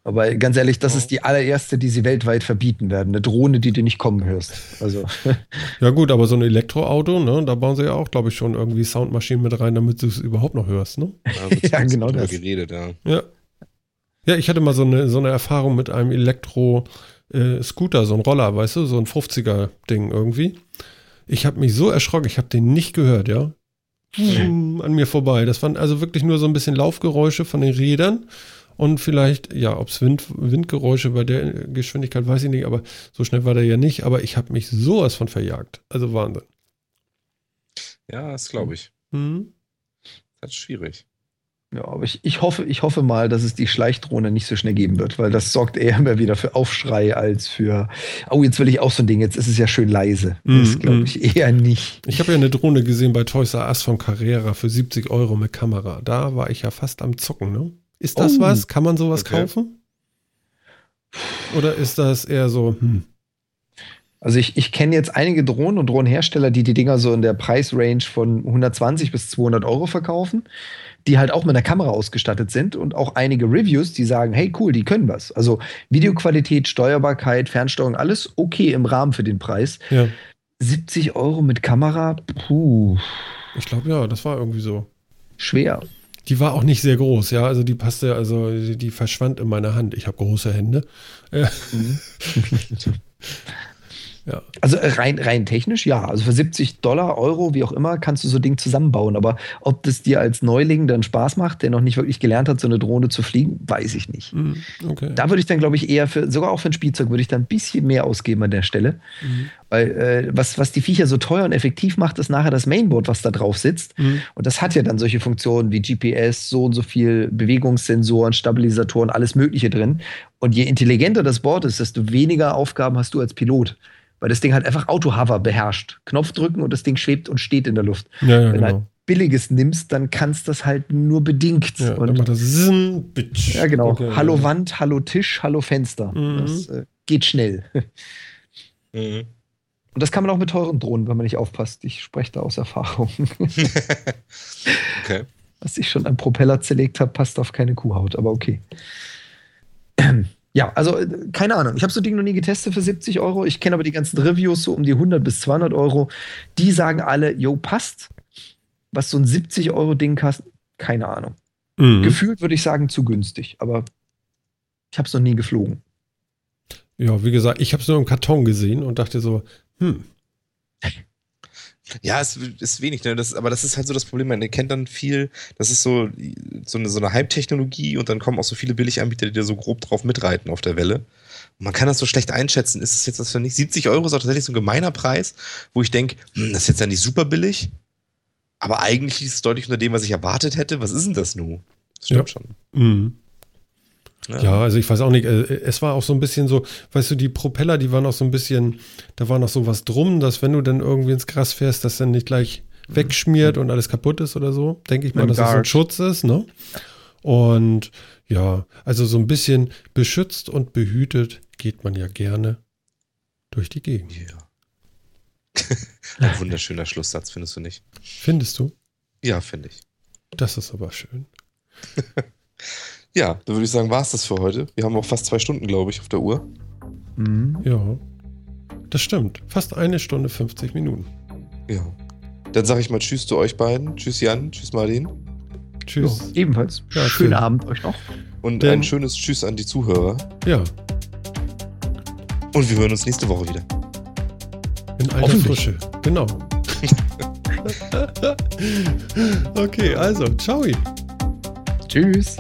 Aber ganz ehrlich, das ist die allererste, die sie weltweit verbieten werden. Eine Drohne, die du nicht kommen hörst. Also. ja, gut, aber so ein Elektroauto, ne? Da bauen sie ja auch, glaube ich, schon irgendwie Soundmaschinen mit rein, damit du es überhaupt noch hörst, ne? Ja, ja genau das. Geredet, ja. ja. Ja, ich hatte mal so eine, so eine Erfahrung mit einem Elektro-Scooter, äh, so ein Roller, weißt du, so ein 50er-Ding irgendwie. Ich habe mich so erschrocken, ich habe den nicht gehört, ja. Hm, an mir vorbei. Das waren also wirklich nur so ein bisschen Laufgeräusche von den Rädern und vielleicht, ja, ob es Wind, Windgeräusche bei der Geschwindigkeit, weiß ich nicht, aber so schnell war der ja nicht. Aber ich habe mich sowas von verjagt. Also Wahnsinn. Ja, das glaube ich. Mhm. Das ist schwierig. Ja, aber ich, ich, hoffe, ich hoffe mal, dass es die Schleichdrohne nicht so schnell geben wird, weil das sorgt eher immer wieder für Aufschrei als für, oh, jetzt will ich auch so ein Ding, jetzt ist es ja schön leise. Mm, das glaube ich mm. eher nicht. Ich habe ja eine Drohne gesehen bei Toys R Us von Carrera für 70 Euro mit Kamera. Da war ich ja fast am Zucken, ne? Ist das oh, was? Kann man sowas okay. kaufen? Oder ist das eher so, hm? Also ich, ich kenne jetzt einige Drohnen und Drohnenhersteller, die die Dinger so in der Preisrange von 120 bis 200 Euro verkaufen die halt auch mit einer Kamera ausgestattet sind und auch einige Reviews, die sagen, hey cool, die können was. Also Videoqualität, Steuerbarkeit, Fernsteuerung, alles okay im Rahmen für den Preis. Ja. 70 Euro mit Kamera, puh. Ich glaube ja, das war irgendwie so. Schwer. Die war auch nicht sehr groß, ja. Also die passte, also die verschwand in meiner Hand. Ich habe große Hände. Mhm. Ja. Also äh, rein, rein technisch, ja. Also für 70 Dollar, Euro, wie auch immer, kannst du so ein Ding zusammenbauen. Aber ob das dir als Neuling dann Spaß macht, der noch nicht wirklich gelernt hat, so eine Drohne zu fliegen, weiß ich nicht. Mhm, okay. Da würde ich dann, glaube ich, eher für, sogar auch für ein Spielzeug, würde ich dann ein bisschen mehr ausgeben an der Stelle. Mhm. Weil äh, was, was die Viecher so teuer und effektiv macht, ist nachher das Mainboard, was da drauf sitzt. Mhm. Und das hat ja dann solche Funktionen wie GPS, so und so viel Bewegungssensoren, Stabilisatoren, alles Mögliche drin. Und je intelligenter das Board ist, desto weniger Aufgaben hast du als Pilot weil das Ding halt einfach Auto-Hover beherrscht. Knopf drücken und das Ding schwebt und steht in der Luft. Ja, ja, Wenn genau. du halt billiges nimmst, dann kannst du das halt nur bedingt. Ja, und dann macht das Zinn, Bitch. Ja, genau. Okay, hallo ja. Wand, hallo Tisch, hallo Fenster. Mhm. Das äh, geht schnell. Mhm. Und das kann man auch mit teuren Drohnen, wenn man nicht aufpasst. Ich spreche da aus Erfahrung. okay. Was ich schon an Propeller zerlegt habe, passt auf keine Kuhhaut, aber okay. Ja, also äh, keine Ahnung. Ich habe so Ding noch nie getestet für 70 Euro. Ich kenne aber die ganzen Reviews so um die 100 bis 200 Euro. Die sagen alle, jo, passt. Was so ein 70 Euro Ding kostet, keine Ahnung. Mhm. Gefühlt würde ich sagen, zu günstig. Aber ich habe es noch nie geflogen. Ja, wie gesagt, ich habe es nur im Karton gesehen und dachte so, hm. Ja, es ist wenig, ne? das, aber das ist halt so das Problem. Man erkennt dann viel, das ist so, so eine, so eine Hype-Technologie und dann kommen auch so viele Billiganbieter, die da so grob drauf mitreiten auf der Welle. Und man kann das so schlecht einschätzen. Ist es jetzt das für nicht? 70 Euro ist auch tatsächlich so ein gemeiner Preis, wo ich denke, hm, das ist jetzt ja nicht super billig, aber eigentlich ist es deutlich unter dem, was ich erwartet hätte. Was ist denn das nun? Das stimmt ja. schon. Mhm. Ja. ja. also ich weiß auch nicht, äh, es war auch so ein bisschen so, weißt du, die Propeller, die waren auch so ein bisschen, da war noch so was drum, dass wenn du dann irgendwie ins Gras fährst, das dann nicht gleich mhm. wegschmiert und alles kaputt ist oder so. Denke ich mal, dass das so ein Schutz ist, ne? Und ja, also so ein bisschen beschützt und behütet geht man ja gerne durch die Gegend. Ja. ein wunderschöner Schlusssatz, findest du nicht? Findest du? Ja, finde ich. Das ist aber schön. Ja, dann würde ich sagen, war es das für heute. Wir haben auch fast zwei Stunden, glaube ich, auf der Uhr. Mhm. Ja. Das stimmt. Fast eine Stunde 50 Minuten. Ja. Dann sage ich mal Tschüss zu euch beiden. Tschüss Jan, Tschüss Martin. Tschüss. Ja, ebenfalls. Ja, Schönen schön. Abend euch noch. Und Denn, ein schönes Tschüss an die Zuhörer. Ja. Und wir hören uns nächste Woche wieder. In alter Frische. Genau. okay, also, ciao. Tschüss.